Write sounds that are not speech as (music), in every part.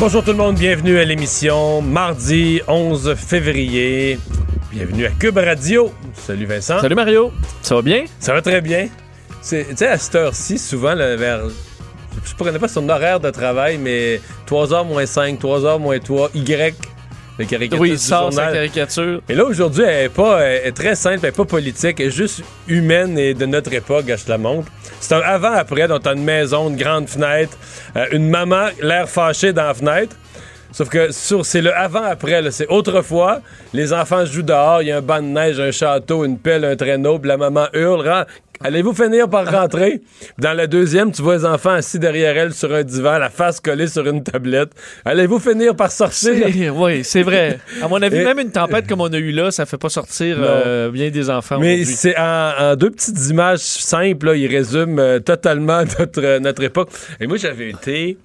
Bonjour tout le monde, bienvenue à l'émission mardi 11 février. Bienvenue à Cube Radio. Salut Vincent. Salut Mario, ça va bien? Ça va très bien. C'est- Tu sais, à cette heure-ci, souvent, là, vers. Je ne connais pas son horaire de travail, mais 3h moins 5, 3h moins 3, Y, le caricature Oui, il sort sa caricature. Et là, aujourd'hui, elle est, pas, elle est très simple, elle est pas politique, elle est juste humaine et de notre époque, je te la montre. C'est un avant-après, donc t'as une maison, une grande fenêtre, euh, une maman, l'air fâché dans la fenêtre. Sauf que sur, c'est le avant-après, c'est autrefois, les enfants jouent dehors, il y a un banc de neige, un château, une pelle, un traîneau, puis la maman hurle, (laughs) allez-vous finir par rentrer? Dans la deuxième, tu vois les enfants assis derrière elle sur un divan, la face collée sur une tablette. Allez-vous finir par sortir? (laughs) Oui, c'est vrai. À mon avis, Et- même une tempête comme on a eu là, ça fait pas sortir euh, bien des enfants Mais c'est en, en deux petites images simples, là, il résume euh, totalement (laughs) notre, euh, notre époque. Et moi, j'avais été,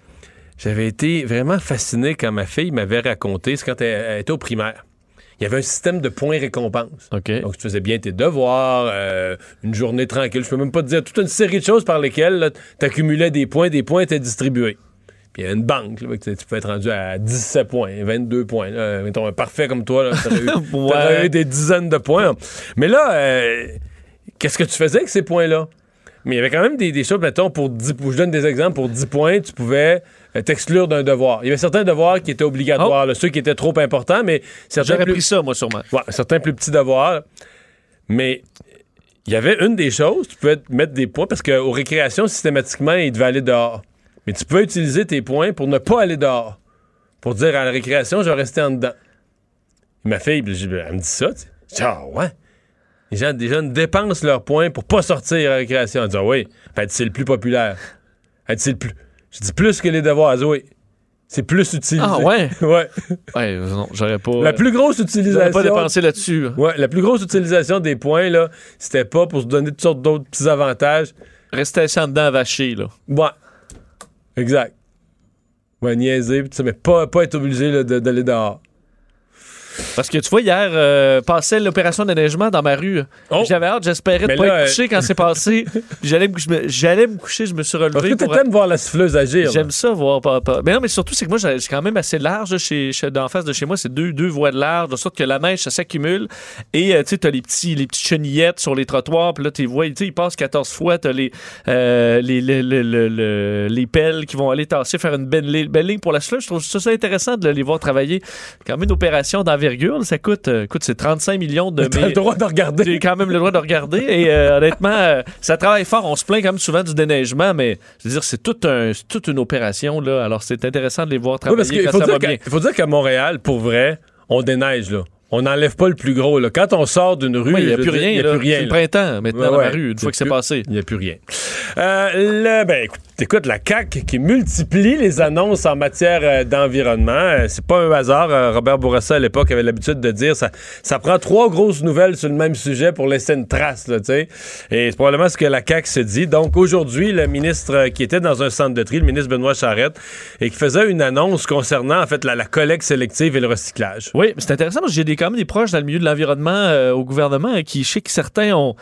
j'avais été vraiment fasciné quand ma fille m'avait raconté, c'est quand elle, elle était au primaire. Il y avait un système de points récompenses. OK. Donc, tu faisais bien tes devoirs, euh, une journée tranquille. Je peux même pas te dire toute une série de choses par lesquelles tu accumulais des points, des points étaient distribués. Puis il y a une banque, là, tu tu peux être rendu à 17 points, 22 points. Là. Mettons, un parfait comme toi, tu aurais, (laughs) Ouais. eu des dizaines de points. Mais là, euh, qu'est-ce que tu faisais avec ces points-là? Mais il y avait quand même des, des choses, mettons, pour 10, pour- je donne des exemples, pour 10 points, tu pouvais euh, t'exclure d'un devoir. Il y avait certains devoirs qui étaient obligatoires, là, ceux qui étaient trop importants, mais certains J'aurais plus- pris ça, moi, sûrement. Ouais, certains plus petits devoirs. Mais il y avait une des choses, tu pouvais mettre des points parce qu'aux récréations, systématiquement, ils devaient aller dehors. Mais tu peux utiliser tes points pour ne pas aller dehors. Pour dire à la récréation, je vais rester en dedans. Et ma fille, elle me dit ça. tu sais. Ah ouais. Les gens, des jeunes dépensent leurs points pour pas sortir à la récréation. Dit, ah oui. Dit, c'est le plus populaire. Dit, c'est le plus. Je dis, plus que les devoirs. Oui. C'est plus utilisé. Ah, ouais? (laughs) ouais. Ouais, non, j'aurais pas. La plus grosse j'aurais utilisation. pas dépensé là-dessus. Ouais, la plus grosse utilisation des points, là, c'était pas pour se donner toutes sortes d'autres petits avantages. Rester en dedans à vacher, là. Ouais. Exact. Ouais, niaiser, pis tout ça, mais pas, pas être obligé là, de- d'aller dehors. Parce que tu vois, hier, euh, passait l'opération déneigement dans ma rue. Oh! J'avais hâte, j'espérais de Mais pas là, être couché quand c'est passé. (laughs) J'allais me, coucher, je me suis Parce que relevé. t'aimes voir la siffleuse agir. J'aime ça voir papa. Mais non, mais surtout, c'est que moi, j'ai quand même assez large chez, chez, en face de chez moi. C'est deux, deux voies de large, de sorte que la neige, ça s'accumule. Et euh, tu sais, t'as les, petits, les petites chenillettes sur les trottoirs. Puis là, tu vois, ils passent 14 fois. T'as les, euh, les, les, les, les- les- les pelles qui vont aller tasser, faire une belle, belle ligne pour la slush. Je trouve ça, ça intéressant de les voir travailler. Quand même une opération d'envergure. Ça coûte, euh, c'est 35 millions de T'as le droit de regarder. j'ai quand même le droit de regarder. Et euh, honnêtement, euh, ça travaille fort. On se plaint quand même souvent du déneigement, mais je veux dire, c'est tout un, c'est toute une opération. là. Alors, c'est intéressant de les voir Oui, travailler parce qu'il quand faut ça dire va qu'à- bien. il faut dire qu'à Montréal, pour vrai, on déneige, là. On n'enlève pas le plus gros, là. Quand on sort d'une rue, il n'y a je plus veux dire, rien. Il n'y a plus rien. C'est le printemps maintenant Ouais, dans ouais. la rue, une fois que c'est passé. Il n'y a plus rien. Euh, le- ben, écoute, écoute, la CAQ qui multiplie les annonces en matière euh, d'environnement, euh, c'est pas un hasard. euh, Robert Bourassa, à l'époque, avait l'habitude de dire ça, ça prend trois grosses nouvelles sur le même sujet pour laisser une trace, là, tu. Et c'est probablement ce que la CAQ se dit. Donc, aujourd'hui, le ministre qui était dans un centre de tri, le ministre Benoît Charette, et qui faisait une annonce concernant, en fait, la, collecte sélective et le recyclage. Oui, c'est intéressant parce que j'ai des, quand même des proches dans le milieu de l'environnement au gouvernement hein, qui, je sais que certains ont.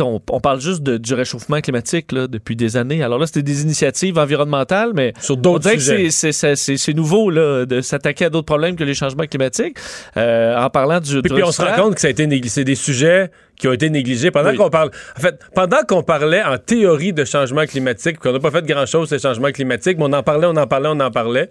On, on parle juste de- du réchauffement climatique là, depuis des années. Alors là, c'était des initiatives environnementales, mais Sur d'autres sujets. c'est- nouveau là, de s'attaquer à d'autres problèmes que les changements climatiques. Euh, en parlant du. Puis, du puis on se rend compte que ça a été négligé. C'est des sujets qui ont été négligés pendant Oui. qu'on parle. En fait, pendant qu'on parlait en théorie de changement climatique, puis qu'on n'a pas fait grand-chose sur les changements climatiques, mais on en parlait, on en parlait, on en parlait.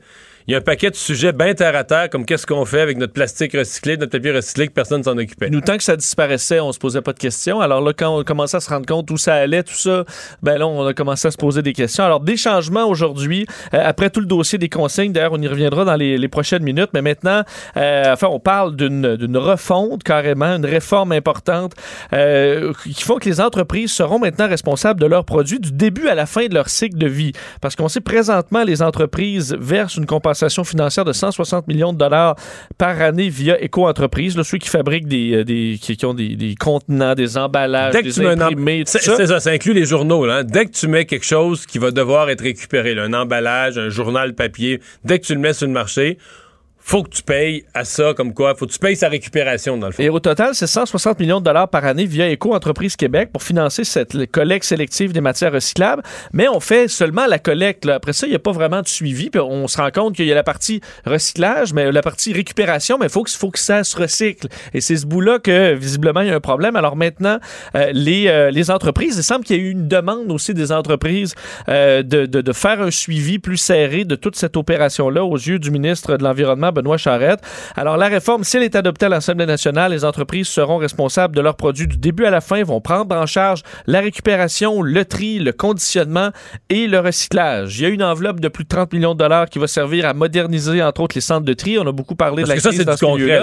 Il y a un paquet de sujets bien terre à terre, comme qu'est-ce qu'on fait avec notre plastique recyclé, notre papier recyclé, que personne s'en occupait. Nous, tant que ça disparaissait, on se posait pas de questions. Alors là, quand on commençait à se rendre compte où ça allait, tout ça, ben là, on a commencé à se poser des questions. Alors, des changements aujourd'hui, euh, après tout le dossier des consignes, d'ailleurs, on y reviendra dans les, prochaines minutes, mais maintenant, euh, enfin, on parle d'une d'une refonte carrément, une réforme importante euh, qui font que les entreprises seront maintenant responsables de leurs produits du début à la fin de leur cycle de vie. Parce qu'on sait présentement, les entreprises versent une compensation compensation financière de 160 millions de dollars par année via Éco-entreprise, ceux qui fabriquent des, euh, des qui, qui ont des, des contenants, des emballages, Dès que des tu imprimés, C'est ça. ça, ça inclut les journaux. Là, hein. Dès que tu mets quelque chose qui va devoir être récupéré, là, un emballage, un journal papier, dès que tu le mets sur le marché, faut que tu payes à ça comme quoi. Faut que tu payes sa récupération, dans le fond. Et au total, c'est 160 millions de dollars par année via Éco-entreprise Québec pour financer cette collecte sélective des matières recyclables. Mais on fait seulement la collecte. là. Après ça, il n'y a pas vraiment de suivi. Puis on se rend compte qu'il y a la partie recyclage, mais la partie récupération, mais il faut que, faut que ça se recycle. Et c'est ce bout-là que, visiblement, il y a un problème. Alors maintenant, euh, les, euh, les entreprises, il semble qu'il y a eu une demande aussi des entreprises euh, de, de, de faire un suivi plus serré de toute cette opération-là aux yeux du ministre de l'Environnement, Benoît Charette. Alors, la réforme, si elle est adoptée à l'Assemblée nationale, les entreprises seront responsables de leurs produits du début à la fin, vont prendre en charge la récupération, le tri, le conditionnement et le recyclage. Il y a une enveloppe de plus de 30 millions de dollars qui va servir à moderniser, entre autres, les centres de tri. On a beaucoup parlé Parce de la que ça, crise c'est dans du ce concret.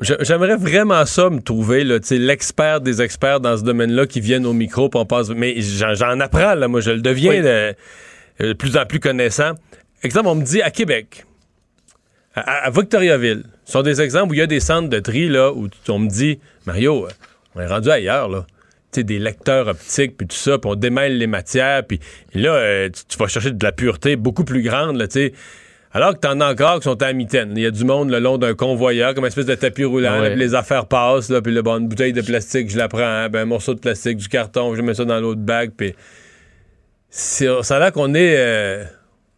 J'aimerais vraiment ça me trouver l'expert des experts dans ce domaine-là qui viennent au micro puis on passe. Mais j'en j'en apprends, là, moi, je le deviens Oui. de, de plus en plus connaissant. Exemple, on me dit à Québec, à, Victoriaville, ce sont des exemples où il y a des centres de tri là, où on me dit Mario, euh, on est rendu ailleurs, là. Tu sais, des lecteurs optiques, puis tout ça, puis on démêle les matières, puis là, euh, tu, tu vas chercher de la pureté beaucoup plus grande, là, tu sais. Alors que t'en as encore qui sont à mitaine. Il y a du monde le long d'un convoyeur, comme une espèce de tapis roulant, ouais. là, puis les affaires passent, là, puis là, bon, une bouteille de plastique, je la prends, hein, ben, un morceau de plastique, du carton, je mets ça dans l'autre bague, puis c'est- ça a l'air qu'on est... euh,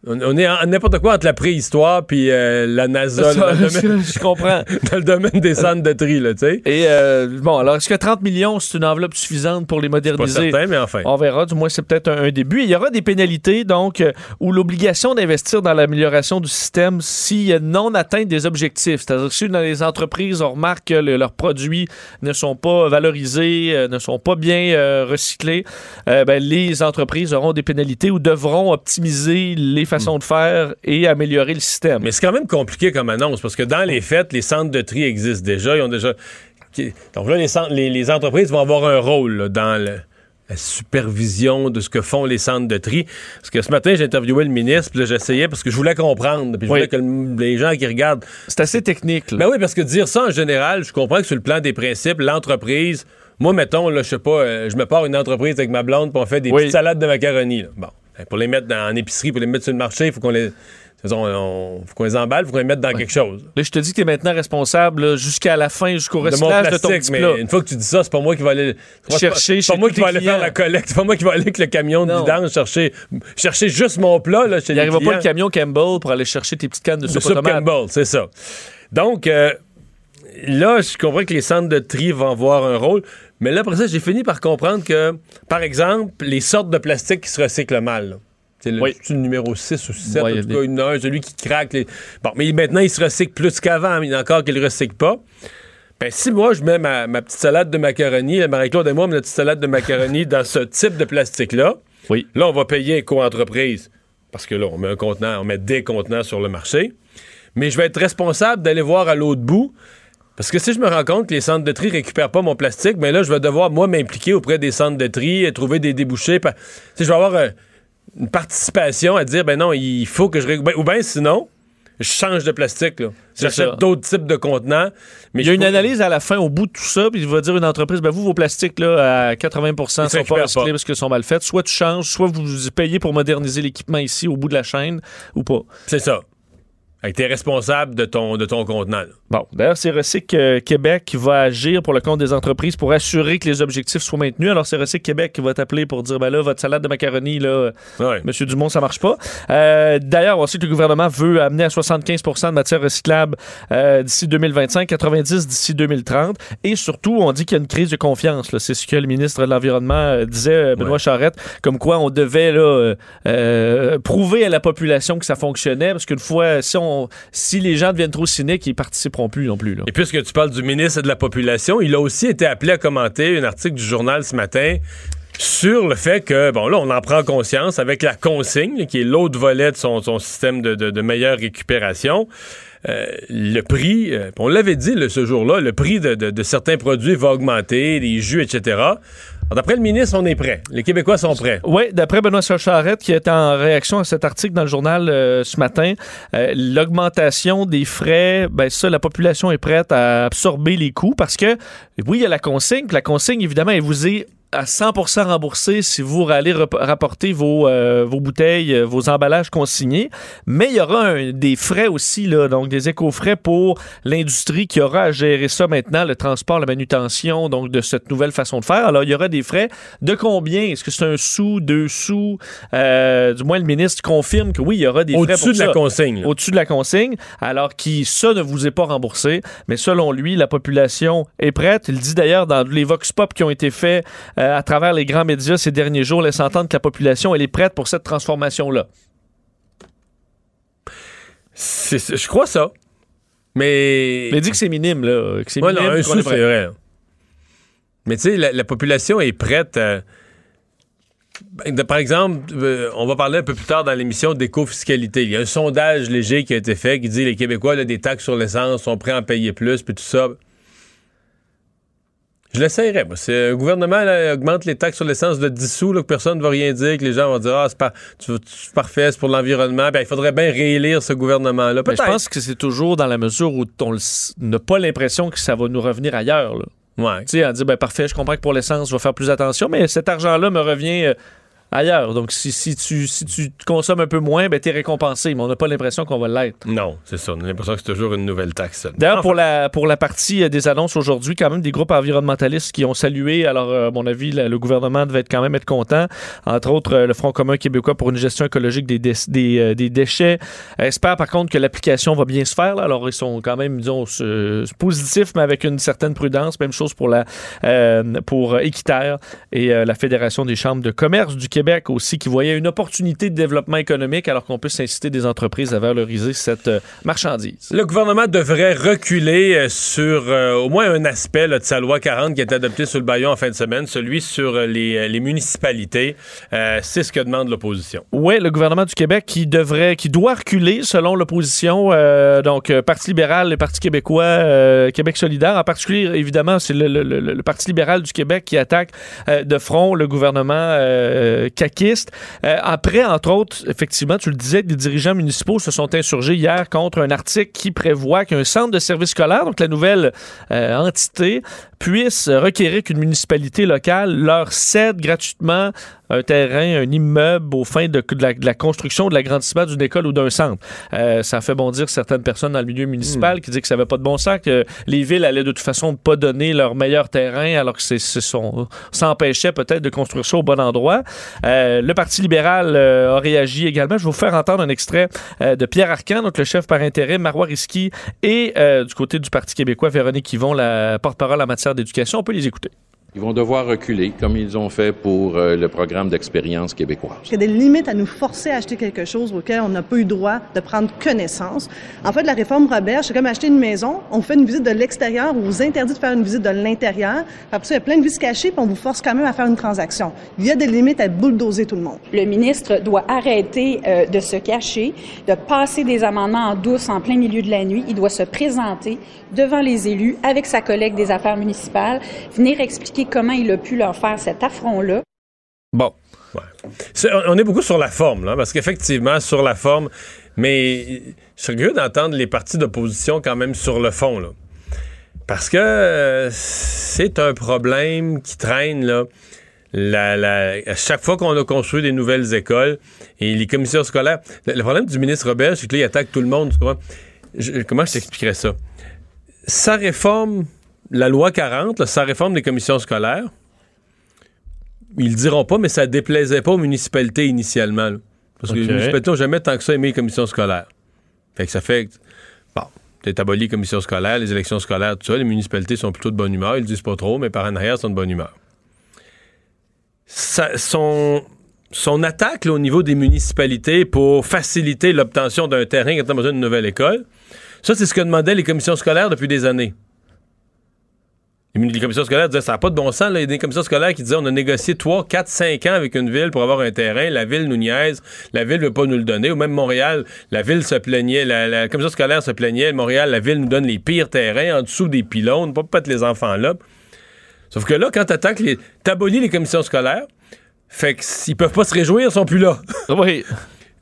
on, on est en n'importe quoi entre la préhistoire puis euh, la NASA Ça, domaine, (laughs) je, comprends. (laughs) dans le domaine des centres de tri, là, tu sais. Et euh, bon, alors est-ce que 30 millions, c'est une enveloppe suffisante pour les Pas moderniser? certain, mais enfin. On verra, du moins c'est peut-être un, un début. Il y aura des pénalités, donc, euh, ou l'obligation d'investir dans l'amélioration du système s'il y a non-atteinte des objectifs. C'est-à-dire que si dans les entreprises, on remarque que le- leurs produits ne sont pas valorisés, ne sont pas bien recyclés, ben, les entreprises auront des pénalités ou devront optimiser les façons de faire et améliorer le système. Mais c'est quand même compliqué comme annonce parce que dans les faits, les centres de tri existent déjà. Ils ont déjà. Donc là, les, centres- les, les entreprises vont avoir un rôle là, dans le- la supervision de ce que font les centres de tri. Parce que ce matin, j'ai interviewé le ministre, puis j'essayais parce que je voulais comprendre. Puis je Oui. voulais que le- les gens qui regardent. C'est assez technique. là. Ben oui, parce que dire ça en général, je comprends que sur le plan des principes, l'entreprise. Moi, mettons, là, je sais pas, euh, je me pars une entreprise avec ma blonde, puis on fait des Oui. petites salades de macaroni. là. Bon. Pour les mettre dans, en épicerie, pour les mettre sur le marché, il faut qu'on les. faisons, on- faut qu'on les emballe, il faut qu'on les mette dans quelque chose. Là, je te dis que tu es maintenant responsable là, jusqu'à la fin, jusqu'au de mon recyclage de, ton plastique, petit mais plat. une fois que tu dis ça, c'est pas moi qui va aller c'est pas- Chercher c'est pas chez moi qui va tes aller faire la collecte, c'est pas moi qui va aller avec le camion de vidange chercher chercher juste mon plat là chez Il n'arrivera pas le camion Campbell pour aller chercher tes petites cannes de de soupe soupe. Campbell, c'est ça. Donc euh, là, je comprends que les centres de tri vont avoir un rôle, mais là après ça, j'ai fini par comprendre que par exemple, les sortes de plastique qui se recyclent mal. là. C'est le, Oui. c'est le numéro 6 ou 7, Ouais, il y en tout cas, a un, celui qui craque. Les... Bon, mais maintenant, il se recycle plus qu'avant, mais il y en a encore qui ne le recycle pas. Ben, si moi, je mets ma, ma petite salade de macaroni, la Marie-Claude et moi, notre petite salade de macaroni (laughs) dans ce type de plastique-là, Oui. là, on va payer éco-entreprise. Parce que là, on met un contenant, on met des contenants sur le marché. Mais je vais être responsable d'aller voir à l'autre bout. Parce que si je me rends compte que les centres de tri récupèrent pas mon plastique, ben là, je vais devoir, moi, m'impliquer auprès des centres de tri, et trouver des débouchés. Je vais avoir euh, une participation à dire, ben non, il faut que je... ben, ou bien sinon, je change de plastique. J'achète d'autres types de contenants. Mais Il y a une analyse à la fin, au bout de tout ça, puis il va dire une entreprise, ben vous, vos plastiques, là, à 80 Ils sont se pas recyclés parce qu'ils sont mal faits. Soit tu changes, soit vous payez pour moderniser l'équipement ici, au bout de la chaîne, ou pas. C'est ça. T'es responsable de ton, de ton contenant, là. Bon, d'ailleurs, c'est Recyc euh, Québec qui va agir pour le compte des entreprises pour assurer que les objectifs soient maintenus. Alors, c'est Recyc Québec qui va t'appeler pour dire, ben là, votre salade de macaroni, là, Ouais. Monsieur Dumont, ça marche pas. Euh, D'ailleurs, on sait que le gouvernement veut amener à 75% de matières recyclables euh, d'ici 2025, 90 d'ici 2030. Et surtout, on dit qu'il y a une crise de confiance. là. C'est ce que le ministre de l'Environnement euh, disait, euh, Benoît Ouais. Charette, comme quoi on devait là, euh, euh, prouver à la population que ça fonctionnait. Parce qu'une fois, si, on, si les gens deviennent trop cyniques, ils participeront plus non plus. Et puisque tu parles du ministre de la Population, il a aussi été appelé à commenter un article du journal ce matin sur le fait que, bon, là, on en prend conscience avec la consigne, qui est l'autre volet de son, son système de, meilleure récupération. Euh, le prix, euh, on l'avait dit ce jour-là, le prix de- de certains produits va augmenter, les jus, etc. D'après le ministre, on est prêt. Les Québécois sont prêts. Oui, d'après Benoît Charrette, qui est en réaction à cet article dans le journal euh, ce matin, euh, l'augmentation des frais, ben ça, la population est prête à absorber les coûts parce que, oui, il y a la consigne. La consigne, évidemment, elle vous est à 100% remboursé si vous allez rapporter vos, euh, vos bouteilles, euh, vos emballages consignés. Mais il y aura un- des frais aussi, là, donc des éco-frais pour l'industrie qui aura à gérer ça maintenant, le transport, la manutention, donc de cette nouvelle façon de faire. Alors, il y aura des frais de combien? Est-ce que c'est un sou, deux sous? Euh, du moins, le ministre confirme que oui, il y aura des frais pour Au-dessus de ça la consigne. au-dessus de la consigne, alors qui ça ne vous est pas remboursé. Mais selon lui, la population est prête. Il dit d'ailleurs dans les vox pop qui ont été faits euh, à travers les grands médias ces derniers jours, laisse entendre que la population elle est prête pour cette transformation-là. Je crois ça. Mais. Il dit que c'est minime là, que c'est Ouais, non, minime, un sou, est c'est vrai. Mais tu sais, la, la population est prête. euh, ben, par exemple, euh, on va parler un peu plus tard dans l'émission d'éco-fiscalité. Il y a un sondage léger qui a été fait qui dit les Québécois, là, des taxes sur l'essence, sont prêts à en payer plus, puis tout ça. Je l'essayerais. un gouvernement là, augmente les taxes sur l'essence de 10 sous, là, que personne ne va rien dire, que les gens vont dire Ah, c'est par- parfait, c'est pour l'environnement. Ben, il faudrait bien réélire ce gouvernement-là. Je pense que c'est toujours dans la mesure où on le n'a pas l'impression que ça va nous revenir ailleurs. là. Ouais. Tu sais, on dit, ben parfait, je comprends que pour l'essence, je vais faire plus attention, mais cet argent-là me revient euh, ailleurs. Donc, si, si, tu, si tu consommes un peu moins, ben t'es récompensé, mais on n'a pas l'impression qu'on va l'être. Non, c'est ça. On a l'impression que c'est toujours une nouvelle taxe. D'ailleurs, Enfin, pour la, pour la partie euh, des annonces aujourd'hui, quand même des groupes environnementalistes qui ont salué. Alors, euh, à mon avis, la- le gouvernement devait être quand même être content. Entre autres, euh, le Front commun québécois pour une gestion écologique des, dé- des, euh, des déchets espère par contre que l'application va bien se faire. là. Alors, ils sont quand même, disons, euh, positifs, mais avec une certaine prudence. Même chose pour la euh, pour Équiterre et la Fédération des chambres de commerce du Québec aussi, qui voyaient une opportunité de développement économique alors qu'on puisse inciter des entreprises à valoriser cette euh, marchandise. Le gouvernement devrait reculer euh, sur euh, au moins un aspect là, de sa loi 40 qui est adoptée sur le Bayon en fin de semaine, celui sur les, les municipalités. C'est ce que demande l'opposition. Oui, le gouvernement du Québec qui devrait, qui doit reculer selon l'opposition, donc Parti libéral, le Parti québécois, Québec solidaire. En particulier, évidemment, c'est le, le- le- le Parti libéral du Québec qui attaque de front le gouvernement euh. Euh, après, entre autres, effectivement, tu le disais, des dirigeants municipaux se sont insurgés hier contre un article qui prévoit qu'un centre de service scolaire, donc la nouvelle euh, entité, puisse requérir qu'une municipalité locale leur cède gratuitement un terrain, un immeuble au fin de, de la, de la construction, de l'agrandissement d'une école ou d'un centre. Euh, ça fait bondir certaines personnes dans le milieu municipal qui disent que ça n'avait pas de bon sens, que les villes allaient de toute façon pas donner leur meilleur terrain alors que c'est, c'est son, ça empêchait peut-être de construire ça au bon endroit. Euh, le Parti libéral euh, a réagi également. Je vais vous faire entendre un extrait de Pierre Arcan, donc le chef par intérim, Marois Risky, et du côté du Parti québécois, Véronique Yvon, la porte-parole en matière d'éducation. On peut les écouter. Ils vont devoir reculer, comme ils ont fait pour euh, le programme d'expérience québécoise. Il y a des limites à nous forcer à acheter quelque chose auquel on n'a pas eu droit de prendre connaissance. En fait, la réforme Robert, c'est comme acheter une maison, on fait une visite de l'extérieur, on vous interdit de faire une visite de l'intérieur. Après ça, il y a plein de vices cachés, puis on vous force quand même à faire une transaction. Il y a des limites à bulldozer tout le monde. Le ministre doit arrêter euh, de se cacher, de passer des amendements en douce en plein milieu de la nuit. Il doit se présenter devant les élus avec sa collègue des affaires municipales, venir expliquer comment il a pu leur faire cet affront-là. Bon. On- est beaucoup sur la forme, là, parce qu'effectivement, sur la forme, mais je serais curieux d'entendre les partis d'opposition quand même sur le fond, là. Parce que euh, c'est un problème qui traîne, là. À chaque fois qu'on a construit des nouvelles écoles et les commissions scolaires, le, problème du ministre Robert, c'est que là, il attaque tout le monde. comment je t'expliquerais ça? Sa réforme, la loi 40, là, sa réforme des commissions scolaires, ils le diront pas, mais ça déplaisait pas aux municipalités initialement. là. Parce que les municipalités n'ont jamais tant que ça aimé les commissions scolaires. Fait que ça fait que, bon, t'es aboli les commissions scolaires, les élections scolaires, tout ça, les municipalités sont plutôt de bonne humeur, ils le disent pas trop, mais par en arrière, ils sont de bonne humeur. Ça- son, son attaque là, au niveau des municipalités pour faciliter l'obtention d'un terrain quand on a besoin d'une nouvelle école, ça, c'est ce que demandaient les commissions scolaires depuis des années. Les, commissions scolaires disaient ça n'a pas de bon sens. Là. Il y a des commissions scolaires qui disaient on a négocié 3, 4, 5 ans avec une ville pour avoir un terrain. La ville nous niaise. La ville ne veut pas nous le donner. Ou même Montréal, la ville se plaignait. La, la commission scolaire se plaignait. Montréal, la ville nous donne les pires terrains en dessous des pylônes. Pas peut-être les enfants là. Sauf que là, quand t'attaques les. T'abolis les commissions scolaires, fait qu'ils peuvent pas se réjouir, ils sont plus là. Oui.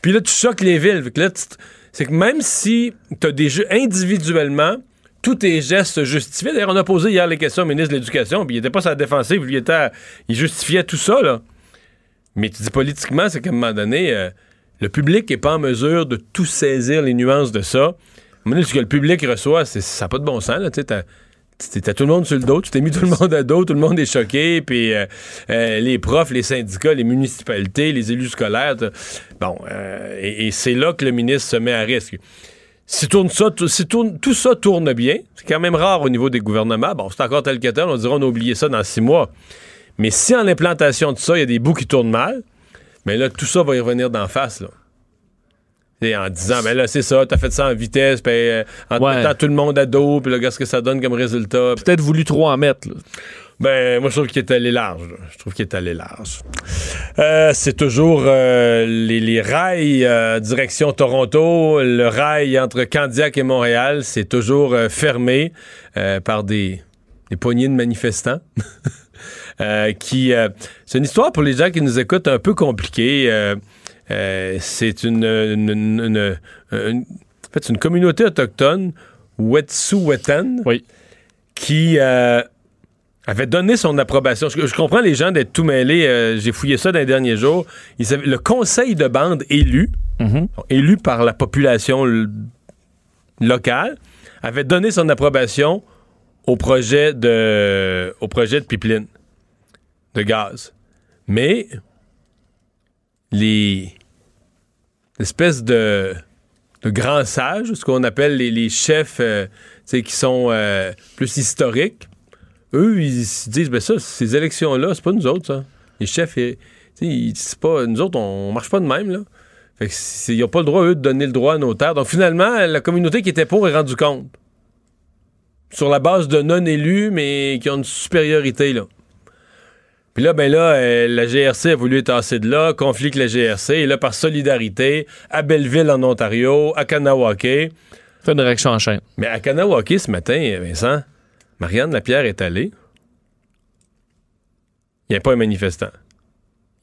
Puis là, tu choques les villes. Fait que là, c'est que même si t'as des jeux individuellement, tous tes gestes se justifient. D'ailleurs, on a posé hier les questions au ministre de l'Éducation, puis il était pas sa défensive, lui, il, était à- il justifiait tout ça, là. Mais tu dis politiquement, c'est qu'à un moment donné, euh, le public est pas en mesure de tout saisir les nuances de ça. Donné, ce que le public reçoit, c'est, ça n'a pas de bon sens. Tu t'as- tout le monde sur le dos, tu t'es mis tout le monde à dos, tout le monde est choqué, puis euh, euh, les profs, les syndicats, les municipalités, les élus scolaires. Bon, et c'est là que le ministre se met à risque. Si, tourne ça, tout, si tourne- tout ça tourne bien, c'est quand même rare au niveau des gouvernements. Bon, c'est encore tel que tel, on dira on a oublié ça dans six mois. Mais si en implantation de ça, il y a des bouts qui tournent mal, mais là, tout ça va y revenir d'en face, là. Et en disant, mais là, c'est ça, t'as fait ça en vitesse, puis euh, en te Ouais. mettant tout le monde à dos, puis là, regarde ce que ça donne comme résultat. Peut-être voulu trop en mettre. là. Ben, moi, je trouve qu'il est allé large. là. Je trouve qu'il est allé large. Euh, c'est toujours euh, les, les rails euh, direction Toronto. Le rail entre Candiac et Montréal, c'est toujours euh, fermé euh, par des, des poignées de manifestants. (laughs) Euh, qui, euh, c'est une histoire pour les gens qui nous écoutent un peu compliquée. Euh, euh, c'est une, une, une- une- en fait, c'est une communauté autochtone, Wet'suwet'en, Oui. qui euh, avait donné son approbation. Je, je comprends les gens d'être tout mêlés. euh, J'ai fouillé ça dans les derniers jours. Ils le conseil de bande élu, Mhm. élu par la population locale, avait donné son approbation au projet de, au projet de pipeline de gaz. Mais les espèces de, de grands sages, ce qu'on appelle les, les chefs euh, qui sont euh, plus historiques, eux, ils se disent, ben ça, ces élections-là, c'est pas nous autres, ça. Les chefs, c'est pas, nous autres, on marche pas de même, là. Fait que c'est- ils n'ont pas le droit, eux, de donner le droit à nos terres. Donc, finalement, la communauté qui était pour est rendue compte. Sur la base de non-élus, mais qui ont une supériorité, là. Puis là, ben là, euh, la GRC a voulu être tassée de là, conflit avec la GRC, et là, par solidarité, à Belleville, en Ontario, à Kanawake. Fait une réaction en chaîne. Mais à Kanawake, ce matin, Vincent, Marianne Lapierre est allée. Il n'y a pas un manifestant.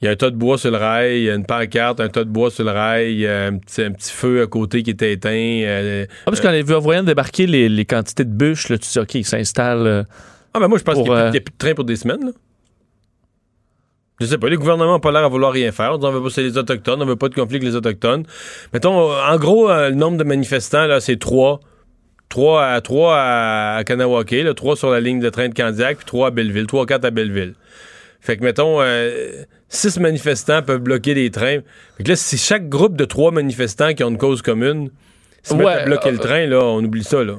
Il y a un tas de bois sur le rail, il y a une pancarte, un tas de bois sur le rail, il y a un petit, un petit feu à côté qui était éteint. euh, Ah, parce qu'on a vu en voyant débarquer les, les quantités de bûches, là, tu dis, OK, ils s'installent. euh, Ah, ben moi, je pense qu'il n'y a, euh, plus de train pour des semaines. Là. Je sais pas, les gouvernements n'ont pas l'air à vouloir rien faire. On veut pas c'est les Autochtones, on veut pas de conflit avec les Autochtones. Mettons, euh, en gros, euh, le nombre de manifestants, là, c'est trois. Trois à, trois à, à Kanawake, là, trois sur la ligne de train de Candiac, puis trois à Belleville, trois, quatre à Belleville. Fait que, mettons, euh, six manifestants peuvent bloquer les trains. Fait que là, si chaque groupe de trois manifestants qui ont une cause commune se Ouais, à bloquer euh, le train, là, on oublie ça, là.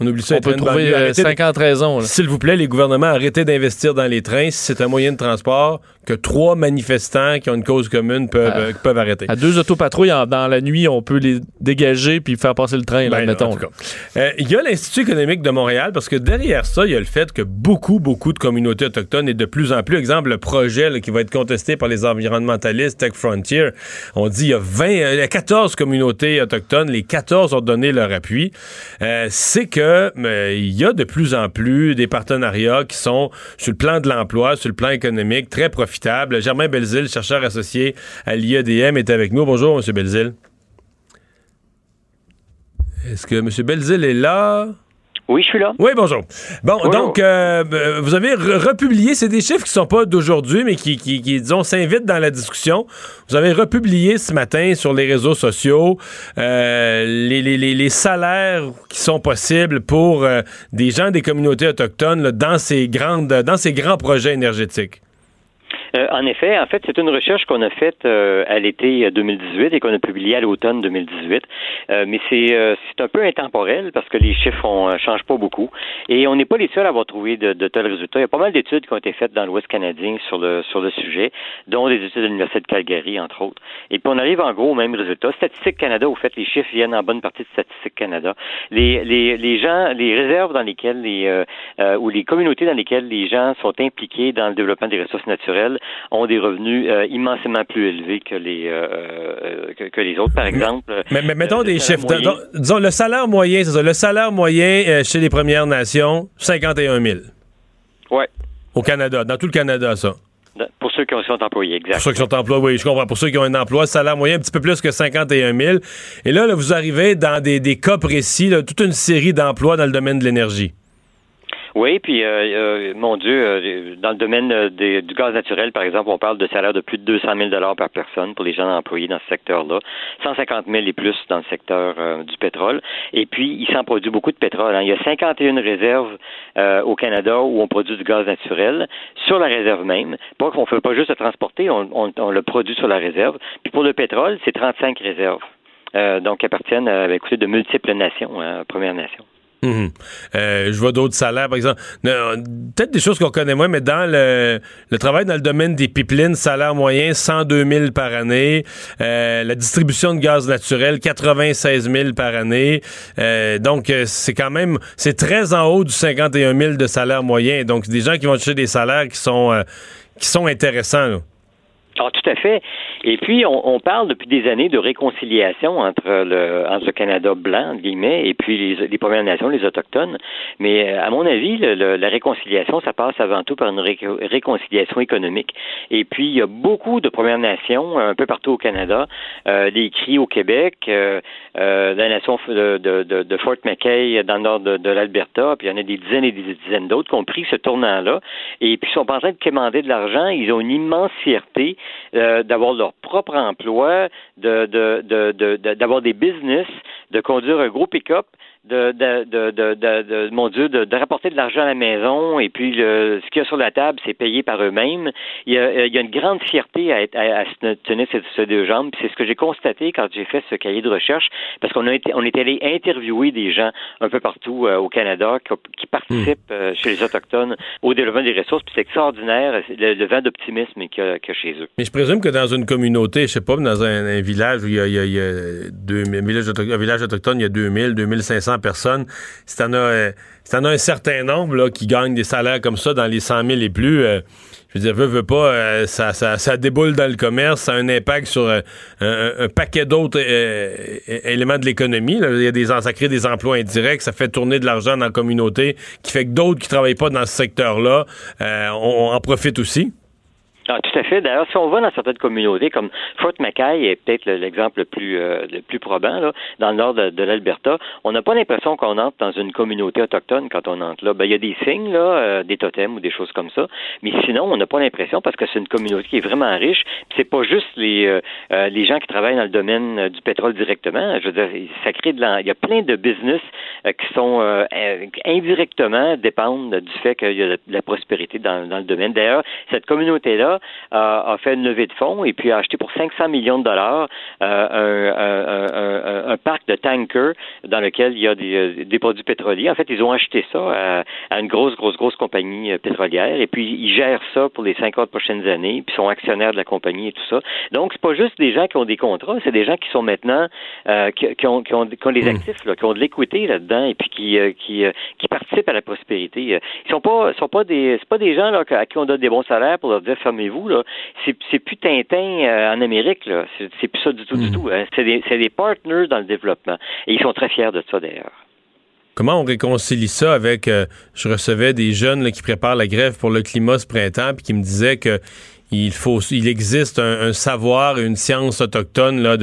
On oublie ça. on peut trouver banlieue. euh, Arrêtez de- 50 raisons. s'il vous plaît, les gouvernements, arrêtez d'investir dans les trains si c'est un moyen de transport que trois manifestants qui ont une cause commune peuvent, Ah. euh, peuvent arrêter. À deux autopatrouilles en- dans la nuit, on peut les dégager puis faire passer le train, là, Ben, mettons. Euh, Il y a l'Institut économique de Montréal parce que derrière ça, il y a le fait que beaucoup, beaucoup de communautés autochtones et de plus en plus, exemple, le projet là, qui va être contesté par les environnementalistes Tech Frontier, on dit il y a 20, euh, il y a 14 communautés autochtones, les 14 ont donné leur appui. Euh, C'est que euh, il y a de plus en plus des partenariats qui sont sur le plan de l'emploi, sur le plan économique, très profitables. Germain Belzile, chercheur associé à l'IEDM, est avec nous. Bonjour, M. Belzile. Est-ce que M. Belzile est là? Oui, je suis là. Oui, bonjour. Bon, Bonjour. donc, euh, euh, vous avez re- republié, c'est des chiffres qui sont pas d'aujourd'hui, mais qui, qui, qui, disons, s'invitent dans la discussion. Vous avez republié ce matin sur les réseaux sociaux euh, les, les, les, les salaires qui sont possibles pour euh, des gens des communautés autochtones là, dans, ces grandes, dans ces grands projets énergétiques. Euh, en effet, en fait, c'est une recherche qu'on a faite euh, à l'été 2018 et qu'on a publiée à l'automne 2018. Euh, mais c'est c'est un peu intemporel parce que les chiffres ne changent pas beaucoup. Et on n'est pas les seuls à avoir trouvé de, de, tels résultats. Il y a pas mal d'études qui ont été faites dans l'Ouest canadien sur le sur le sujet, dont des études de l'Université de Calgary, entre autres. Et puis on arrive en gros au même résultat. Statistique Canada, au fait, les chiffres viennent en bonne partie de Statistique Canada. Les, les, les gens, les réserves dans lesquelles les ou les communautés dans lesquelles les gens sont impliqués dans le développement des ressources naturelles ont des revenus euh, immensément plus élevés que les euh, euh, que, les autres, par exemple. Mais, mettons des chiffres. disons le salaire moyen, c'est ça. Le salaire moyen chez les Premières Nations, 51 000. Ouais. Au Canada, dans tout le Canada, ça. Pour ceux qui sont employés, exactement. Pour ceux qui sont employés, oui, je comprends. Pour ceux qui ont un emploi, salaire moyen un petit peu plus que 51 000. Et là, vous arrivez dans des, des cas précis, toute une série d'emplois dans le domaine de l'énergie. Oui, puis euh, euh, mon Dieu, euh, dans le domaine du gaz naturel, par exemple, on parle de salaire de plus de 200 000 dollars par personne pour les gens employés dans ce secteur-là, 150 000 et plus dans le secteur du pétrole. Et puis, il s'en produit beaucoup de pétrole. Hein. Il y a 51 réserves au Canada où on produit du gaz naturel sur la réserve même. Pas qu'on ne fait pas juste le transporter, on, le produit sur la réserve. Puis pour le pétrole, c'est 35 réserves. donc, qui appartiennent à écoutez, de multiples nations, hein, Premières Nations. Mhm. Euh, je vois d'autres salaires, par exemple. Peut-être des choses qu'on connaît moins, mais dans le, travail dans le domaine des pipelines, salaire moyen 102 000 par année. Euh, la distribution de gaz naturel 96 000 par année. Euh, donc c'est quand même c'est très en haut du 51 000 de salaire moyen. Donc des gens qui vont chercher des salaires qui sont qui sont intéressants. Ah, tout à fait. Et puis, on, parle depuis des années de réconciliation entre le, entre le Canada blanc, guillemets, et puis les, Premières Nations, les Autochtones. Mais euh, à mon avis, la réconciliation, ça passe avant tout par une réconciliation économique. Et puis, il y a beaucoup de Premières Nations un peu partout au Canada, euh, les cris au Québec, euh, euh, la nation de, de, de, Fort McKay dans le nord de, l'Alberta, puis il y en a des dizaines et des dizaines d'autres qui ont pris ce tournant-là, et puis ils sont en train de commander de l'argent, ils ont une immense fierté euh, d'avoir leur propre emploi, de, d'avoir des business, de conduire un gros pick-up de, de, de, de, mon Dieu, de, rapporter de l'argent à la maison et puis le, ce qu'il y a sur la table, c'est payé par eux-mêmes. Il y, a, il y a une grande fierté à, à, se tenir ces, deux jambes. C'est ce que j'ai constaté quand j'ai fait ce cahier de recherche, parce qu'on a été, on est allé interviewer des gens un peu partout euh, au Canada qui, participent hmm. euh, chez les autochtones au développement des ressources. Puis c'est extraordinaire le, vent d'optimisme qu'il y, a chez eux. Mais je présume que dans une communauté, je sais pas, dans un, village où il y a, il y a, deux, un village autochtone, il y a 2000, 2500 personnes. Si t'en as, euh, un certain nombre qui gagnent des salaires comme ça dans les 100 000 et plus, euh, je veux dire, veux, veux pas, euh, ça, déboule dans le commerce, ça a un impact sur un, paquet d'autres éléments de l'économie. Il y a des, ça crée des emplois indirects, ça fait tourner de l'argent dans la communauté, qui fait que d'autres qui travaillent pas dans ce secteur-là, on en profitent aussi. Ah, tout à fait. D'ailleurs, si on va dans certaines communautés, comme Fort Mackay est peut-être l'exemple le plus euh, le plus probant, là, dans le nord de, l'Alberta, on n'a pas l'impression qu'on entre dans une communauté autochtone quand on entre là. Ben, il y a des signes, là, euh, des totems ou des choses comme ça, mais sinon, on n'a pas l'impression parce que c'est une communauté qui est vraiment riche. C'est pas juste les euh, les gens qui travaillent dans le domaine du pétrole directement. Je veux dire, ça crée de la... Il y a plein de business qui sont indirectement dépendent du fait qu'il y a de la prospérité dans, dans le domaine. D'ailleurs, cette communauté-là a, fait une levée de fonds et puis a acheté pour 500 millions de dollars euh, un, parc de tankers dans lequel il y a euh, des, produits pétroliers. En fait, ils ont acheté ça à, une grosse, grosse, grosse compagnie euh, pétrolière et puis ils gèrent ça pour les 50 prochaines années puis sont actionnaires de la compagnie et tout ça. Donc, c'est pas juste des gens qui ont des contrats, c'est des gens qui sont maintenant qui, ont, qui, ont, des hmm. actifs, là, qui ont de l'équité là-dedans et puis qui, qui, qui participent à la prospérité. Ils sont pas sont pas des c'est pas des gens là, à qui on donne des bons salaires pour leur dire fermez vous là, c'est plus Tintin euh, en Amérique, là. C'est plus ça du tout, du mm. tout. Hein. C'est des, des partners dans le développement. Et ils sont très fiers de ça, d'ailleurs. Comment on réconcilie ça avec... Euh, je recevais des jeunes qui préparent la grève pour le climat ce printemps, puis qui me disaient que il existe un, savoir et une science autochtone là,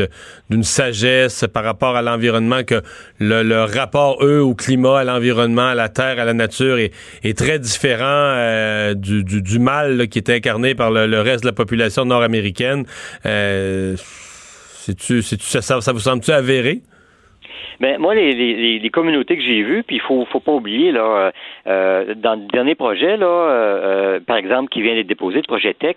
d'une sagesse par rapport à l'environnement que le, rapport eux au climat, à l'environnement, à la terre, à la nature est, très différent euh, du, mal qui est incarné par le, reste de la population nord-américaine. Euh, ça, ça, vous semble-tu avéré? Ben, moi, les, les, les communautés que j'ai vues, puis il faut, faut pas oublier, là, euh, euh, dans le dernier projet, là, euh, euh, par exemple, qui vient d'être déposé, le projet Tech,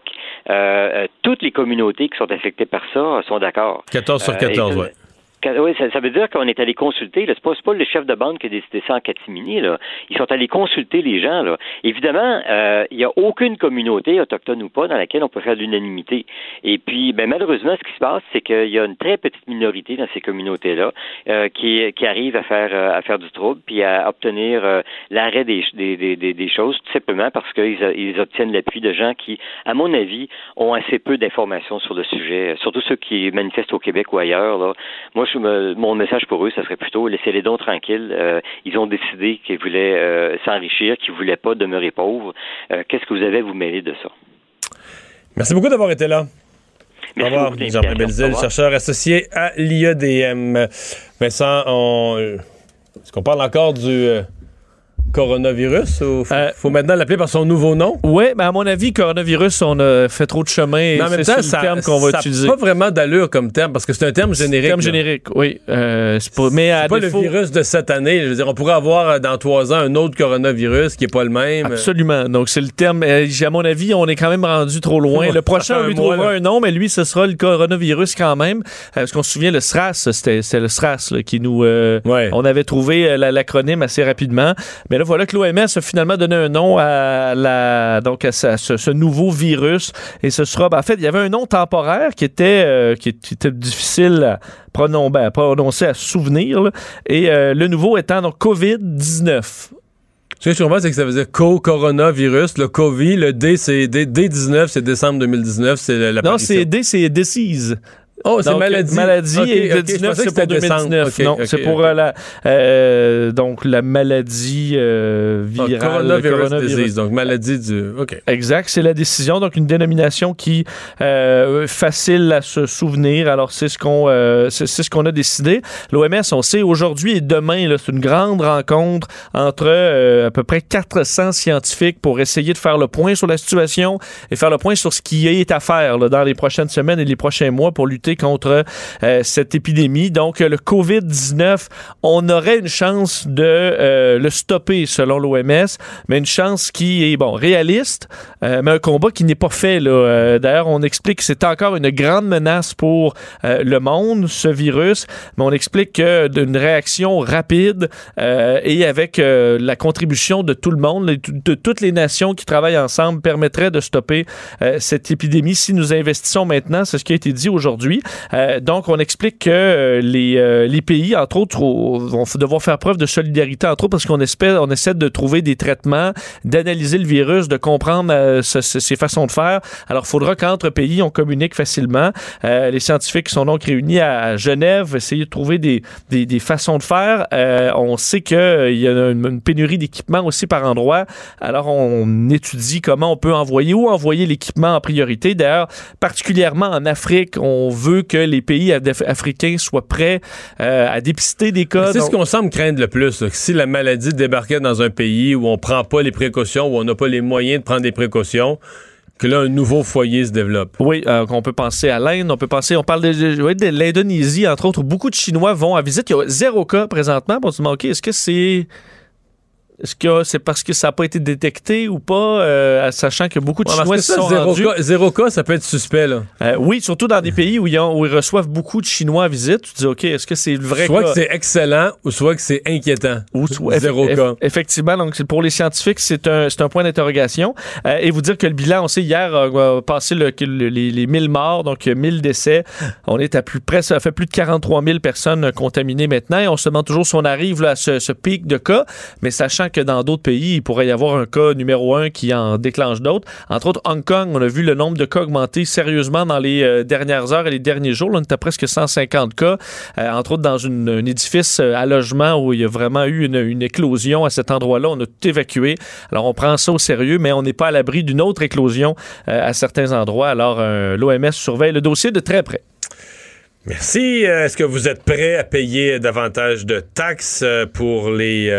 euh, euh, toutes les communautés qui sont affectées par ça sont d'accord. 14 sur Euh, 14, et- ouais. Quand- Oui, ça, ça veut dire qu'on est allé consulter. C'est pas, pas le chef de bande qui a décidé ça en catimini. Là. Ils sont allés consulter les gens. Là. Évidemment, euh, il n'y a aucune communauté, autochtone ou pas, dans laquelle on peut faire l'unanimité. Et puis, ben, malheureusement, ce qui se passe, c'est qu'il y a une très petite minorité dans ces communautés-là euh, qui, qui arrive à faire euh, à faire du trouble puis à obtenir euh, l'arrêt des, des, des, choses, tout simplement parce qu'ils ils obtiennent l'appui de gens qui, à mon avis, ont assez peu d'informations sur le sujet, surtout ceux qui manifestent au Québec ou ailleurs. Là. Moi, je me- mon message pour eux, ça serait plutôt laisser les dons tranquilles. Euh, ils ont décidé qu'ils voulaient euh, s'enrichir, qu'ils voulaient pas demeurer pauvres. Euh, Qu'est-ce que vous avez à vous mêler de ça? Merci beaucoup d'avoir été là. Au Merci revoir, Jean-Pierre. Au Belzile, revoir. chercheur associé à l'IEDM. Vincent, on... est-ce qu'on parle encore du coronavirus ou faut, Euh, faut maintenant l'appeler par son nouveau nom? Oui, mais à mon avis, coronavirus, on a fait trop de chemin et Mais c'est le terme qu'on va ça utiliser. pas vraiment d'allure comme terme parce que c'est un terme générique. Terme là. générique, oui. Euh, c'est pas, mais à C'est pas défaut, le virus de cette année. Je veux dire, on pourrait avoir euh, dans trois ans un autre coronavirus qui est pas le même. Absolument. Donc, c'est le terme. à mon avis, on est quand même rendu trop loin. Le prochain, on (laughs) lui un trouvera là. un nom, mais lui, ce sera le coronavirus quand même. Parce qu'on se souvient, le SRAS, c'était le SRAS là, qui nous. euh, Ouais. On avait trouvé la- l'acronyme assez rapidement. Mais là, voilà que l'OMS a finalement donné un nom à, la, donc à, sa- ce, ce nouveau virus. Et ce sera. ben, en fait, il y avait un nom temporaire qui était, euh, qui, qui était difficile à, pronon- ben, à prononcer, à souvenir. là. Et euh, le nouveau étant donc COVID-19. Ce que je comprends, c'est que ça veut dire co-coronavirus. Le COVID, le D, c'est D, 19 c'est décembre 2019, c'est la, la Non, c'est D, c'est disease. Oh, c'est maladie. Maladie et ok, le je 19, pensais que c'est pour c'était décembre. 2019. Ok, non, c'est pour euh, la, euh, donc, la maladie euh, Ah, virale. coronavirus, coronavirus. disease, donc maladie du. OK. Exact, c'est la décision, donc une dénomination qui euh, facile à se souvenir. Alors c'est ce qu'on euh, c'est c'est ce qu'on a décidé. L'OMS, on sait aujourd'hui et demain, là, c'est une grande rencontre entre euh, à peu près 400 scientifiques pour essayer de faire le point sur la situation et faire le point sur ce qui est à faire là, dans les prochaines semaines et les prochains mois pour lutter contre euh, cette épidémie. Donc euh, le Covid-19, on aurait une chance de euh, le stopper selon l'OMS, mais une chance qui est bon réaliste, mais un combat qui n'est pas fait. D'ailleurs, on explique que c'est encore une grande menace pour le monde, ce virus, mais on explique que d'une réaction rapide et avec la contribution de tout le monde, de, toutes les nations qui travaillent ensemble, permettrait de stopper cette épidémie si nous investissons maintenant. C'est ce qui a été dit aujourd'hui. Euh, donc, on explique que euh, les, euh, les pays, entre autres, au- vont devoir faire preuve de solidarité, entre autres, parce qu'on espère, on essaie de trouver des traitements, d'analyser le virus, de comprendre euh, ce- ce- ses façons de faire. Alors, il faudra qu'entre pays, on communique facilement. Les scientifiques sont donc réunis à Genève, essayer de trouver des, façons de faire. On sait qu'il y a une, une pénurie d'équipements aussi par endroit. Alors, on étudie comment on peut envoyer ou envoyer l'équipement en priorité. D'ailleurs, particulièrement en Afrique, on veut que les pays af- africains soient prêts euh, à dépister des cas. C'est ce qu'on semble craindre le plus. là, que si la maladie débarquait dans un pays où on prend pas les précautions, où on n'a pas les moyens de prendre des précautions, que là, un nouveau foyer se développe. Oui, euh, on peut penser à l'Inde, on peut penser, on parle de, de- oui, de l'Indonésie, entre autres, où beaucoup de Chinois vont en visite. Il y a zéro cas présentement. On se demande, OK, est-ce que c'est. Est-ce que c'est parce que ça n'a pas été détecté ou pas, euh, sachant que beaucoup de Ouais, Chinois que se ça, sont zéro, rendus. cas, zéro cas, ça peut être suspect. Là. Euh, oui, surtout dans des pays où ils, ont- où ils reçoivent beaucoup de Chinois à visite. Tu te dis, OK, est-ce que c'est le vrai soit cas? que c'est excellent ou soit que c'est inquiétant. Ou soit- Zéro eff- cas. Effectivement, donc pour les scientifiques, c'est un, point d'interrogation. Euh, et vous dire que le bilan, on sait, hier, a passé le, que le- les, les 1000 morts, donc euh, 1000 décès. On est à plus près, ça fait plus de 43 000 personnes contaminées maintenant. Et on se demande toujours si on arrive là, à ce, ce pic de cas, mais sachant que dans d'autres pays, il pourrait y avoir un cas numéro un qui en déclenche d'autres. Entre autres, Hong Kong, on a vu le nombre de cas augmenter sérieusement dans les euh, dernières heures et les derniers jours. On est à presque 150 cas, euh, entre autres dans un édifice euh, à logement où il y a vraiment eu une, éclosion à cet endroit-là. On a tout évacué. Alors, on prend ça au sérieux, mais on n'est pas à l'abri d'une autre éclosion à certains endroits. Alors, l'OMS surveille le dossier de très près. Merci. Est-ce que vous êtes prêt à payer davantage de taxes pour les,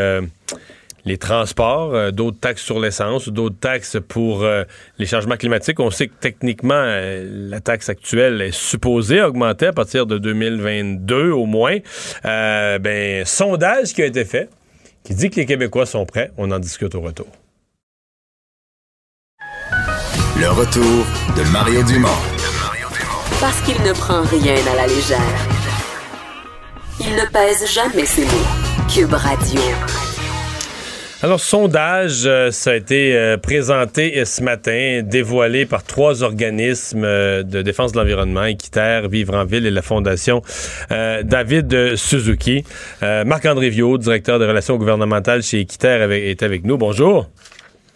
les transports, euh, d'autres taxes sur l'essence d'autres taxes pour euh, les changements climatiques. On sait que techniquement, euh, la taxe actuelle est supposée augmenter à partir de 2022 au moins. ben, sondage qui a été fait qui dit que les Québécois sont prêts. On en discute au retour. Le retour de Mario Dumont. Parce qu'il ne prend rien à la légère. Il ne pèse jamais ses mots. Cube Radio. Alors, sondage, euh, ça a été euh, présenté ce matin, dévoilé par trois organismes euh, de défense de l'environnement, Équiterre, Vivre en Ville et la Fondation David Suzuki. Marc-André Viau, directeur des relations gouvernementales chez Équiterre, est avec nous. Bonjour.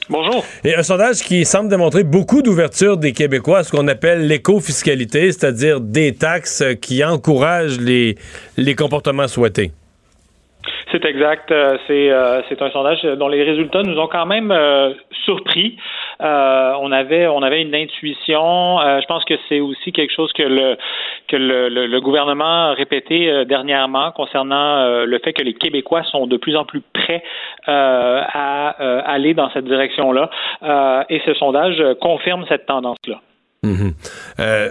Bonjour. Et un sondage qui semble démontrer beaucoup d'ouverture des Québécois à ce qu'on appelle l'éco-fiscalité, c'est-à-dire des taxes qui encouragent les, les comportements souhaités. C'est exact. Euh, c'est euh, c'est un sondage dont les résultats nous ont quand même euh, surpris. on avait une intuition. je pense que c'est aussi quelque chose que le gouvernement a répété dernièrement concernant le fait que les Québécois sont de plus en plus prêts à aller dans cette direction-là. et ce sondage confirme cette tendance-là. Mhm. Euh,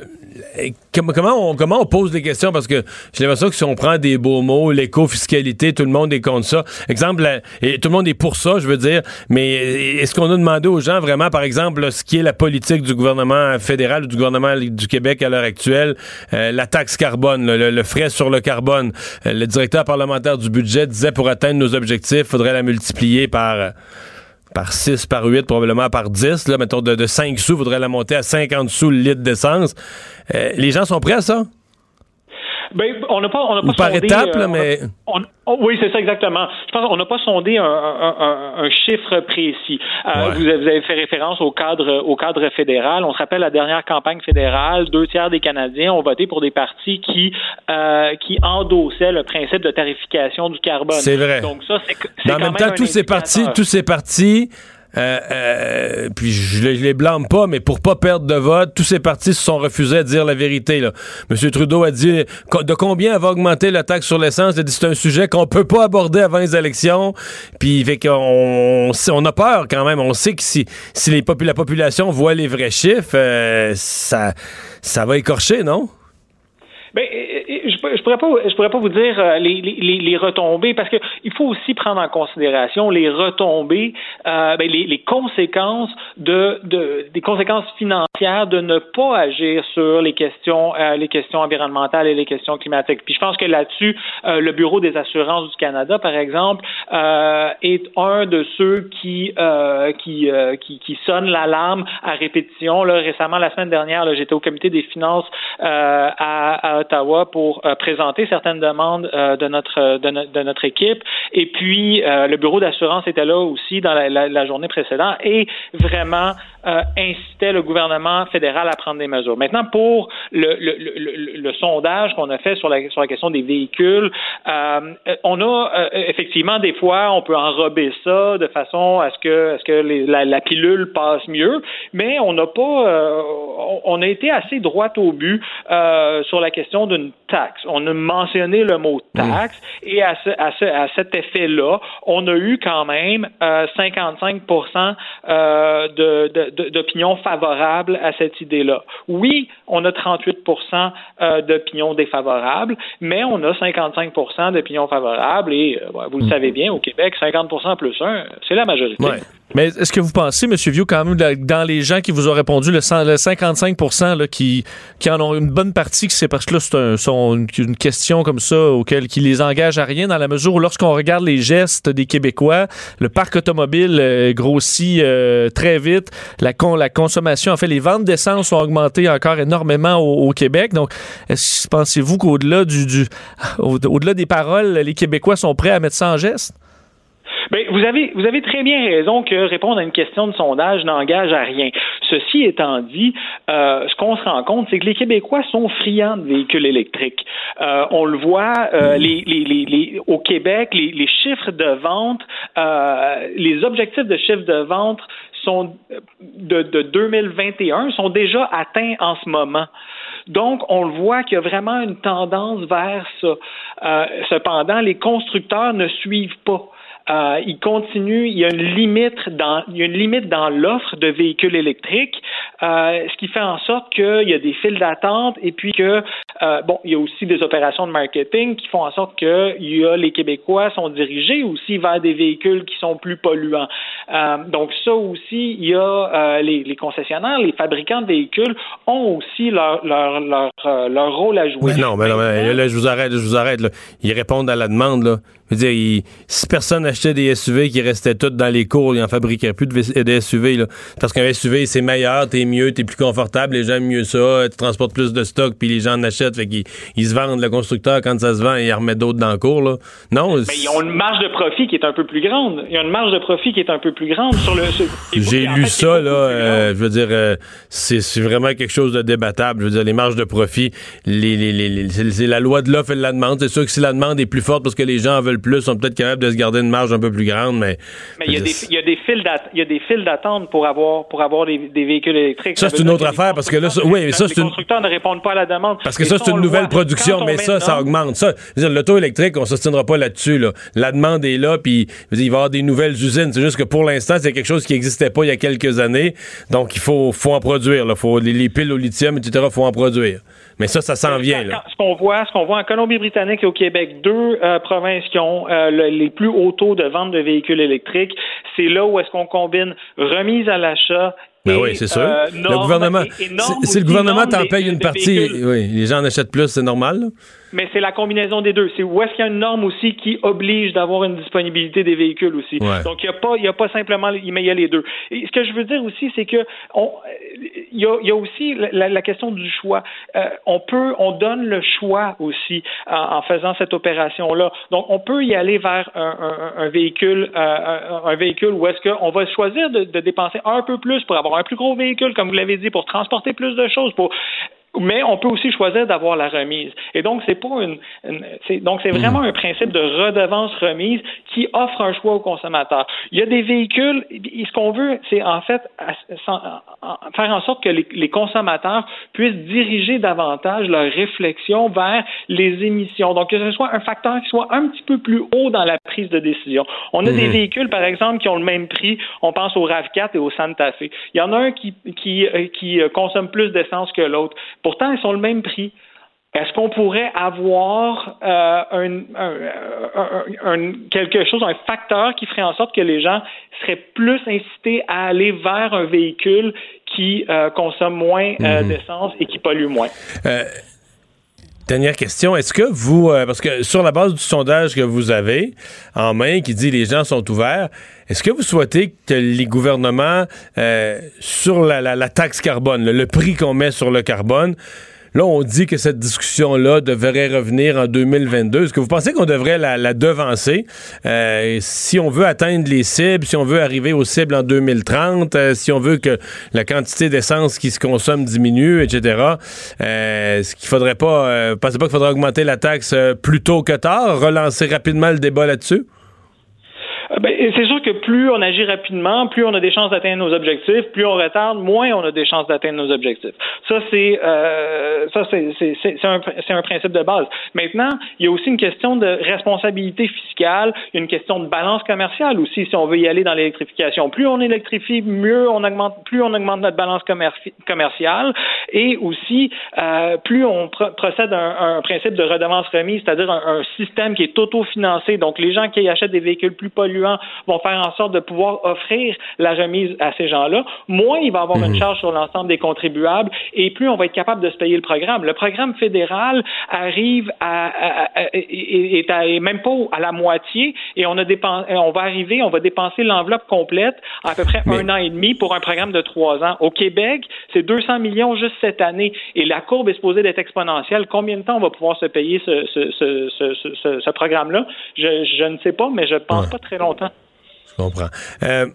comment, on, comment on pose des questions? Parce que j'ai l'impression que si on prend des beaux mots, l'éco-fiscalité, tout le monde est contre ça. Exemple, tout le monde est pour ça, je veux dire, mais est-ce qu'on a demandé aux gens vraiment, par exemple, ce qui est la politique du gouvernement fédéral ou du gouvernement du Québec à l'heure actuelle, euh, la taxe carbone, le, frais sur le carbone. Euh, le directeur parlementaire du budget disait pour atteindre nos objectifs, il faudrait la multiplier par par 6, par 8, probablement par 10. Là, mettons, de, de 5 sous, voudrait la monter à 50 sous le litre d'essence. Euh, les gens sont prêts à ça? Ben, on n'a pas, on pas par sondé, étape, euh, mais. Oh, oui, c'est ça exactement. Je pense qu'on n'a pas sondé un, un, un, chiffre précis. Euh, vous, avez, fait référence au cadre, au cadre fédéral. On se rappelle la dernière campagne fédérale, deux tiers des Canadiens ont voté pour des partis qui euh, qui endossaient le principe de tarification du carbone. C'est vrai. Donc ça, c'est. En même temps, tous ces partis, tous ces partis euh, euh, puis je, les blâme pas, mais pour pas perdre de vote, tous ces partis se sont refusés à dire la vérité. Là. M. Trudeau a dit de combien va augmenter la taxe sur l'essence? Il a dit c'est un sujet qu'on peut pas aborder avant les élections. Puis fait qu'on on a peur quand même. On sait que si, si les la population voit les vrais chiffres, euh, ça, ça va écorcher, non? Ben, je pourrais pas, je pourrais pas vous dire euh, les, les, les retombées parce que il faut aussi prendre en considération les retombées, euh, ben, les, les, conséquences de, de, des conséquences financières de ne pas agir sur les questions, euh, les questions environnementales et les questions climatiques. Puis je pense que là-dessus, euh, le Bureau des assurances du Canada, par exemple, est un de ceux qui qui, qui, qui sonne l'alarme à répétition. Là, récemment, la semaine dernière, j'étais au comité des finances à, à, Ottawa pour présenter certaines demandes euh, de notre de, notre équipe. Et puis euh, le bureau d'assurance était là aussi dans la, journée précédente et vraiment euh, incitait le gouvernement fédéral à prendre des mesures. Maintenant, pour le, le, sondage qu'on a fait sur la sur la question des véhicules, on a effectivement des fois on peut enrober ça de façon à ce que à ce que la, la, pilule passe mieux, mais on n'a pas on a été assez droit au but sur la question d'une taxe on a mentionné le mot taxe et à, cet effet-là, on a eu quand même 55% euh, euh, d'opinions favorables à cette idée-là. Oui, on a 38% euh, d'opinions défavorables, mais on a 55% d'opinions favorables et vous le mm. savez bien, au Québec, 50% plus 1, c'est la majorité. Mais est-ce que vous pensez, M. Vieux, quand même, dans les gens qui vous ont répondu, le, 55% qui, qui en ont une bonne partie, c'est parce que là, c'est un, une, question comme ça auquel, qui les engage à rien, dans la mesure où lorsqu'on regarde les gestes des Québécois, le parc automobile euh, grossit euh, très vite, la, consommation, en fait, les ventes d'essence ont augmenté encore énormément au, Québec. Donc, pensez-vous qu'au-delà du, du (laughs) au-delà des paroles, les Québécois sont prêts à mettre ça en geste? Bien, vous avez, vous avez très bien raison que répondre à une question de sondage n'engage à rien. Ceci étant dit, euh, ce qu'on se rend compte, c'est que les Québécois sont friands de véhicules électriques. Euh, on le voit, euh, les, les, les, au Québec, les, chiffres de vente, les objectifs de chiffre de vente sont de, de 2021 sont déjà atteints en ce moment. Donc, on le voit qu'il y a vraiment une tendance vers ça. cependant, les constructeurs ne suivent pas. Euh, il continue, il y a une limite dans, il y a une limite dans l'offre de véhicules électriques, euh, ce qui fait en sorte qu'il y a des files d'attente et puis que euh, bon, il y a aussi des opérations de marketing qui font en sorte que il y a, les Québécois sont dirigés aussi vers des véhicules qui sont plus polluants. Donc ça aussi, il y a les, les, concessionnaires, les fabricants de véhicules ont aussi leur leur leur, leur rôle à jouer. Mais non, mais non, mais là, je vous arrête, je vous arrête. Là. Ils répondent à la demande là. Je veux dire, si personne achetait des SUV qui restaient toutes dans les cours, ils en fabriqueraient plus de, SUV. Là. Parce qu'un SUV, c'est meilleur, t'es mieux, t'es plus confortable, les gens aiment mieux ça, tu transportes plus de stock, puis les gens en achètent, fait qu'ils ils se vendent. Le constructeur, quand ça se vend, il remet d'autres dans le cours. Là. Non. Mais ils ont une marge de profit qui est un peu plus grande. Il y a une marge de profit qui est un peu plus grande sur le. J'ai lu ça, là. Euh, je veux dire, euh, c'est vraiment quelque chose de débattable. Je veux dire, les marges de profit, les, les, les, c'est la loi de l'offre et de la demande. C'est sûr que si la demande est plus forte parce que les gens en veulent plus, sont peut-être capables de se garder une marge un peu plus grande, mais. Mais il y, a des, il y a des files il y a des files d'attente pour avoir pour avoir des, véhicules électriques. Ça, c'est une autre affaire parce que là, oui, mais ça, c'est une. Les constructeurs ne répondent pas à la demande. Parce que ça, c'est une nouvelle production, mais ça, ça augmente. Ça, l'auto électrique, on s'ostinera pas là-dessus, là. La demande est là, puis il va y avoir des nouvelles usines. C'est juste que pour l'instant, c'est quelque chose qui n'existait pas il y a quelques années. Donc, il faut, faut en produire, là. Faut, les, les piles au lithium, etc., faut en produire. Mais ça, ça s'en vient. Là. Ce qu'on voit, ce qu'on voit en Colombie-Britannique et au Québec, deux euh, provinces qui ont euh, les plus hauts taux de vente de véhicules électriques, c'est là où est-ce qu'on combine remise à l'achat ben oui, c'est sûr. Euh, le gouvernement, si le gouvernement t'en paye une partie, oui, les gens en achètent plus, c'est normal. Mais c'est la combinaison des deux. C'est où est-ce qu'il y a une norme aussi qui oblige d'avoir une disponibilité des véhicules aussi. Donc il n'y a pas, il y a pas simplement, mais il y a les deux. Et ce que je veux dire aussi, c'est que on, il y a, il y a aussi la, la, question du choix. Euh, on peut, on donne le choix aussi en, en faisant cette opération-là. Donc on peut y aller vers un, un, un véhicule, euh, un, un, véhicule où est-ce qu'on va choisir de, de dépenser un peu plus pour avoir un plus gros véhicule, comme vous l'avez dit, pour transporter plus de choses, pour mais on peut aussi choisir d'avoir la remise. Et donc, c'est pas une, donc c'est vraiment un principe de redevance remise qui offre un choix aux consommateurs. Il y a des véhicules, et ce qu'on veut, c'est en fait faire en sorte que les, consommateurs puissent diriger davantage leur réflexion vers les émissions. Donc, que ce soit un facteur qui soit un petit peu plus haut dans la prise de décision. On a des mhm. véhicules, par exemple, qui ont le même prix. On pense au RAV4 et au Santa Fe. Il y en a un qui, qui, euh, qui euh, consomme plus d'essence que l'autre. Pourtant, ils sont le même prix. Est-ce qu'on pourrait avoir euh, un, quelque chose, un facteur qui ferait en sorte que les gens seraient plus incités à aller vers un véhicule qui euh, consomme moins euh, mhm. d'essence et qui pollue moins? Dernière question, est-ce que vous, parce que sur la base du sondage que vous avez en main qui dit les gens sont ouverts, est-ce que vous souhaitez que les gouvernements, sur la, taxe carbone, le prix qu'on met sur le carbone, Là, on dit que cette discussion-là devrait revenir en 2022. Est-ce que vous pensez qu'on devrait la, devancer? Euh, si on veut atteindre les cibles, si on veut arriver aux cibles en 2030, euh, si on veut que la quantité d'essence qui se consomme diminue, etc. Euh, est-ce qu'il faudrait pas, pensez pas qu'il faudrait augmenter la taxe plus tôt que tard, relancer rapidement le débat là-dessus? Euh, ben, c'est sûr que plus on agit rapidement, plus on a des chances d'atteindre nos objectifs, plus on retarde, moins on a des chances d'atteindre nos objectifs. Ça, c'est euh, ça, c'est un, un principe de base. Maintenant, il y a aussi une question de responsabilité fiscale, une question de balance commerciale aussi, si on veut y aller dans l'électrification. Plus on électrifie, mieux on augmente, plus on augmente notre balance commerciale, et aussi euh, plus on procède à un, principe de redevance remise, c'est-à-dire un, un système qui est autofinancé. Donc, les gens qui achètent des véhicules plus polluants vont faire en sorte de pouvoir offrir la remise à ces gens-là, moins il va avoir une mhm. charge sur l'ensemble des contribuables et plus on va être capable de se payer le programme. Le programme fédéral arrive à, est, à, même pas à la moitié et on a on va arriver, on va dépenser l'enveloppe complète à peu près un an et demi pour un programme de trois ans. Au Québec, c'est 200 millions juste cette année et la courbe est supposée d'être exponentielle. Combien de temps on va pouvoir se payer ce, ce, ce, programme-là? Je, je, ne sais pas, mais je pense pas très longtemps je comprends. Euh,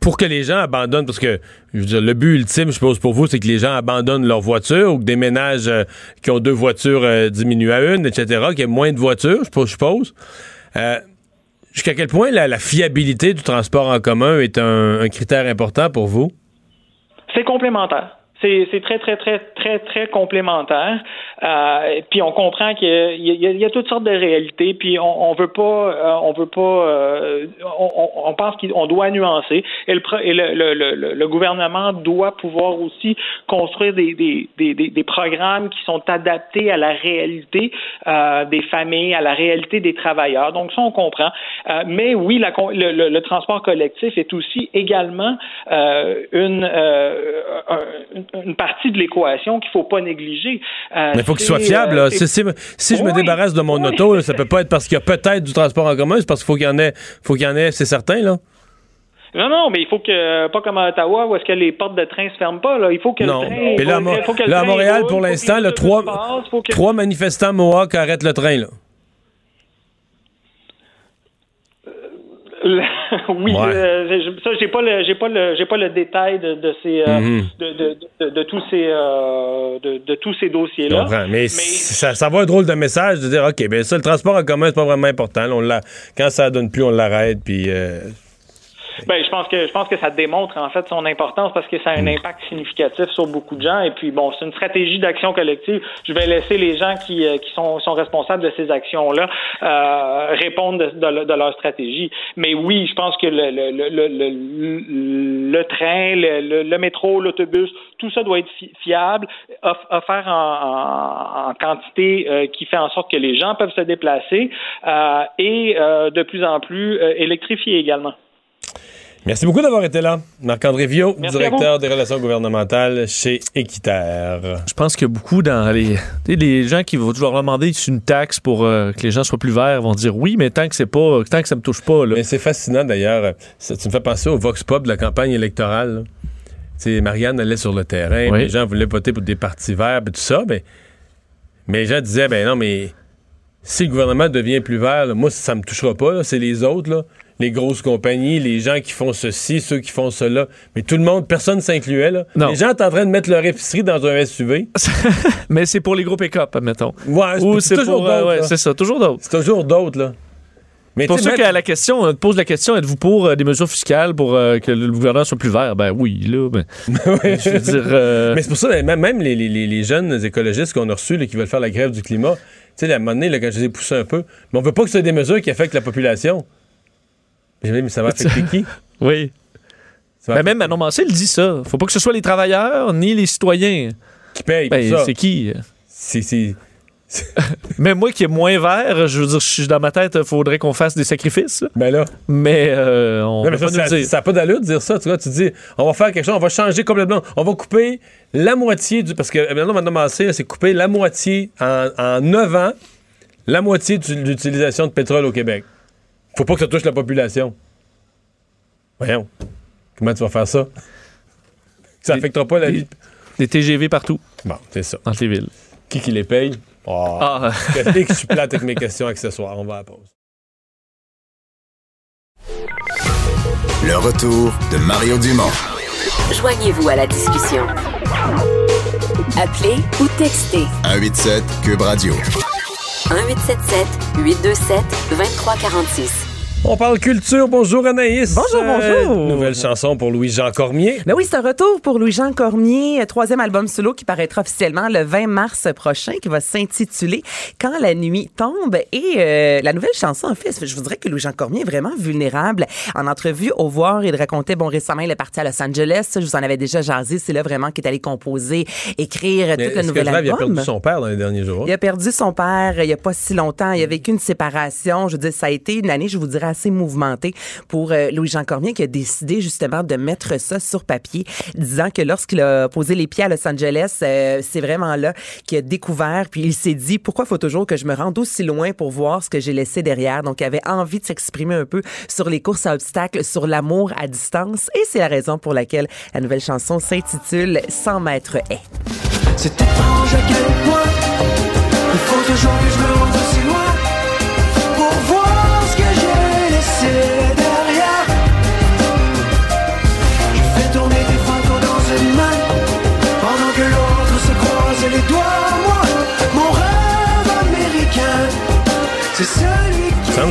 pour que les gens abandonnent, parce que je veux dire, le but ultime, je suppose, pour vous, c'est que les gens abandonnent leur voiture ou que des ménages euh, qui ont deux voitures euh, diminuent à une, etc., qu'il y ait moins de voitures, je suppose. Jusqu'à quel point la, fiabilité du transport en commun est un critère important pour vous? C'est complémentaire. C'est très, très, très, très, très complémentaire. Euh, puis on comprend qu'il y, y, a toutes sortes de réalités, puis on, on veut pas, euh, on veut pas, euh, on, on, pense qu'on doit nuancer. Et, le, et le, le, le, gouvernement doit pouvoir aussi construire des, des, des, des, programmes qui sont adaptés à la réalité euh, des familles, à la réalité des travailleurs. Donc ça, on comprend. Euh, mais oui, la, le, transport collectif est aussi également euh, une, une, partie de l'équation qu'il faut pas négliger. Faut qu'il soit fiable. Si, si, je me débarrasse de mon auto, ça peut pas être parce qu'il y a peut-être du transport en commun, c'est parce qu'il faut qu'il y en ait, faut qu'il y en ait, c'est certain là. Non, non, mais il faut que, pas comme à Ottawa où est-ce que les portes de train se ferment pas, là. Il faut que non. le train. Mais là, faut, faut là à Montréal, roule, pour l'instant, le trois, trois manifestants Mohawk arrêtent le train, là. (laughs) oui, ouais. euh, ça j'ai pas le j'ai pas le j'ai pas le détail de, de ces euh, mm -hmm. de, de, tous ces euh, de, de, tous ces dossiers là. Mais, mais... Ça, ça va un drôle de message de dire ok ben ça le transport en commun c'est pas vraiment important. on l'a quand ça donne plus on l'arrête puis euh, ben, je pense que je pense que ça démontre en fait son importance parce que ça a un impact significatif sur beaucoup de gens. Et puis bon, c'est une stratégie d'action collective. Je vais laisser les gens qui, qui sont, sont responsables de ces actions-là euh, répondre de, de, de, leur stratégie. Mais oui, je pense que le, le, le, le, le train, le, le métro, l'autobus, tout ça doit être fiable, offert en, en, en quantité euh, qui fait en sorte que les gens peuvent se déplacer euh, et euh, de plus en plus électrifié également. Merci beaucoup d'avoir été là. Marc-André Viau, directeur des relations gouvernementales chez Équiterre. Je pense que beaucoup dans les, les gens qui vont toujours demander une taxe pour euh, que les gens soient plus verts vont dire oui, mais tant que c'est pas, tant que ça me touche pas. Là. Mais c'est fascinant d'ailleurs. Ça, tu me fais penser au vox pop de la campagne électorale. sais, Marianne allait sur le terrain, oui. les gens voulaient voter pour des partis verts, et tout ça, mais, mais les gens disaient ben non, mais si le gouvernement devient plus vert, là, moi ça me touchera pas, c'est les autres là les grosses compagnies, les gens qui font ceci, ceux qui font cela. Mais tout le monde, personne s'incluait. Les gens sont en train de mettre leur épicerie dans un SUV. (laughs) Mais c'est pour les gros pick-up, admettons. Ouais, Ou c'est toujours pour, d'autres. ouais, c'est ça, toujours d'autres. C'est toujours d'autres, là. Mais pour ceux qui la question, on te pose la question êtes-vous pour euh, des mesures fiscales pour euh, que le gouvernement soit plus vert? Ben oui, là. Ben, (laughs) je veux dire. Euh... Mais c'est pour ça, même, même les, les, les, jeunes écologistes qu'on a reçus là, qui veulent faire la grève du climat, tu sais, à un moment donné, là, quand je les ai poussés un peu, mais on veut pas que ce soit des mesures qui affectent la population. Mais ça va (laughs) affecter qui? Oui. Ben même Manon Mancé le dit ça. Faut pas que ce soit les travailleurs ni les citoyens. Qui payent ben, ça. C'est qui? C'est... (laughs) Mais moi qui est moins vert, je veux dire, je suis dans ma tête, il faudrait qu'on fasse des sacrifices. Là. Ben là. Mais euh, on non, mais ça, n'a pas d'allure de dire ça. Tu vois, tu dis, on va faire quelque chose, on va changer complètement. On va couper la moitié du. Parce que maintenant, Mme Mancé, c'est couper la moitié en, en 9 ans, la moitié de l'utilisation de pétrole au Québec. Faut pas que ça touche la population. Voyons. Comment tu vas faire ça? Ça n'affectera pas la vie. Des TGV partout. Bon, c'est ça. Dans les villes. Qui qui les paye? Oh, ah. Dès que je suis plate avec mes questions accessoires, on va à la pause. Le retour de Mario Dumont. Joignez-vous à la discussion. Appelez ou textez. 187 Cube Radio. 1877 827 2346. On parle culture. Bonjour Anaïs. Bonjour, bonjour. Euh, nouvelle chanson pour Louis-Jean Cormier. Ben oui, c'est un retour pour Louis-Jean Cormier, troisième album solo qui paraîtra officiellement le 20 mars prochain, qui va s'intituler Quand la nuit tombe. Et euh, la nouvelle chanson, en fait, je vous dirais que Louis-Jean Cormier est vraiment vulnérable. En entrevue au Voir, il racontait, bon, récemment, il est parti à Los Angeles. Je vous en avais déjà jasé. C'est là vraiment qu'il est allé composer, écrire tout le nouvel album. Il a perdu son père dans les derniers jours? Il a perdu son père il n'y a pas si longtemps. Il a vécu une séparation. Je veux dire, ça a été une année, je vous dirais, assez mouvementé pour euh, Louis-Jean Cormier qui a décidé justement de mettre ça sur papier, disant que lorsqu'il a posé les pieds à Los Angeles, euh, c'est vraiment là qu'il a découvert, puis il s'est dit pourquoi faut toujours que je me rende aussi loin pour voir ce que j'ai laissé derrière? Donc, il avait envie de s'exprimer un peu sur les courses à obstacles, sur l'amour à distance, et c'est la raison pour laquelle la nouvelle chanson s'intitule 100 mètres est. C'est étrange à quel point il faut toujours que je me rende aussi loin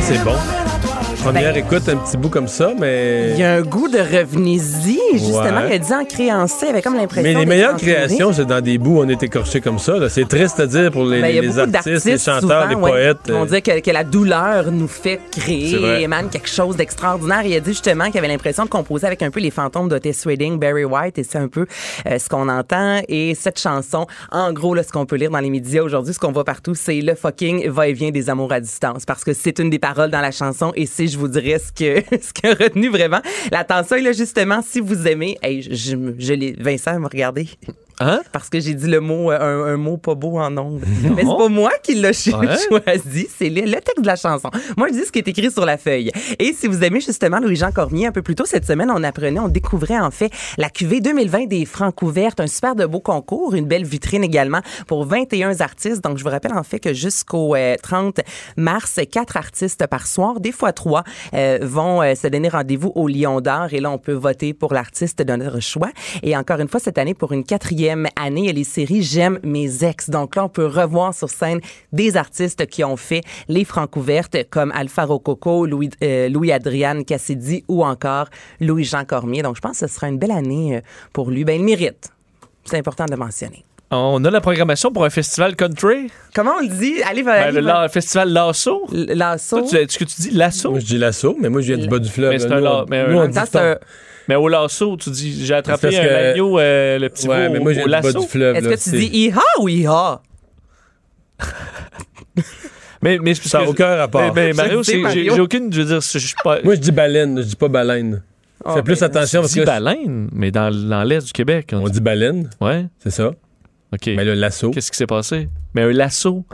c'est bon. Première écoute, un petit bout comme ça, mais. Il y a un goût de revenez-y. Justement, il a dit en créancé, il avait comme l'impression. Mais les meilleures créations, c'est dans des bouts où on est écorché comme ça. là. C'est triste à dire pour les, Ben, y les artistes, les chanteurs, souvent, les poètes. vont euh, dire que, que la douleur nous fait créer émane quelque chose d'extraordinaire. Il a dit justement qu'il avait l'impression de composer avec un peu les fantômes d'Otis Redding, Barry White, et c'est un peu euh, ce qu'on entend. Et cette chanson, en gros, là, ce qu'on peut lire dans les médias aujourd'hui, ce qu'on voit partout, c'est le fucking va-et-vient des amours à distance. Parce que c'est une des paroles dans la chanson et c'est, vous dirais, ce que (laughs) ce a retenu vraiment l'attention. Et là, justement, si vous aimez, hey, je, je, Vincent m'a regardé. Hein? Parce que j'ai dit le mot, euh, un, un mot pas beau en ondes. Mais c'est pas moi qui l'ai cho- Ouais. (laughs) choisi, c'est le, le texte de la chanson. Moi, je dis ce qui est écrit sur la feuille. Et si vous aimez justement Louis-Jean Cormier, un peu plus tôt cette semaine, on apprenait, on découvrait en fait la cuvée 2020 des Francs ouvertes, un super de beau concours, une belle vitrine également pour 21 artistes. Donc, je vous rappelle en fait que jusqu'au euh, 30 mars, quatre artistes par soir, des fois trois, euh, vont euh, se donner rendez-vous au Lion d'Or. Et là, on peut voter pour l'artiste de notre choix. Et encore une fois, cette année, pour une quatrième année, il y a les séries J'aime mes ex. Donc là, on peut revoir sur scène des artistes qui ont fait les francs ouvertes comme Alpha Rococo, Louis, euh, Louis-Adriane Cassidy ou encore Louis-Jean Cormier. Donc, je pense que ce sera une belle année euh, pour lui. Ben, il mérite. C'est important de le mentionner. On a la programmation pour un festival country. Comment on le dit? Allez, Ben, allez, le la- festival Lasso. Lasso. Toi, tu, est-ce que tu dis Lasso? Moi, je dis l'assaut, mais moi, je viens du bas du fleuve. Mais c'est un la- nous, on dit un- Mais au lasso, tu dis, j'ai attrapé un que- agneau, euh, le petit Ouais, mais moi, au, lasso. du fleuve. Est-ce là, que tu dis iha ou iha? (laughs) Mais, mais Ça n'a aucun rapport. Mais, mais Mario, j'ai Mario. j'ai aucune. Je veux dire, je suis pas. Moi, je dis baleine, je dis pas baleine. Ah, Fais plus ben, attention parce dis que. baleine, mais dans, dans l'est du Québec. On dit baleine, Ouais, c'est ça. OK. Mais le lasso. Qu'est-ce qui s'est passé? Mais un lasso.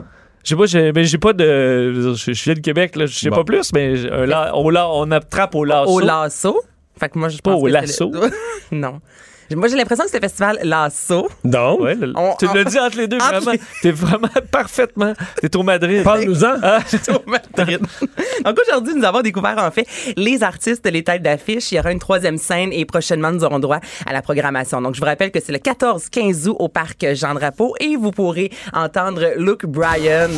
Je sais pas, j'ai ben, j'ai pas de. Je, je viens de Québec, là. Je sais Bon. pas plus, mais un la- on attrape au lasso. Au lasso? Fait que moi, je Pas pense au que lasso? c'est le- (laughs) non. Moi, j'ai l'impression que c'est le festival Lasso. Donc, Ouais, le- On- tu on- l'as dit entre les deux, Entre vraiment. les- T'es vraiment (laughs) parfaitement. T'es au Madrid. parle-nous-en. Ah, (laughs) au Madrid. Donc aujourd'hui, nous avons découvert en fait les artistes, les têtes d'affiche. Il y aura une troisième scène et prochainement, nous aurons droit à la programmation. Donc je vous rappelle que c'est le 14-15 août au parc Jean Drapeau et vous pourrez entendre Luke Bryan,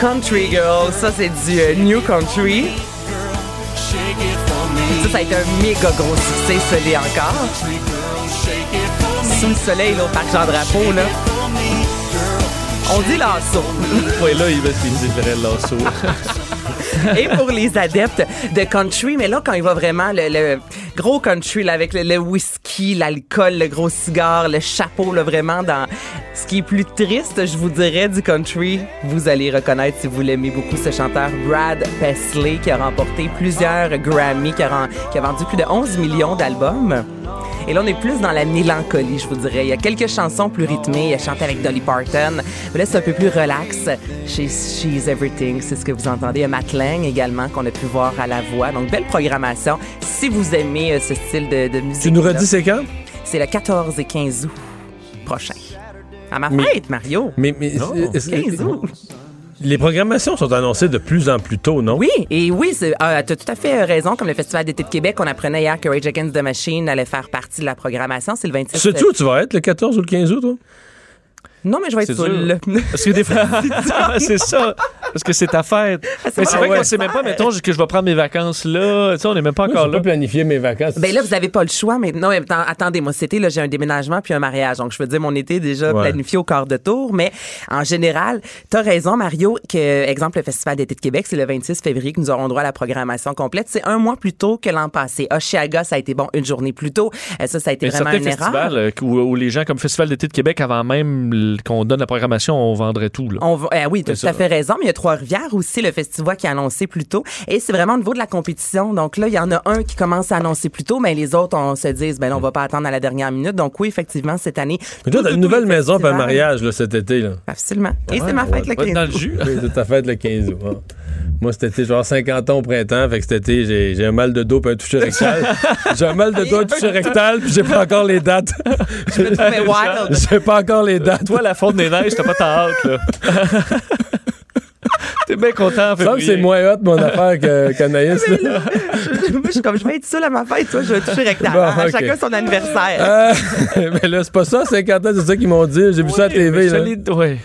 Country Girl. Ça, c'est du euh, New Country. Ça, ça a été un méga gros succès, ce l'est encore. Sous le soleil, là, au parc Jean Drapeau, là. On dit lasso. ouais, là, il va il dit vrai lasso. (laughs) (laughs) et pour les adeptes de country. Mais là, quand il va vraiment le, gros country, avec le, whisky, l'alcool, le gros cigare, le chapeau, là, vraiment dans ce qui est plus triste, je vous dirais, du country, vous allez reconnaître, si vous l'aimez beaucoup, ce chanteur Brad Paisley, qui a remporté plusieurs Grammy, qui a, vendu plus de 11 millions d'albums. Et là, on est plus dans la mélancolie, je vous dirais. Il y a quelques chansons plus rythmées. Il a chanté avec Dolly Parton. Mais là, c'est un peu plus relax. She's Everything, c'est ce que vous entendez. Matt Lang également, qu'on a pu voir à la voix. Donc, belle programmation. Si vous aimez euh, ce style de, de musique. Tu nous redis c'est quand? C'est le 14 et 15 août prochain. À ma Mais- fête, Mario. Mais, mais Non. est-ce- 15 août. les programmations sont annoncées de plus en plus tôt, non? Oui, et oui, c'est- euh, tu as tout à fait raison. Comme le Festival d'été de Québec, on apprenait hier que Rage Against the Machine allait faire partie de la programmation. C'est le 26 Sais-tu où tu vas être, le 14 ou le 15 août, toi? Non, mais je vais être seule. Parce que des fois, (laughs) (laughs) c'est ça. Parce que c'est ta fête. (laughs) Mais c'est vrai qu'on sait même pas, mettons, que je vais prendre mes vacances là. Tu sais, on n'est même pas Moi, encore là. pas planifié mes vacances. Ben là, vous avez pas le choix, mais non, mais attendez, moi, c'était, là, j'ai un déménagement puis un mariage. Donc, je veux dire, mon été est déjà Ouais. planifié au quart de tour. Mais en général, t'as raison, Mario, que, exemple, le Festival d'été de Québec, c'est le 26 février que nous aurons droit à la programmation complète. C'est un mois plus tôt que l'an passé. Oshiaga, ça a été bon une journée plus tôt. Euh, ça, ça a été Mais vraiment une erreur. euh, où, où les gens, comme Festival d'été de Québec, avant même qu'on donne la programmation, on vendrait tout. Là. On eh oui, tu as tout à fait raison, mais il y a Trois-Rivières aussi, le festival qui a annoncé plus tôt. Et c'est vraiment au niveau de la compétition. Donc là, il y en a un qui commence à annoncer plus tôt, mais les autres, on se dit, ben là, on va pas attendre à la dernière minute. Donc oui, effectivement, cette année. Mais toi, t'as une nouvelle maison pour un mariage là, cet été. Là. Absolument. Et c'est ma Ouais, fête le on va être 15 dans le août. jus. Oui, c'est ta fête le 15 août. ouais. Moi, cet été, je vais avoir 50 ans au printemps. Fait que cet été, j'ai, j'ai un mal de dos puis un toucher rectal. (laughs) j'ai un mal de dos, un toucher rectal, puis j'ai pas encore les dates. Wild. (laughs) j'ai pas encore les dates. Toi, la fonte des neiges, t'as pas ta hâte, là. (laughs) T'es bien content, que c'est moins hot, mon (laughs) affaire, que, qu'Anaïs. Là, je, (laughs) moi, je suis comme, je vais être seule à ma fête, toi, je vais toucher rectal. Bon. Chacun son anniversaire. Euh, (laughs) mais là, c'est pas ça, 50 ans, c'est ça qu'ils m'ont dit. J'ai vu ça à la Oui, TV. Là. ouais.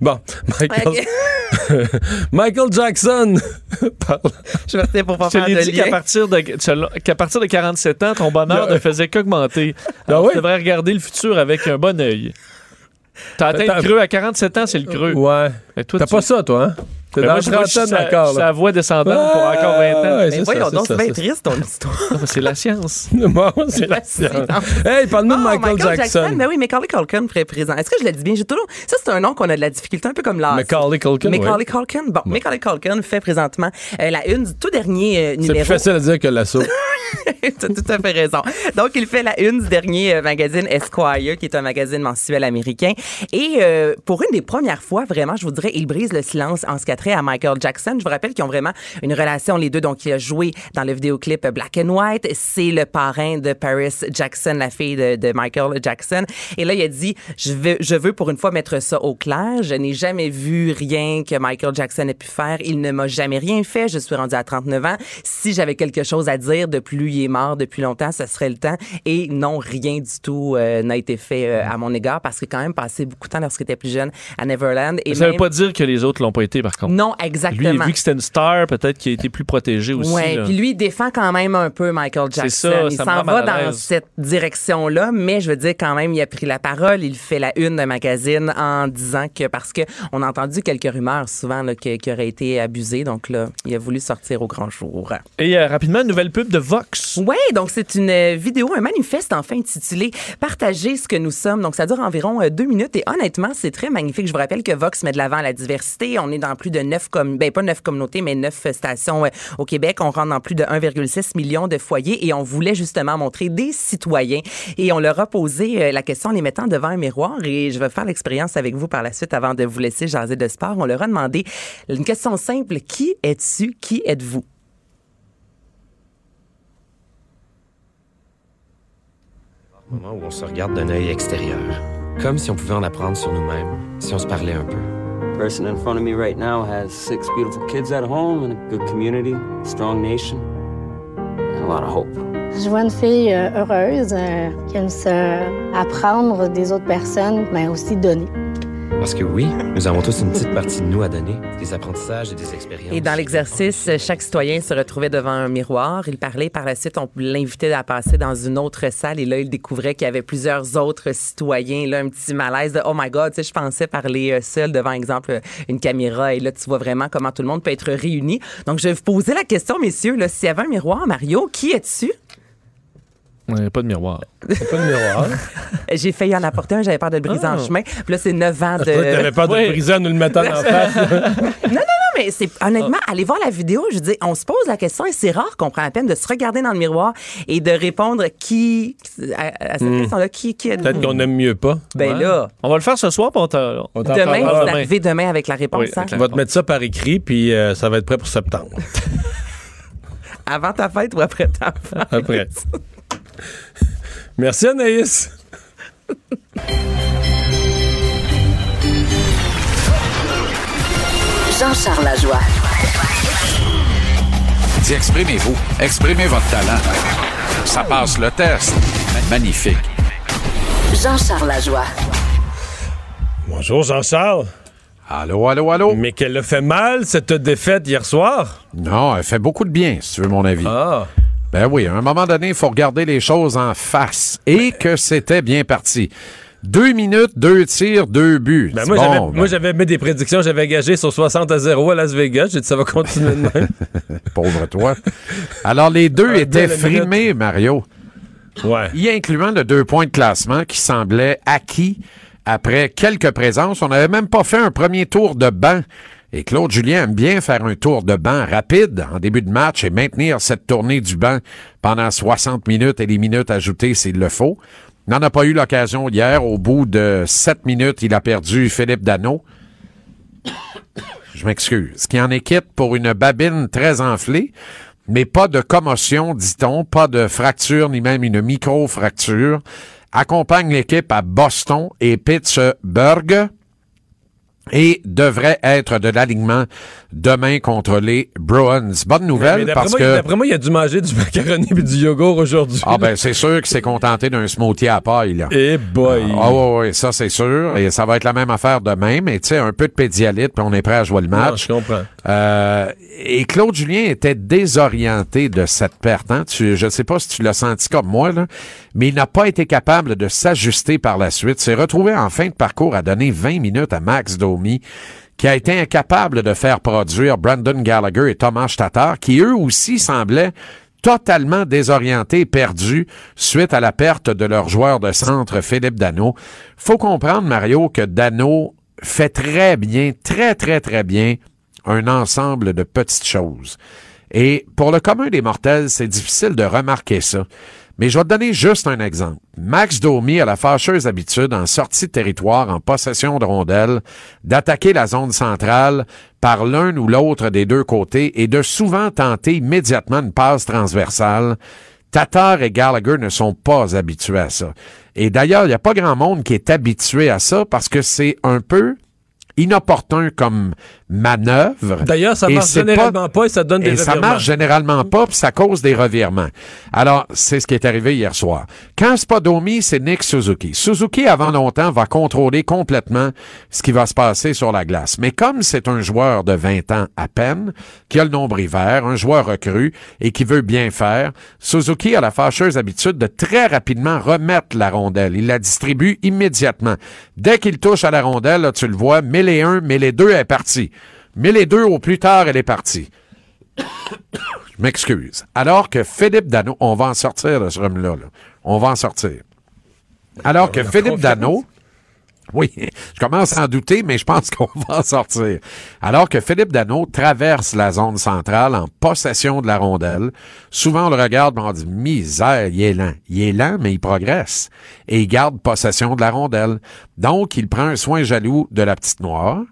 Bon, Michael. Michael Jackson parle. Je me pour pas Je faire de dit qu'à partir de, tu- qu'à partir de 47 ans, ton bonheur ne faisait qu'augmenter. Ah Alors, oui? Tu devrais regarder le futur avec un bon œil. T'as atteint le creux à 47 ans, c'est le creux. Ouais. T'as tu- pas ça, toi, hein? T'es Ben dans moi, la trentaine sa- encore, voix descendante pour encore 20 ans. Ouais, Mais c'est voyons ça, donc, c'est bien triste ton histoire. C'est la science. (laughs) Bon, c'est la science. Hey, parle-nous de Oh, Michael, Jackson. Mais oui, Macaulay Culkin ferait présent. Est-ce que je le dis bien? J'ai toujours... Ça, c'est un nom qu'on a de la difficulté, un peu comme l'art. Macaulay Culkin, Macaulay. Culkin. Bon, Macaulay Culkin fait présentement euh, la une du tout dernier euh, C'est numéro. plus facile à dire que l'assaut. (laughs) T'as tout à fait raison. Donc, il fait la une du dernier euh, magazine Esquire, qui est un magazine mensuel américain. Et euh, pour une des premières fois, vraiment, je vous dirais, il brise le silence en ce qui a à Michael Jackson. Je vous rappelle qu'ils ont vraiment une relation, les deux. Donc, il a joué dans le vidéoclip Black and White. C'est le parrain de Paris Jackson, la fille de, de Michael Jackson. Et là, il a dit, je veux, je veux pour une fois mettre ça au clair. Je n'ai jamais vu rien que Michael Jackson ait pu faire. Il ne m'a jamais rien fait. Je suis rendu à 39 ans. Si j'avais quelque chose à dire depuis lui, il est mort depuis longtemps, ce serait le temps. Et non, rien du tout euh, n'a été fait euh, à mon égard parce a quand même passé beaucoup de temps lorsqu'il était plus jeune à Neverland. Et Ça ne veut pas dire que les autres l'ont pas été, par contre. Non, Lui, exactement. vu que c'était une star, peut-être qu'il a été plus protégé aussi. Là. puis lui il défend quand même un peu Michael C'est Jackson. ça, il s'en va dans cette direction-là, mais je veux dire quand même, il a pris la parole, il fait la une d'un magazine en disant que parce que on a entendu quelques rumeurs souvent qu'il aurait été abusé, donc là, il a voulu sortir au grand jour. Et euh, rapidement, une nouvelle pub de Vox. Oui, donc c'est une euh, vidéo, un manifeste enfin intitulé Partager ce que nous sommes. Donc ça dure environ euh, deux minutes et honnêtement, c'est très magnifique. Je vous rappelle que Vox met de l'avant la diversité. On est dans plus de neuf comme ben pas neuf communautés, mais neuf stations euh, au Québec. On rentre dans plus de 1,6 million de foyers et on voulait justement montrer des citoyens. Et on leur a posé euh, la question en les mettant devant un miroir et je vais faire l'expérience avec vous par la suite avant de vous laisser jaser de sport. On leur a demandé une question simple. Qui es-tu? Qui êtes-vous? moment où on se regarde d'un œil extérieur, comme si on pouvait en apprendre sur nous-mêmes, si on se parlait un peu. Person in front of me right now has six beautiful kids at home and a good community, strong nation, and a lot of hope. Je vois une fille euh, heureuse euh, qui aime se apprendre des autres personnes, mais aussi donner. Parce que oui, nous avons tous une petite partie de nous à donner, des apprentissages et des expériences. Et dans l'exercice, chaque citoyen se retrouvait devant un miroir. Il parlait par la suite, on l'invitait à passer dans une autre salle et là, il découvrait qu'il y avait plusieurs autres citoyens. Là, un petit malaise de Oh my God, tu sais, je pensais parler euh, seul devant, exemple, une caméra et là, tu vois vraiment comment tout le monde peut être réuni. Donc, je vais vous poser la question, messieurs, s'il y avait un miroir, Mario, qui es-tu? Ouais, pas de miroir. Pas de miroir. (laughs) J'ai failli en apporter un, j'avais peur de le briser en Ah. chemin. Puis là, c'est 9 ans de. Toi, T'avais peur de le briser en nous le mettant en (laughs) face. Non, non, non, mais c'est honnêtement, allez voir la vidéo. Je dis, on se pose la question et c'est rare qu'on prend la peine de se regarder dans le miroir et de répondre qui à, à cette Hmm. question-là, qui, qui êtes-vous? Peut-être qu'on aime mieux pas. Ben là, On va le faire ce soir, puis on On demain, parlera c'est arrivé demain avec la réponse. Oui, hein? On va te mettre ça par écrit, puis euh, ça va être prêt pour septembre. (laughs) Avant ta fête ou après ta fête? Après. (laughs) Merci Anaïs. Jean-Charles Lajoie. Dis, exprimez-vous. Exprimez votre talent. Ça passe le test. Magnifique. Jean-Charles Lajoie. Bonjour Jean-Charles. Allô, allô, allô? Mais qu'elle a fait mal, cette défaite hier soir? Non, elle fait beaucoup de bien, si tu veux mon avis. Ah. Ben oui, à un moment donné, il faut regarder les choses en face. Et que c'était bien parti. Deux minutes, deux tirs, deux buts. Ben moi, bon, j'avais, ben. moi, j'avais mis des prédictions, j'avais gagé sur 60 à 0 à Las Vegas. J'ai dit, ça va continuer de même. (laughs) Pauvre toi. Alors, les deux Ah, étaient minute. frimés, Mario. Ouais. Y incluant le deux points de classement qui semblait acquis après quelques présences. On n'avait même pas fait un premier tour de banc. Et Claude Julien aime bien faire un tour de banc rapide en début de match et maintenir cette tournée du banc pendant 60 minutes et les minutes ajoutées s'il le faut. N'en a pas eu l'occasion hier. Au bout de 7 minutes, il a perdu Philippe Dano. Je m'excuse. Qui en quitte pour une babine très enflée, mais pas de commotion, dit-on, pas de fracture, ni même une micro-fracture. Accompagne l'équipe à Boston et Pittsburgh et devrait être de l'alignement demain contre les Bruins. Bonne nouvelle Mais parce moi, que... D'après moi, il a dû manger du macaroni et du yogourt aujourd'hui. Ah ben c'est sûr qu'il s'est contenté d'un smoothie à paille là. Eh boy. Ah ouais, ouais, ça c'est sûr. Et ça va être la même affaire demain, mais tu sais, un peu de pédialyte, puis on est prêt à jouer le match. Non, je comprends. Euh, et Claude Julien était désorienté de cette perte. Hein? Tu, je ne sais pas si tu l'as senti comme moi, là, mais il n'a pas été capable de s'ajuster par la suite. S'est retrouvé en fin de parcours à donner 20 minutes à Max Domi, qui a été incapable de faire produire Brandon Gallagher et Thomas Tatar, qui eux aussi semblaient totalement désorientés et perdus suite à la perte de leur joueur de centre, Philippe Dano. Faut comprendre, Mario, que Dano fait très bien, très, très, très bien un ensemble de petites choses. Et pour le commun des mortels, c'est difficile de remarquer ça. Mais je vais te donner juste un exemple. Max Domi a la fâcheuse habitude, en sortie de territoire, en possession de rondelles, d'attaquer la zone centrale par l'un ou l'autre des deux côtés et de souvent tenter immédiatement une passe transversale. Tatar et Gallagher ne sont pas habitués à ça. Et d'ailleurs, il n'y a pas grand monde qui est habitué à ça parce que c'est un peu inopportun comme manœuvre. D'ailleurs, ça marche généralement pas, et ça donne des et ça revirements. marche généralement pas, puis ça cause des revirements. Alors, c'est ce qui est arrivé hier soir. Quand c'est pas Domi, c'est Nick Suzuki. Suzuki, avant longtemps, va contrôler complètement ce qui va se passer sur la glace. Mais comme c'est un joueur de 20 ans à peine, qui a le nombril vert, un joueur recru et qui veut bien faire, Suzuki a la fâcheuse habitude de très rapidement remettre la rondelle. Il la distribue immédiatement. Dès qu'il touche à la rondelle, là, tu le vois, mille et un, mille et deux, elle est partie. Mille et deux, au plus tard, elle est partie. Je m'excuse. Alors que Philippe Dano, on va en sortir de ce rhume-là. là. On va en sortir. Alors que Philippe Dano, (laughs) oui, je commence à en douter, mais je pense qu'on va en sortir. Alors que Philippe Dano traverse la zone centrale en possession de la rondelle, souvent on le regarde et on dit misère, il est lent. Il est lent, mais il progresse. Et il garde possession de la rondelle. Donc, il prend un soin jaloux de la petite noire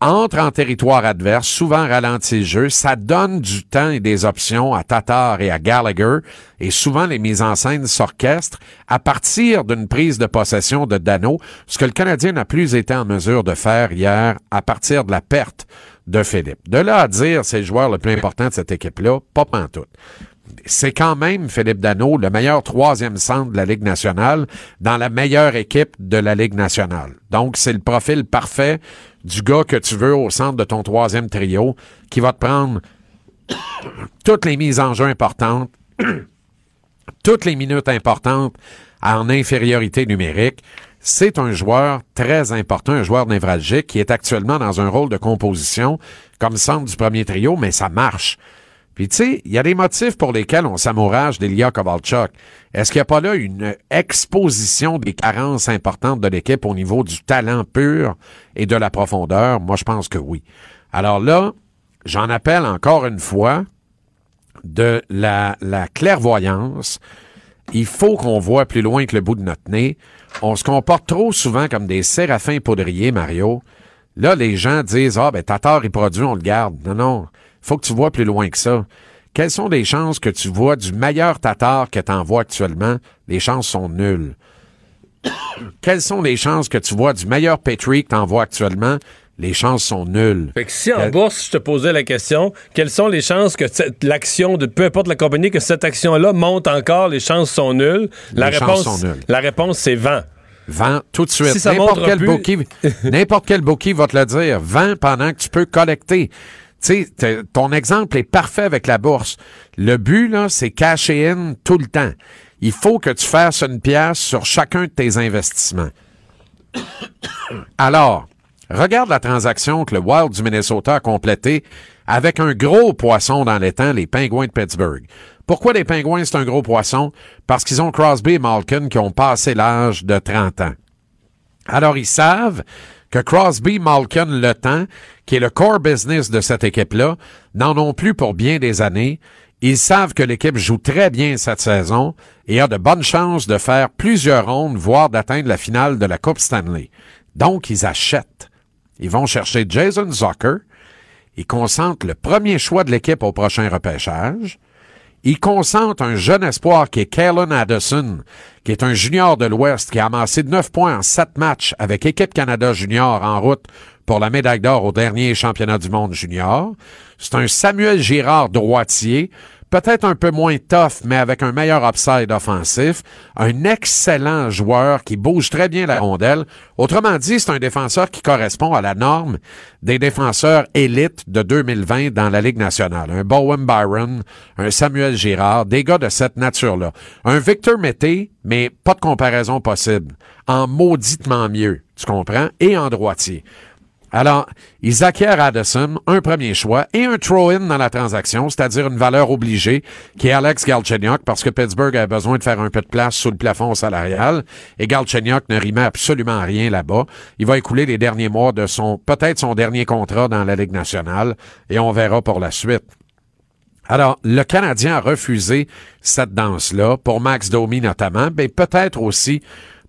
entre en territoire adverse, souvent ralentit le jeu, ça donne du temps et des options à Tatar et à Gallagher, et souvent les mises en scène s'orchestrent à partir d'une prise de possession de Dano, ce que le Canadien n'a plus été en mesure de faire hier à partir de la perte de Philippe. De là à dire c'est le joueur le plus important de cette équipe-là, pas pantoute c'est quand même Philippe Dano, le meilleur troisième centre de la Ligue nationale, dans la meilleure équipe de la Ligue nationale. Donc, c'est le profil parfait du gars que tu veux au centre de ton troisième trio, qui va te prendre toutes les mises en jeu importantes, (clears throat) toutes les minutes importantes en infériorité numérique. C'est un joueur très important, un joueur névralgique qui est actuellement dans un rôle de composition comme centre du premier trio, mais ça marche. Puis tu sais, il y a des motifs pour lesquels on s'amourage d'Elia Kovalchuk. Est-ce qu'il n'y a pas là une exposition des carences importantes de l'équipe au niveau du talent pur et de la profondeur? Moi, je pense que oui. Alors là, j'en appelle encore une fois de la, la clairvoyance. Il faut qu'on voit plus loin que le bout de notre nez. On se comporte trop souvent comme des séraphins poudriers, Mario. Là, les gens disent, ah, ben, Tatar, il produit, on le garde. Non, non faut que tu vois plus loin que ça. Quelles sont les chances que tu vois du meilleur Tatar que tu envoies actuellement? Les chances sont nulles. (coughs) Quelles sont les chances que tu vois du meilleur Petrie que tu envoies actuellement? Les chances sont nulles. Fait que si en Quel- bourse, je te posais la question, quelles sont les chances que l'action de peu importe la compagnie, que cette action-là monte encore, les chances sont nulles? La Les chances réponse, sont nulles. La réponse, c'est vent. Vends tout de suite. Si N'importe quel plus- bookie, (laughs) quel bookie va te le dire. Vends pendant que tu peux collecter. Tu sais, ton exemple est parfait avec la bourse. Le but, là, c'est cacher in tout le temps. Il faut que tu fasses une pièce sur chacun de tes investissements. (coughs) Alors, regarde la transaction que le Wild du Minnesota a complétée avec un gros poisson dans temps, les Pingouins de Pittsburgh. Pourquoi les Pingouins, c'est un gros poisson? Parce qu'ils ont Crosby et Malkin qui ont passé l'âge de 30 ans. Alors, ils savent que Crosby, Malkin, le temps, qui est le core business de cette équipe-là, n'en ont plus pour bien des années. Ils savent que l'équipe joue très bien cette saison et a de bonnes chances de faire plusieurs rondes, voire d'atteindre la finale de la Coupe Stanley. Donc, ils achètent. Ils vont chercher Jason Zucker. Ils concentrent le premier choix de l'équipe au prochain repêchage. Ils concentrent un jeune espoir qui est Kalen Addison, qui est un junior de l'Ouest qui a amassé 9 points en 7 matchs avec Équipe Canada Junior en route pour la médaille d'or au dernier championnat du monde junior. C'est un Samuel Girard droitier, peut-être un peu moins tough, mais avec un meilleur upside offensif. Un excellent joueur qui bouge très bien la rondelle. Autrement dit, c'est un défenseur qui correspond à la norme des défenseurs élites de 2020 dans la Ligue nationale. Un Bowen Byron, un Samuel Girard, des gars de cette nature-là. Un Victor Mété, mais pas de comparaison possible. En mauditement mieux, tu comprends? Et en droitier. Alors, ils acquièrent Addison, un premier choix et un throw-in dans la transaction, c'est-à-dire une valeur obligée, qui est Alex Galchenyuk, parce que Pittsburgh a besoin de faire un peu de place sous le plafond salarial, et Galchenyuk ne rimait absolument rien là-bas. Il va écouler les derniers mois de son, peut-être son dernier contrat dans la Ligue nationale, et on verra pour la suite. Alors, le Canadien a refusé cette danse-là, pour Max Domi notamment, mais peut-être aussi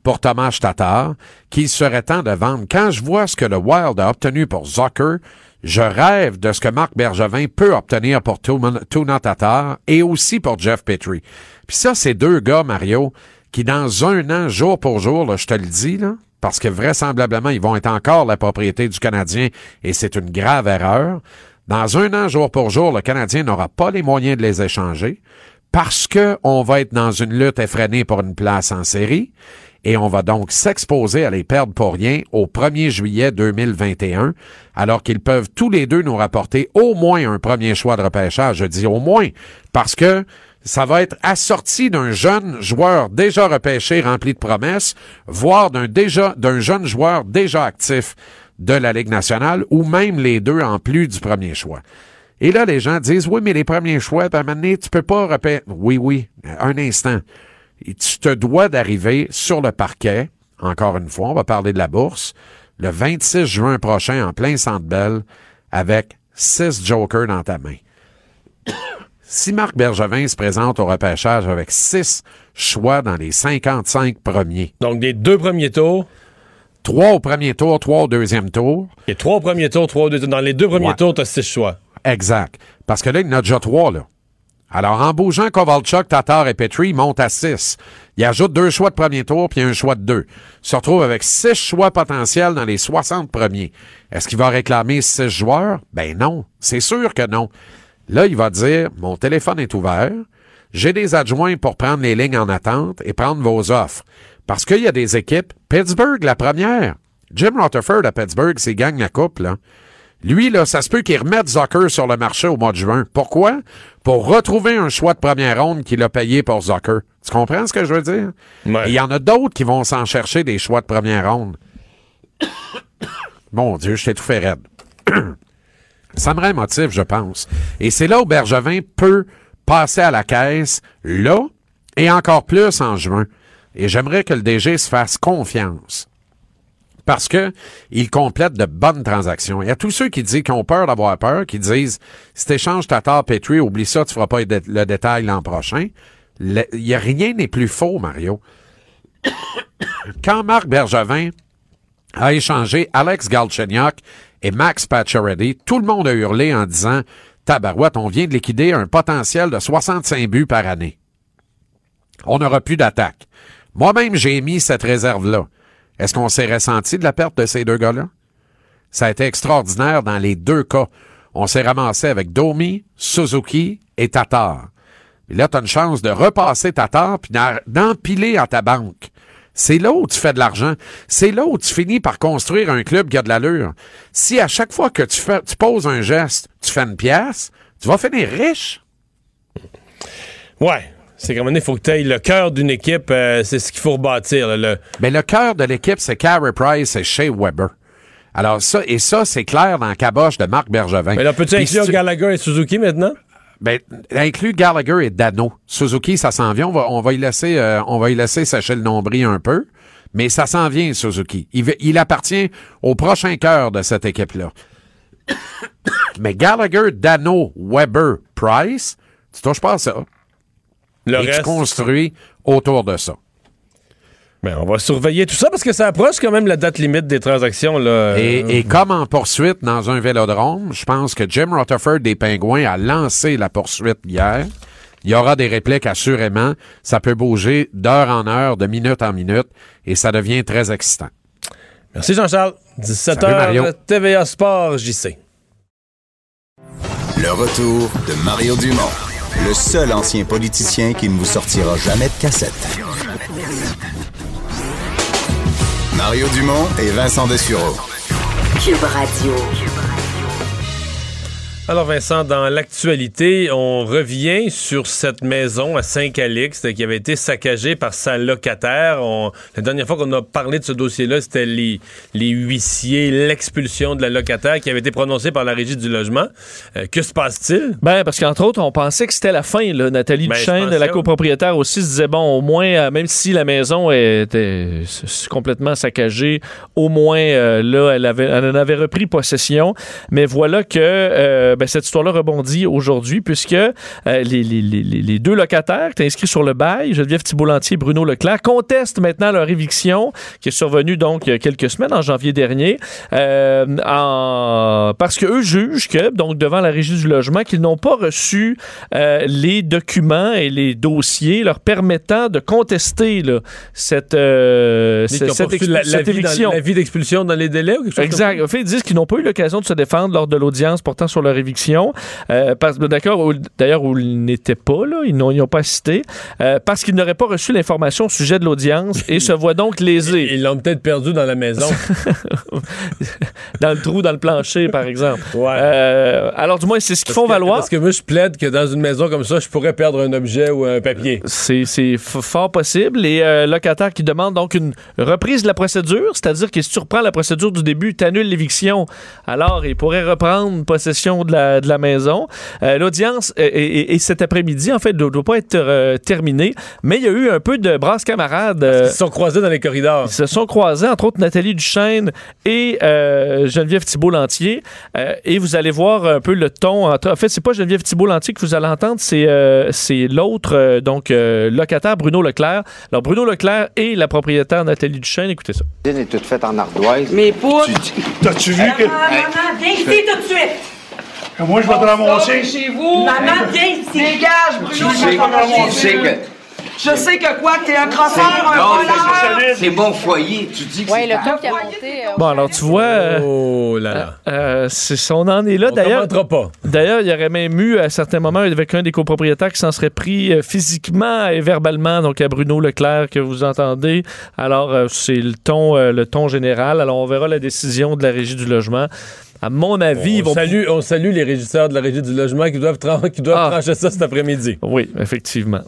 pour Thomas Tatar, qu'il serait temps de vendre. Quand je vois ce que le Wild a obtenu pour Zucker, je rêve de ce que Marc Bergevin peut obtenir pour Tuna Tatar et aussi pour Jeff Petrie. Puis ça, c'est deux gars, Mario, qui dans un an, jour pour jour, là, je te le dis, là, parce que vraisemblablement, ils vont être encore la propriété du Canadien et c'est une grave erreur. Dans un an, jour pour jour, le Canadien n'aura pas les moyens de les échanger parce que on va être dans une lutte effrénée pour une place en série et on va donc s'exposer à les perdre pour rien au 1er juillet 2021, alors qu'ils peuvent tous les deux nous rapporter au moins un premier choix de repêchage. Je dis au moins, parce que ça va être assorti d'un jeune joueur déjà repêché, rempli de promesses, voire d'un déjà, d'un jeune joueur déjà actif de la Ligue nationale, ou même les deux en plus du premier choix. Et là, les gens disent, oui, mais les premiers choix, ben, maintenant, tu peux pas repêcher. Oui, oui, un instant tu te dois d'arriver sur le parquet, encore une fois, on va parler de la bourse, le 26 juin prochain en plein centre belle avec six jokers dans ta main. (coughs) si Marc Bergevin se présente au repêchage avec six choix dans les 55 premiers. Donc des deux premiers tours? Trois au premier tour, trois au deuxième tour. Et trois au premier tour, trois au deuxième Dans les deux premiers tours, tu as six choix. Exact. Parce que là, il y en a déjà trois, là. Alors, en bougeant Kovalchuk, Tatar et Petrie, il monte à 6. Il ajoute deux choix de premier tour puis un choix de deux. Se retrouve avec six choix potentiels dans les 60 premiers. Est-ce qu'il va réclamer six joueurs? Ben non. C'est sûr que non. Là, il va dire, mon téléphone est ouvert. J'ai des adjoints pour prendre les lignes en attente et prendre vos offres. Parce qu'il y a des équipes. Pittsburgh, la première. Jim Rutherford à Pittsburgh, c'est gagne la coupe, là. Lui, là, ça se peut qu'il remette Zucker sur le marché au mois de juin. Pourquoi? Pour retrouver un choix de première ronde qu'il a payé pour Zucker. Tu comprends ce que je veux dire? Il y en a d'autres qui vont s'en chercher des choix de première ronde. (coughs) Mon Dieu, je t'ai tout fait raide. (coughs) ça me motif, je pense. Et c'est là où Bergevin peut passer à la caisse, là, et encore plus en juin. Et j'aimerais que le DG se fasse confiance parce que il complète de bonnes transactions. Il y a tous ceux qui disent qu'ils ont peur d'avoir peur, qui disent si t'échanges ta tare Petrie, oublie ça, tu feras pas le détail l'an prochain. Il y a rien n'est plus faux, Mario. (coughs) Quand Marc Bergevin a échangé Alex Galchenyuk et Max Pacioretty, tout le monde a hurlé en disant Tabarouette, on vient de liquider un potentiel de 65 buts par année. On n'aura plus d'attaque. Moi-même, j'ai émis cette réserve-là. Est-ce qu'on s'est ressenti de la perte de ces deux gars-là? Ça a été extraordinaire dans les deux cas. On s'est ramassé avec Domi, Suzuki et Tatar. Là, tu as une chance de repasser Tatar puis d'empiler à ta banque. C'est là où tu fais de l'argent. C'est là où tu finis par construire un club qui a de l'allure. Si à chaque fois que tu, fais, tu poses un geste, tu fais une pièce, tu vas finir riche. Ouais, c'est comme il faut que tu le cœur d'une équipe, euh, c'est ce qu'il faut rebâtir. le... Mais le cœur de l'équipe, c'est Carey Price et Shea Weber. Alors ça, et ça, c'est clair dans la caboche de Marc Bergevin. Mais là, peux-tu inclure Gallagher et Suzuki maintenant? Ben, inclut Gallagher et Dano. Suzuki, ça s'en vient. On va, on va y laisser, euh, on va y laisser sécher le nombril un peu. Mais ça s'en vient, Suzuki. Il, il appartient au prochain cœur de cette équipe-là. (coughs) Mais Gallagher, Dano, Weber, Price, tu touches pas à ça. Le et tu construis autour de ça. Mais on va surveiller tout ça parce que ça approche quand même la date limite des transactions. Là. Et, comme en poursuite dans un vélodrome, je pense que Jim Rutherford des Pingouins a lancé la poursuite hier. Il y aura des répliques assurément. Ça peut bouger d'heure en heure, de minute en minute, et ça devient très excitant. Merci Jean-Charles. 17h, Salut, Mario. TVA Sport, JC. Le retour de Mario Dumont, le seul ancien politicien qui ne vous sortira jamais de cassette. Mario Dumont et Vincent Dessureau. Cube Radio. Alors Vincent, dans l'actualité, on revient sur cette maison à Saint-Calixte qui avait été saccagée par sa locataire. On- la dernière fois qu'on a parlé de ce dossier-là, c'était les, les huissiers, l'expulsion de la locataire qui avait été prononcée par la Régie du logement. Euh, que se passe-t-il? Ben, parce qu'entre autres, on pensait que c'était la fin. Là. Nathalie Ben, Duchesne, la copropriétaire aussi, se disait bon, au moins, euh, même si la maison était complètement saccagée, au moins, euh, là, elle, avait, elle en avait repris possession. Mais voilà que euh, ben, cette histoire-là rebondit aujourd'hui, puisque euh, les, les- les- les- deux locataires qui étaient inscrits sur le bail, Geneviève Thibault-Lantier et Bruno Leclerc, contestent maintenant leur éviction, qui est survenue donc il y a quelques semaines, en janvier dernier, euh, en- parce qu'eux jugent que, donc devant la régie du logement, qu'ils n'ont pas reçu euh, les documents et les dossiers leur permettant de contester là, cette, euh, cette, cette la, cette éviction. l'avis d'expulsion dans les délais ou quelque chose Exact. En fait, ils disent qu'ils n'ont pas eu l'occasion de se défendre lors de l'audience portant sur leur éviction. Euh, d'accord, d'ailleurs, où ils n'étaient pas, là, ils n'ont pas assisté, euh, parce qu'ils n'auraient pas reçu l'information au sujet de l'audience et (laughs) se voient donc lésés. Ils l'ont peut-être perdu dans la maison. (laughs) dans le trou, dans le plancher, par exemple. Euh, alors, du moins, c'est ce qu'ils font valoir. Parce que moi, je plaide que dans une maison comme ça, je pourrais perdre un objet ou un papier. C'est fort possible. Et locataire qui demande donc une reprise de la procédure, c'est-à-dire que si tu reprends la procédure du début, tu annules l'éviction, alors il pourrait reprendre possession de la, de la maison. Euh, L'audience euh, et, et- et cet après-midi, en fait, ne doit pas être euh, terminée, mais il y a eu un peu de brasse camarade. euh, Ils se sont croisés dans les corridors. Ils se sont croisés, entre autres Nathalie Duchesne et euh, Geneviève Thibault-Lantier. Euh, et vous allez voir un peu le ton. entre- En fait, c'est pas Geneviève Thibault-Lantier que vous allez entendre, c'est euh, c'est l'autre, euh, donc euh, locataire Bruno Leclerc. Alors, Bruno Leclerc et la propriétaire Nathalie Duchesne, écoutez ça. Est toute faite en ardoise. Mais pour. T'as-tu vu que. Maman, viens ici tout de suite! Moi, je vais te ramasser. chez vous! Maman, viens ici! Dégage, Bruno, je sais, vais te ramasser. que. Je sais que quoi, que t'es un crosseur, un voleur! c'est bon foyer. Tu dis que Ouais, c'est le ton qui a monté. euh, Bon, alors tu vois. euh, Oh là là. euh, c'est- on en est là. On D'ailleurs, commentera pas. D'ailleurs, il y aurait même eu à certains moments avec un des copropriétaires qui s'en serait pris euh, physiquement et verbalement, donc à Bruno Leclerc que vous entendez. Alors, euh, c'est le ton, euh, le ton général. Alors, on verra la décision de la régie du logement. À mon avis, ils On vont. salue, on salue les régisseurs de la Régie du logement qui doivent, qui doivent Ah. trancher ça cet après-midi. Oui, effectivement.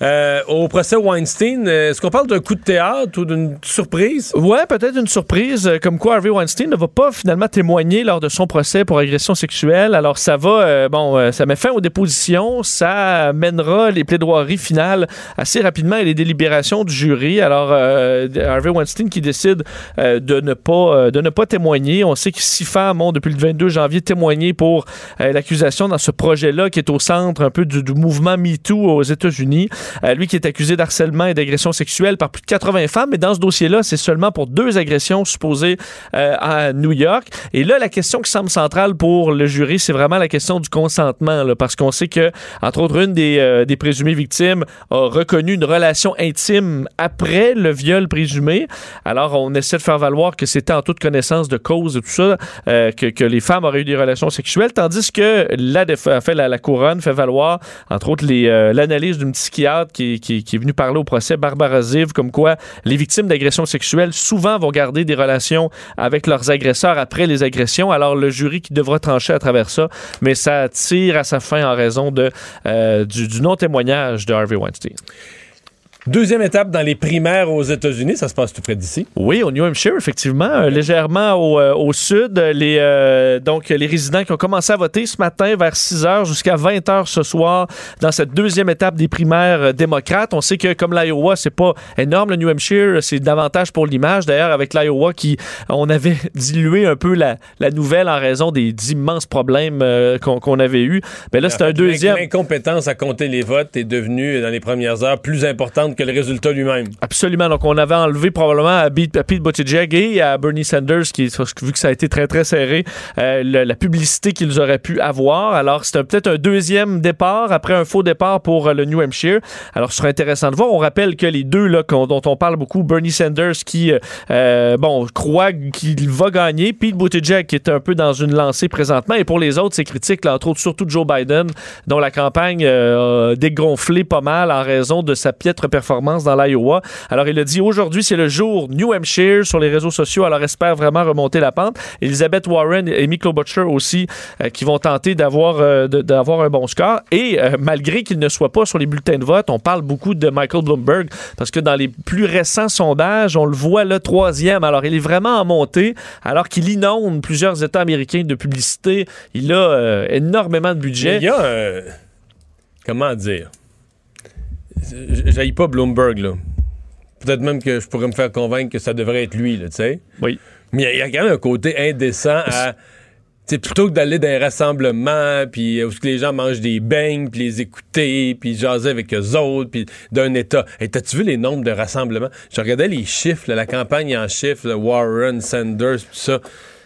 Euh, au procès Weinstein, euh, est-ce qu'on parle d'un coup de théâtre ou d'une surprise? Ouais, peut-être une surprise, euh, comme quoi Harvey Weinstein ne va pas finalement témoigner lors de son procès pour agression sexuelle. Alors ça va, euh, bon, euh, ça met fin aux dépositions, ça mènera les plaidoiries finales assez rapidement et les délibérations du jury. Alors Harvey Weinstein qui décide de ne pas de ne pas témoigner. On sait que six femmes depuis le 22 janvier témoigné pour euh, l'accusation dans ce projet-là qui est au centre un peu du, mouvement MeToo aux États-Unis. Euh, lui qui est accusé d'harcèlement et d'agression sexuelle par plus de 80 femmes, mais dans ce dossier-là, c'est seulement pour deux agressions supposées euh, à New York. Et là, la question qui semble centrale pour le jury, c'est vraiment la question du consentement, parce qu'on sait que, entre autres, une des, des présumées victimes a reconnu une relation intime après le viol présumé. Alors, on essaie de faire valoir que c'était en toute connaissance de cause et tout ça, que, les femmes auraient eu des relations sexuelles, tandis que la, couronne fait valoir, entre autres, euh, l'analyse d'une psychiatre qui est venue parler au procès, Barbara Ziv, comme quoi les victimes d'agressions sexuelles souvent vont garder des relations avec leurs agresseurs après les agressions. Alors, le jury qui devra trancher à travers ça, mais ça tire à sa fin en raison de, euh, du, du non-témoignage de Harvey Weinstein. Deuxième étape dans les primaires aux États-Unis, ça se passe tout près d'ici. Oui, au New Hampshire, effectivement, euh, légèrement au, euh, au sud. Les, euh, donc, les résidents qui ont commencé à voter ce matin vers 6 h jusqu'à 20 h ce soir dans cette deuxième étape des primaires démocrates. On sait que comme l'Iowa, c'est pas énorme, le New Hampshire, c'est davantage pour l'image. D'ailleurs, avec l'Iowa, qui on avait (laughs) dilué un peu la, la nouvelle en raison des immenses problèmes qu'on qu'on avait eus. Mais là, c'est un deuxième. L'incompétence à compter les votes est devenue, dans les premières heures, plus importante que le résultat lui-même. Absolument. Donc, on avait enlevé probablement à Pete, Buttigieg et à Bernie Sanders, qui, vu que ça a été très, très serré, euh, la publicité qu'ils auraient pu avoir. Alors, un- peut-être un deuxième départ après un faux départ pour euh, le New Hampshire. Alors, ce sera intéressant de voir. On rappelle que les deux là, dont on parle beaucoup, Bernie Sanders qui, euh, bon, croit qu'il va gagner, Pete Buttigieg qui est un peu dans une lancée présentement. Et pour les autres, c'est critique, là, entre autres, surtout Joe Biden, dont la campagne a dégonflé pas mal en raison de sa piètre performance dans l'Iowa. Alors, il a dit aujourd'hui, c'est le jour New Hampshire sur les réseaux sociaux. Alors, espère vraiment remonter la pente. Elizabeth Warren et Amy Klobuchar aussi, euh, qui vont tenter d'avoir euh, d'avoir un bon score. Et euh, malgré qu'il ne soit pas sur les bulletins de vote, on parle beaucoup de Michael Bloomberg parce que dans les plus récents sondages, on le voit le troisième. Alors, il est vraiment en montée, alors qu'il inonde plusieurs États américains de publicité. Il a énormément de budget. Il y a un- Comment dire? J'aille pas Bloomberg, là. Peut-être même que je pourrais me faire convaincre que ça devrait être lui, là, tu sais. Oui. Mais il y a- il y, a quand même un côté indécent à. Tu sais, plutôt que d'aller dans un rassemblement, puis euh, où que les gens mangent des beignes, puis les écouter, puis jaser avec eux autres, puis d'un État. Et t'as-tu vu les nombres de rassemblements? Je regardais les chiffres, là, la campagne en chiffres, là, Warren, Sanders, tout ça.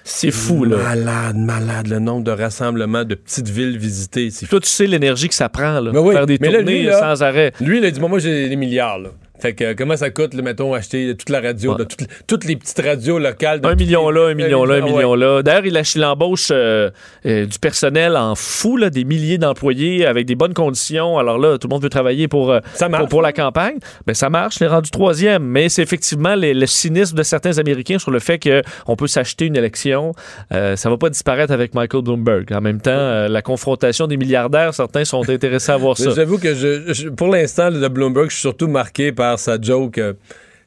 C'est fou, là. Malade, malade, le nombre de rassemblements de petites villes visitées. C'est Toi, tu sais l'énergie que ça prend, là, Mais oui, faire des mais là, tournées lui, là, sans arrêt. Lui, il a dit, moi, j'ai des milliards, là. Fait que euh, comment ça coûte, là, mettons, acheter toute la radio, Ouais. toutes, toutes les petites radios locales. de Un million les- là, un million là, un ouais. million là. D'ailleurs, il, il embauche euh, euh, du personnel en fou, là, des milliers d'employés avec des bonnes conditions. Alors là, tout le monde veut travailler pour, euh, pour, pour la campagne. Ben, ça marche, il est rendu troisième. Mais c'est effectivement les- le cynisme de certains Américains sur le fait qu'on peut s'acheter une élection. Euh, ça va pas disparaître avec Michael Bloomberg. En même temps, euh, la confrontation des milliardaires, certains sont intéressés à voir Mais ça. J'avoue que je, je- pour l'instant, le Bloomberg, je suis surtout marqué par sa joke. euh, tu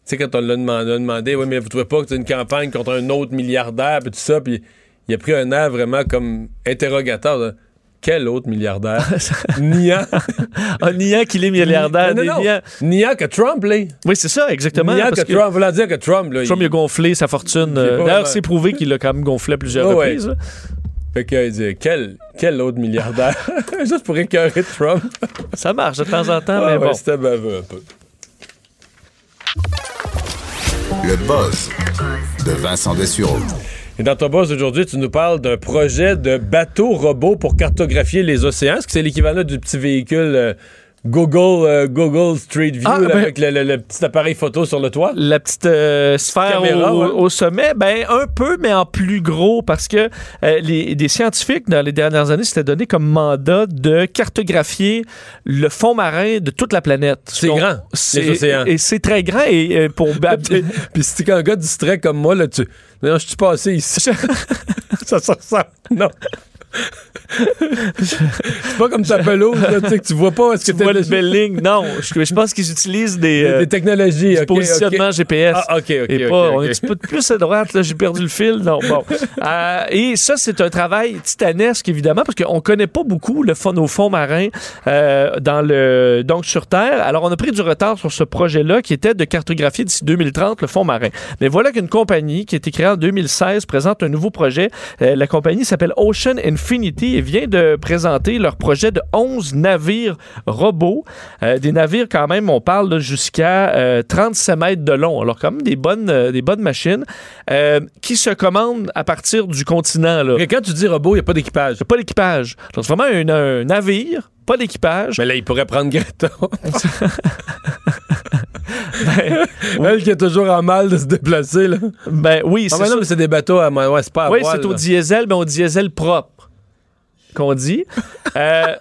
sais, quand on l'a demandé, a demandé, oui, mais vous trouvez pas que c'est une campagne contre un autre milliardaire, puis tout ça, puis il a pris un air vraiment comme interrogateur. là. Quel autre milliardaire? (laughs) niant. (laughs) Ah, niant qu'il est milliardaire. Non, non, non. niant. Niant que Trump, là. Oui, c'est ça, exactement. Niant parce que Trump, voulant dire que Trump, là, Trump il- a gonflé sa fortune. Euh, D'ailleurs, c'est prouvé qu'il l'a quand même gonflé à plusieurs Ouais, ouais. reprises. là. Fait qu'il dit, quel, quel autre milliardaire? (laughs) Juste pour écœurer Trump. Ça marche de temps en temps, Ah mais ouais, bon. C'était baveux un peu. Le buzz de Vincent Dessureau. Et dans ton boss aujourd'hui, tu nous parles d'un projet de bateau robot pour cartographier les océans. Est-ce que c'est l'équivalent du petit véhicule euh, Google, euh, Google Street View Ah, là, ben- avec le, le- le petit appareil photo sur le toit? La petite euh, sphère Caméra, au, ouais. au sommet, ben un peu, mais en plus gros, parce que euh, les, des scientifiques, dans les dernières années, s'étaient donné comme mandat de cartographier le fond marin de toute la planète. C'est grand, les océans. Et c'est très grand, et pour... (laughs) Puis si t'es un gars distrait comme moi, là, tu. Non, je suis passé ici. (laughs) ça sort ça. Non. (laughs) c'est pas comme ta pelouse, là, tu sais, que tu vois pas. Est-ce que tu vois belle ligne? Non, je, je pense qu'ils utilisent des, euh, des technologies, du positionnement. GPS. Ah, ok, ok, Et pas, on est un petit peu plus à droite, là, j'ai perdu le fil. Non, bon. (laughs) Euh, et ça, c'est un travail titanesque, évidemment, parce qu'on connaît pas beaucoup le fond, nos fonds marins euh, dans le, donc sur Terre. Alors, on a pris du retard sur ce projet-là qui était de cartographier d'ici 2030 le fond marin. Mais voilà qu'une compagnie qui a été créée en 2016 présente un nouveau projet. Euh, la compagnie s'appelle Ocean Infinity vient de présenter leur projet de 11 navires robots. Euh, des navires, quand même, on parle jusqu'à euh, 37 mètres de long. Alors, quand même, des bonnes, euh, des bonnes machines euh, qui se commandent à partir du continent. Là. quand tu dis robot, il n'y a pas d'équipage. Il n'y a pas d'équipage. Donc, c'est vraiment un, un navire, pas d'équipage. Mais là, il pourrait prendre Greta. (laughs) Ben, Elle qui est toujours en mal de se déplacer, là. Ben oui, Ah, c'est mais c'est des bateaux à. Ouais, c'est pas à Oui, c'est au diesel, mais au diesel propre qu'on dit. Euh,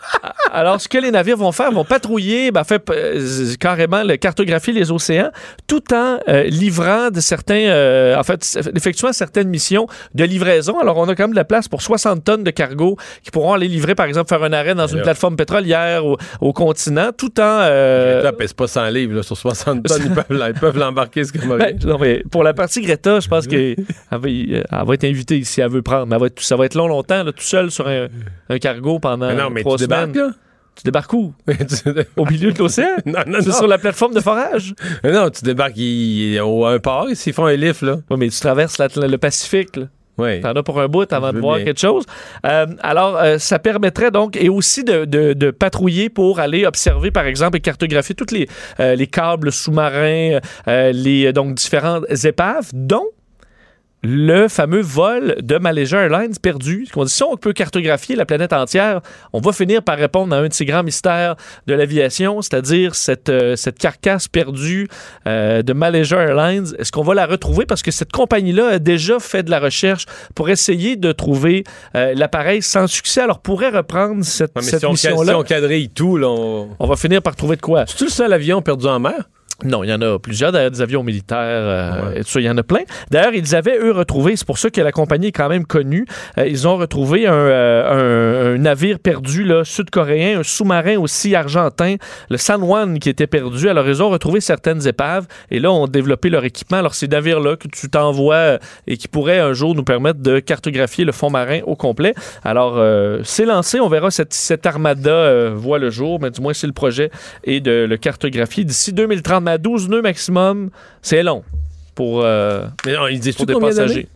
alors, ce que les navires vont faire, vont patrouiller, ben, fait, euh, carrément le, cartographier les océans, tout en euh, livrant de certains, en fait, effectuant certaines missions de livraison. Alors, on a quand même de la place pour 60 tonnes de cargo qui pourront aller livrer, par exemple, faire un arrêt dans une plateforme pétrolière au, au continent, tout en... Greta pèse pas 100 livres, là, sur 60 tonnes, ils peuvent, la- ils peuvent l'embarquer, comme rien. (laughs) Ben, non, mais pour la partie Greta, je pense qu'elle va, y- elle va être invitée si elle veut prendre. Mais elle va être- ça va être long, longtemps, là, tout seul sur un, un cargo pendant Mais non, mais trois tu semaines. débarques, là. Tu débarques où? (laughs) Au milieu de l'océan? (laughs) Non, non, C'est non. sur la plateforme de forage? (laughs) Non, tu débarques il- au un port, s'ils font un lift, là. Oui, mais tu traverses le Pacifique. là. Oui. T'en as pour un bout avant de voir bien. quelque chose. Euh, alors, euh, ça permettrait donc, et aussi de, de- de patrouiller pour aller observer, par exemple, et cartographier tous les, euh, les câbles sous-marins, les donc différentes épaves, dont le fameux vol de Malaysia Airlines perdu. On dit, si on peut cartographier la planète entière, on va finir par répondre à un de ces grands mystères de l'aviation, c'est-à-dire cette, euh, cette carcasse perdue euh, de Malaysia Airlines. Est-ce qu'on va la retrouver? Parce que cette compagnie-là a déjà fait de la recherche pour essayer de trouver euh, l'appareil sans succès. Alors, pourrait reprendre cette, Ouais, mais cette si on, ca- si mission-là. on quadrille tout, là, on... On va finir par trouver de quoi? C'est-tu le seul avion perdu en mer? Non, il y en a plusieurs, d'ailleurs, des avions militaires, euh, et tout ça, il y en a plein. D'ailleurs, ils avaient, eux, retrouvé, c'est pour ça que la compagnie est quand même connue, euh, ils ont retrouvé un, euh, un- un navire perdu, sud-coréen, un sous-marin aussi argentin, le San Juan, qui était perdu. Alors, ils ont retrouvé certaines épaves, et là, ont développé leur équipement. Alors, ces navires-là que tu t'envoies et qui pourraient un jour nous permettre de cartographier le fond marin au complet. Alors, c'est lancé, on verra cette, cette armada voit le jour, mais du moins, c'est le projet, et de le cartographier d'ici 2030, à 12 nœuds maximum, c'est long pour, euh, Mais non, ils disent pour tout des combien passagers.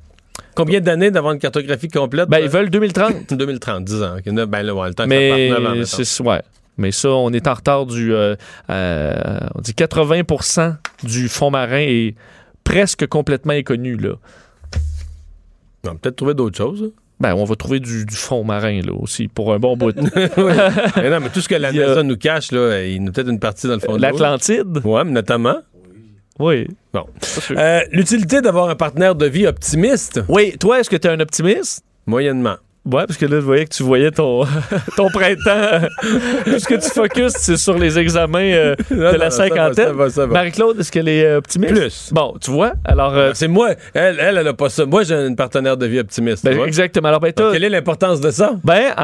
Combien d'années d'avoir une cartographie complète? Ben, ils veulent 2030. 2030, 10 ans. Ben là, ouais, le temps Mais c'est ouais. Mais ça, on est en retard du. euh, euh, on dit 80% du fond marin est presque complètement inconnu, là. On va peut-être trouver d'autres choses. hein. Ben, on va trouver du, du fond marin, là, aussi, pour un bon bout. (laughs) Oui. mais non, mais tout ce que la NASA nous cache, là, il y a peut-être une partie dans le fond de. L'Atlantide? Oui, notamment. Oui. Bon. Euh, L'utilité d'avoir un partenaire de vie optimiste. Oui, toi, est-ce que tu es un optimiste? Moyennement. Ouais, parce que là, je voyais que tu voyais ton, (laughs) ton printemps. Tout ce que tu focuses, c'est sur les examens euh, de Non, la cinquantaine. Marie-Claude, est-ce qu'elle est euh, optimiste? Plus. Bon, tu vois, alors... euh, C'est moi. Elle, elle, elle a pas ça. Moi, j'ai une partenaire de vie optimiste. ben, exactement. Alors, ben, t'as- quelle est l'importance de ça? Ben,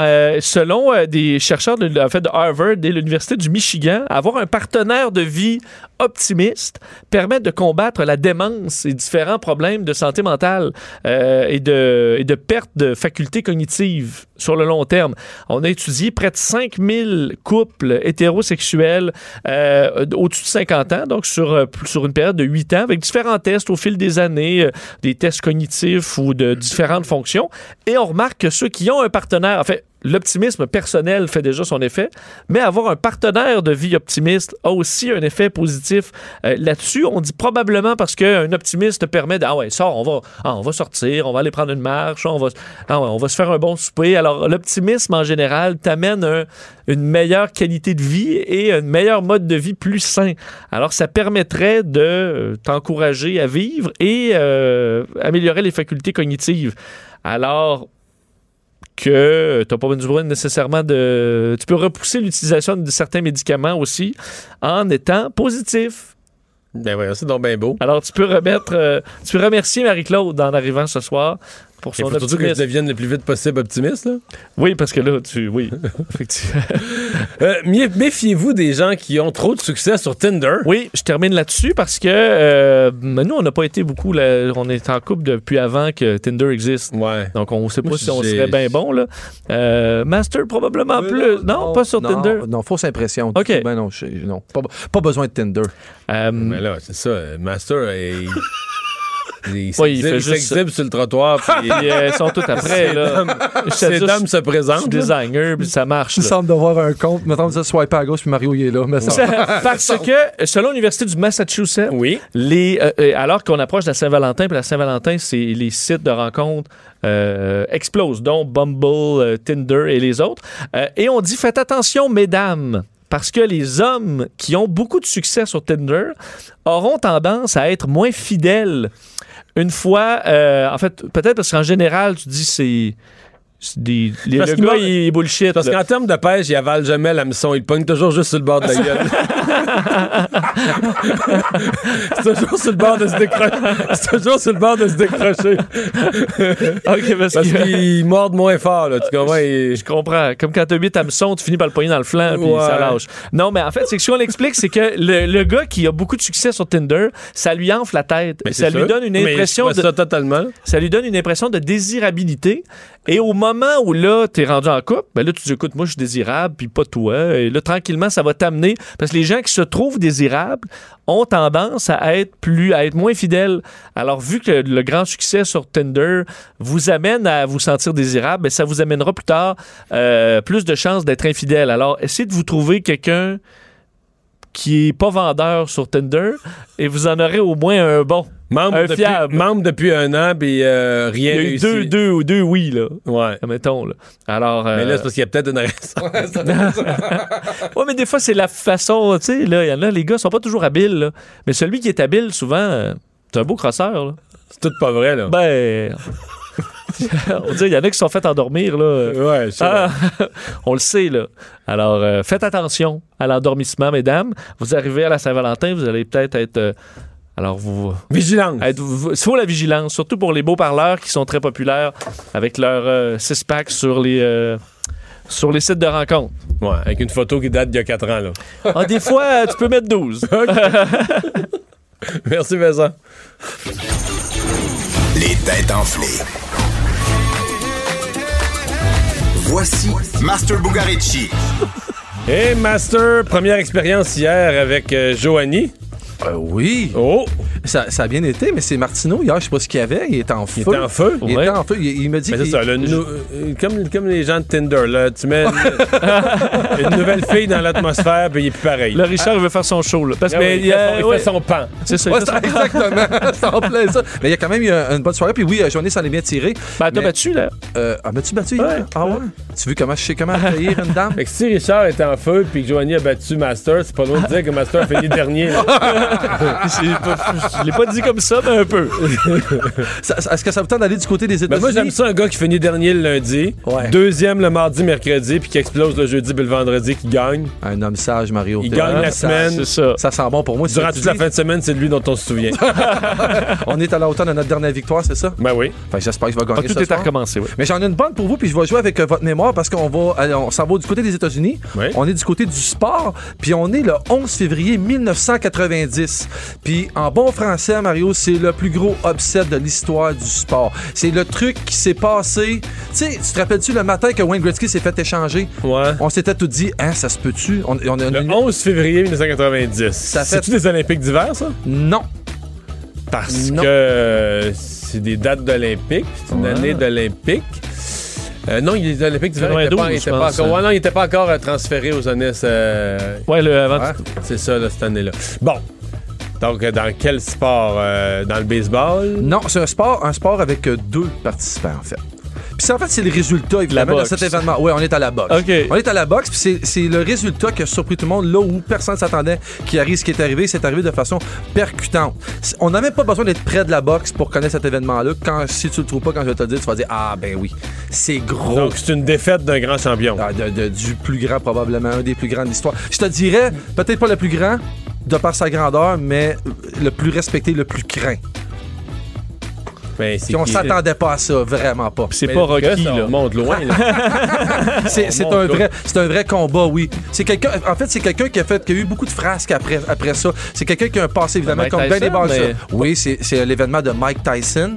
selon des chercheurs de, en fait, de Harvard et l'Université du Michigan, avoir un partenaire de vie optimiste permet de combattre la démence et différents problèmes de santé mentale et, de, et de perte de facultés cognitives primitive sur le long terme. On a étudié près de 5000 couples hétérosexuels euh, au-dessus de 50 ans, donc sur, euh, sur une période de 8 ans, avec différents tests au fil des années, euh, des tests cognitifs ou de différentes fonctions. Et on remarque que ceux qui ont un partenaire, en fait, l'optimisme personnel fait déjà son effet, mais avoir un partenaire de vie optimiste a aussi un effet positif euh, là-dessus. On dit probablement parce qu'un optimiste te permet de, ah ouais, sors, on va, ah, on va sortir, on va aller prendre une marche, on va, ah ouais, on va se faire un bon souper. Alors, l'optimisme en général t'amène un- une meilleure qualité de vie et un meilleur mode de vie plus sain. Alors, ça permettrait de euh, t'encourager à vivre et euh, améliorer les facultés cognitives. Alors, que tu n'as pas besoin nécessairement de... Tu peux repousser l'utilisation de certains médicaments aussi en étant positif. Ben voyons, c'est donc bien beau. Alors, tu peux remettre... euh, tu peux remercier Marie-Claude en arrivant ce soir pour son faut surtout que je optimisme. devienne le plus vite possible optimiste. Là. Oui, parce que là, tu... Oui, (laughs) effectivement. (laughs) Euh, mé- Méfiez-vous des gens qui ont trop de succès sur Tinder? Oui, je termine là-dessus parce que euh, nous, on n'a pas été beaucoup. là, on est en couple depuis avant que Tinder existe. Ouais. Donc, on ne sait pas Moi, si on serait bien bon. Là. Euh, Master, probablement plus. Non, pas sur non, Tinder? Non, fausse impression. OK. Ben non, je- non pas, pas besoin de Tinder. Euh, Mais là, c'est ça. Master, il, il, Ouais, il s'exhibe- fait il juste- s'exhibe sur le trottoir. Puis, (laughs) Puis, euh, ils sont tous après. Ces dames- se Je suis présentent. designer, puis ça marche. Il là. semble d'avoir un compte. Mettons, ça swipe à gauche, puis Mario, il est là. Mais ça... Parce que, selon l'Université du Massachusetts, Oui. les, euh, euh, alors qu'on approche de la Saint-Valentin, puis la Saint-Valentin, c'est les sites de rencontres euh, explosent, dont Bumble, euh, Tinder et les autres. Euh, et on dit, faites attention, mesdames. Parce que les hommes qui ont beaucoup de succès sur Tinder auront tendance à être moins fidèles. Une fois, euh, en fait, peut-être parce qu'en général, tu dis c'est c'est des. Les, Parce le gars, il bullshit. Parce qu'en termes de pêche, il avale jamais l'hameçon. Il pogne toujours juste sur le bord de la (laughs) gueule. c'est toujours sur le bord de se décrocher. C'est toujours sur le bord de se décrocher. Ok, parce, qu'il morde moins fort, là. Tu comprends? Il- Je comprends. Comme quand t'as 8 hameçons, tu finis par le poigner dans le flanc, puis Ouais. ça lâche. Non, mais en fait, c'est que ce qu'on explique, c'est que le, le gars qui a beaucoup de succès sur Tinder, ça lui enfle la tête. Mais ça lui sûr. donne une Mais impression de, ça totalement. ça lui donne une impression de désirabilité. Et au moment moment où là, t'es rendu en couple, ben là, tu dis, écoute, moi, je suis désirable, puis pas toi. Et là, tranquillement, ça va t'amener. Parce que les gens qui se trouvent désirables ont tendance à être plus, à être moins fidèles. Alors, vu que le grand succès sur Tinder vous amène à vous sentir désirable, ben, ça vous amènera plus tard euh, plus de chances d'être infidèle. Alors, essayez de vous trouver quelqu'un qui est pas vendeur sur Tinder et vous en aurez au moins un bon. Membre un depuis, fiable. membre depuis un an, puis euh, rien Il y a eu réussi. deux, deux ou deux oui, là. Ouais. Mettons, là. Alors. Mais là, euh, c'est parce qu'il y a peut-être une raison. (laughs) ouais, mais des fois, c'est la façon, tu sais, là, il y en a, les gars sont pas toujours habiles, là. Mais celui qui est habile, souvent, euh, c'est un beau crosseur, là. c'est tout pas vrai, là. Ben. (laughs) on dit, il y en a qui se sont fait endormir, là. Ouais, c'est Ah, (laughs) on le sait, là. Alors, euh, faites attention à l'endormissement, mesdames. Vous arrivez à la Saint-Valentin, vous allez peut-être être. euh, alors, vous. Vigilance. Vous- Il faut la vigilance, surtout pour les beaux parleurs qui sont très populaires avec leur euh, six-pack sur les. euh, sur les sites de rencontres. Ouais, avec une photo qui date d'il y a 4 ans, là. Ah, des fois, euh, tu peux mettre 12. (laughs) Merci, Vincent. Les têtes enflées. Voici Master Bugarici. Et Master, première expérience hier avec euh, Joanie. Euh, oui. Oh! Ça, ça a bien été, mais c'est Martineau hier, je sais pas ce qu'il y avait. Il était en feu. Il était en feu? Il Ouais. était en feu. Il, il me dit Mais c'est ça, le euh, comme, comme les gens de Tinder, là, tu mets une, (laughs) une nouvelle fille dans l'atmosphère, puis il est plus pareil. Là, Richard, il veut faire son show. Là, parce Ah que, il, fait euh, son, il ouais, fait son pan. C'est ça. son- exactement. (laughs) c'est en plein ça. Mais il y a quand même eu un- une bonne soirée. Puis oui, euh, Joanie s'en est bien tiré. Ben, t'as battu, là. Euh, ah, m'as-tu battu? Hier? Ouais. Ah ouais? Tu veux comment je sais comment accueillir une dame? (laughs) Fait que si Richard était en feu, puis que Joanie a battu Master, c'est pas loin de dire que Master a fini dernier. (laughs) Je l'ai pas dit comme ça, mais un peu. Est-ce que ça vous tente d'aller du côté des Ben, États-Unis? moi, j'aime ça, un gars qui finit dernier le lundi, Ouais. deuxième le mardi, mercredi, puis qui explose le jeudi, puis le vendredi, qui gagne. Un homme sage, Mario. Il gagne la semaine. ça. Ça sent bon pour moi. Durant toute la fin de semaine, c'est lui dont on se souvient. (laughs) On est à la hauteur de notre dernière victoire, c'est ça? ben oui. Que j'espère vais Ah, gagner tout ce est à recommencer, oui. Mais j'en ai une bonne pour vous, puis je vais jouer avec euh, votre mémoire parce qu'on va, allez, on s'en va du côté des États-Unis. Oui. On est du côté du sport, puis on est le 11 février 1990. Puis en bon français, Mario, c'est le plus gros upset de l'histoire du sport. C'est le truc qui s'est passé. Tu sais, tu te rappelles-tu le matin que Wayne Gretzky s'est fait échanger? Ouais. On s'était tout dit, hein, ça se peut-tu? On, on a Le une- 11 février 1990. Ça fait- C'est-tu des Olympiques d'hiver, ça? Non. Parce Non. que euh, c'est des dates d'Olympiques. C'est une Ouais. année d'Olympiques. Euh, non, il- les Olympiques d'hiver n'étaient pas, 92, étaient je pas encore. hein. Ouais, non, il était pas encore transféré aux Onès. euh, Ouais, le avant. ouais, c'est ça, là, cette année-là. Bon. Donc, euh, dans quel sport? Euh, dans le baseball? Non, c'est un sport, un sport avec euh, deux participants, en fait. Puis en fait, c'est le résultat, évidemment, de cet événement. Oui, on est à la boxe. On est à la boxe, puis c'est- le résultat qui a surpris tout le monde, là où personne ne s'attendait qu'il arrive ce qui est arrivé. C'est arrivé de façon percutante. On n'a même pas besoin d'être près de la boxe pour connaître cet événement-là. Quand, si tu le trouves pas, quand je vais te le dire, tu vas dire Ah, ben oui, c'est gros. Donc, c'est une défaite d'un grand champion. Ah, de- de- du plus grand, probablement, un des plus grands de l'histoire. Je te dirais, peut-être pas le plus grand, de par sa grandeur, mais le plus respecté, le plus craint. Ben, Puis on s'attendait pas à ça, vraiment pas. C'est pas Rocky, là. On monte loin, là. (laughs) C'est un vrai, c'est un vrai combat, oui. C'est quelqu'un, en fait, c'est quelqu'un qui a fait, qui a eu beaucoup de frasques après, après ça. C'est quelqu'un qui a un passé évidemment comme Tyson, boxeurs. mais- Oui, c'est l'événement de Mike Tyson.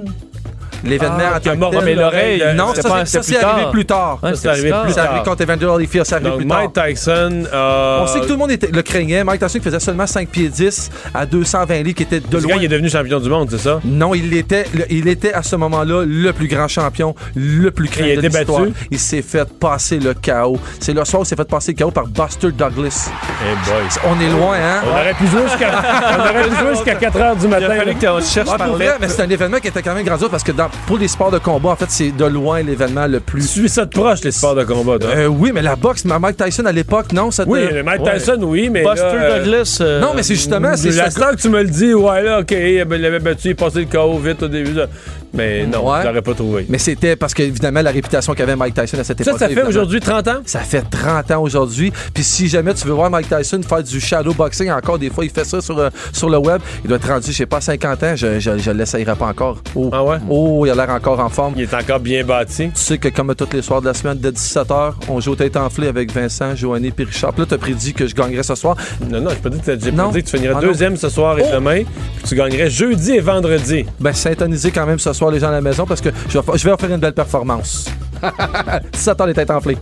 L'événement Ah, en tant que mort- tel. mais l'oreille, non, c'était ça, c'est- ça, arrivé tard. plus tard. Ça, c'est arrivé plus C'est arrivé tard. contre Evander Holyfield, c'est arrivé plus tard. Mike Tyson. euh, On sait que tout le monde était, le craignait. Mike Tyson qui faisait seulement 5 pieds 10 à 220 livres, qui était de loin. il est devenu champion du monde, c'est ça? Non, il était, le- il était à ce moment-là le plus grand champion, le plus Il a craint de été l'histoire. battu? Il s'est fait passer le chaos. C'est le soir où il s'est fait passer le chaos par Buster Douglas. Eh boy. On est loin, hein? On aurait pu jouer jusqu'à on aurait pu jouer jusqu'à 4 heures du Il a matin. fallu qu'on cherche Ah, par pour vrai, lettre. mais c'est un événement qui était quand même grandiose parce que dans- pour les sports de combat, en fait, c'est de loin l'événement le Tu plus. suis ça de proche, les sports de combat, toi? Euh, oui, mais la boxe, mais Mike Tyson à l'époque, non, ça te- oui, Mike Ouais. Tyson, oui, mais. Buster là, euh, Douglas. euh, Non, mais c'est justement, c'est La star que tu me le dis, ouais, là, OK, il l'avait battu, il passé le KO vite au début. là. Mais non, Ouais. je l'aurais pas trouvé. Mais c'était parce que, évidemment, la réputation qu'avait Mike Tyson à cette Ça, époque. ça fait aujourd'hui 30 ans? Ça fait 30 ans aujourd'hui. Puis si jamais tu veux voir Mike Tyson faire du shadow boxing, encore des fois, il fait ça sur, euh, sur le web. Il doit être rendu, je sais pas, 50 ans. Je, je, je l'essayerai pas encore. Oh. Ah ouais? Oh, il a l'air encore en forme. Il est encore bien bâti. Tu sais que comme tous les soirs de la semaine, dès 17h, on joue au tête enflée avec Vincent, Joanny et Richard. Puis là, t'as prédit que je gagnerais ce soir. Non, non, j'ai pas dit que, j'ai pas Non. dit que tu finirais Ah deuxième ce soir et Oh. demain, puis tu gagnerais jeudi et vendredi. Ben, synthonisez quand même ce soir les gens à la maison parce que je vais, je vais offrir une belle performance. (laughs) ça tend les têtes enflées.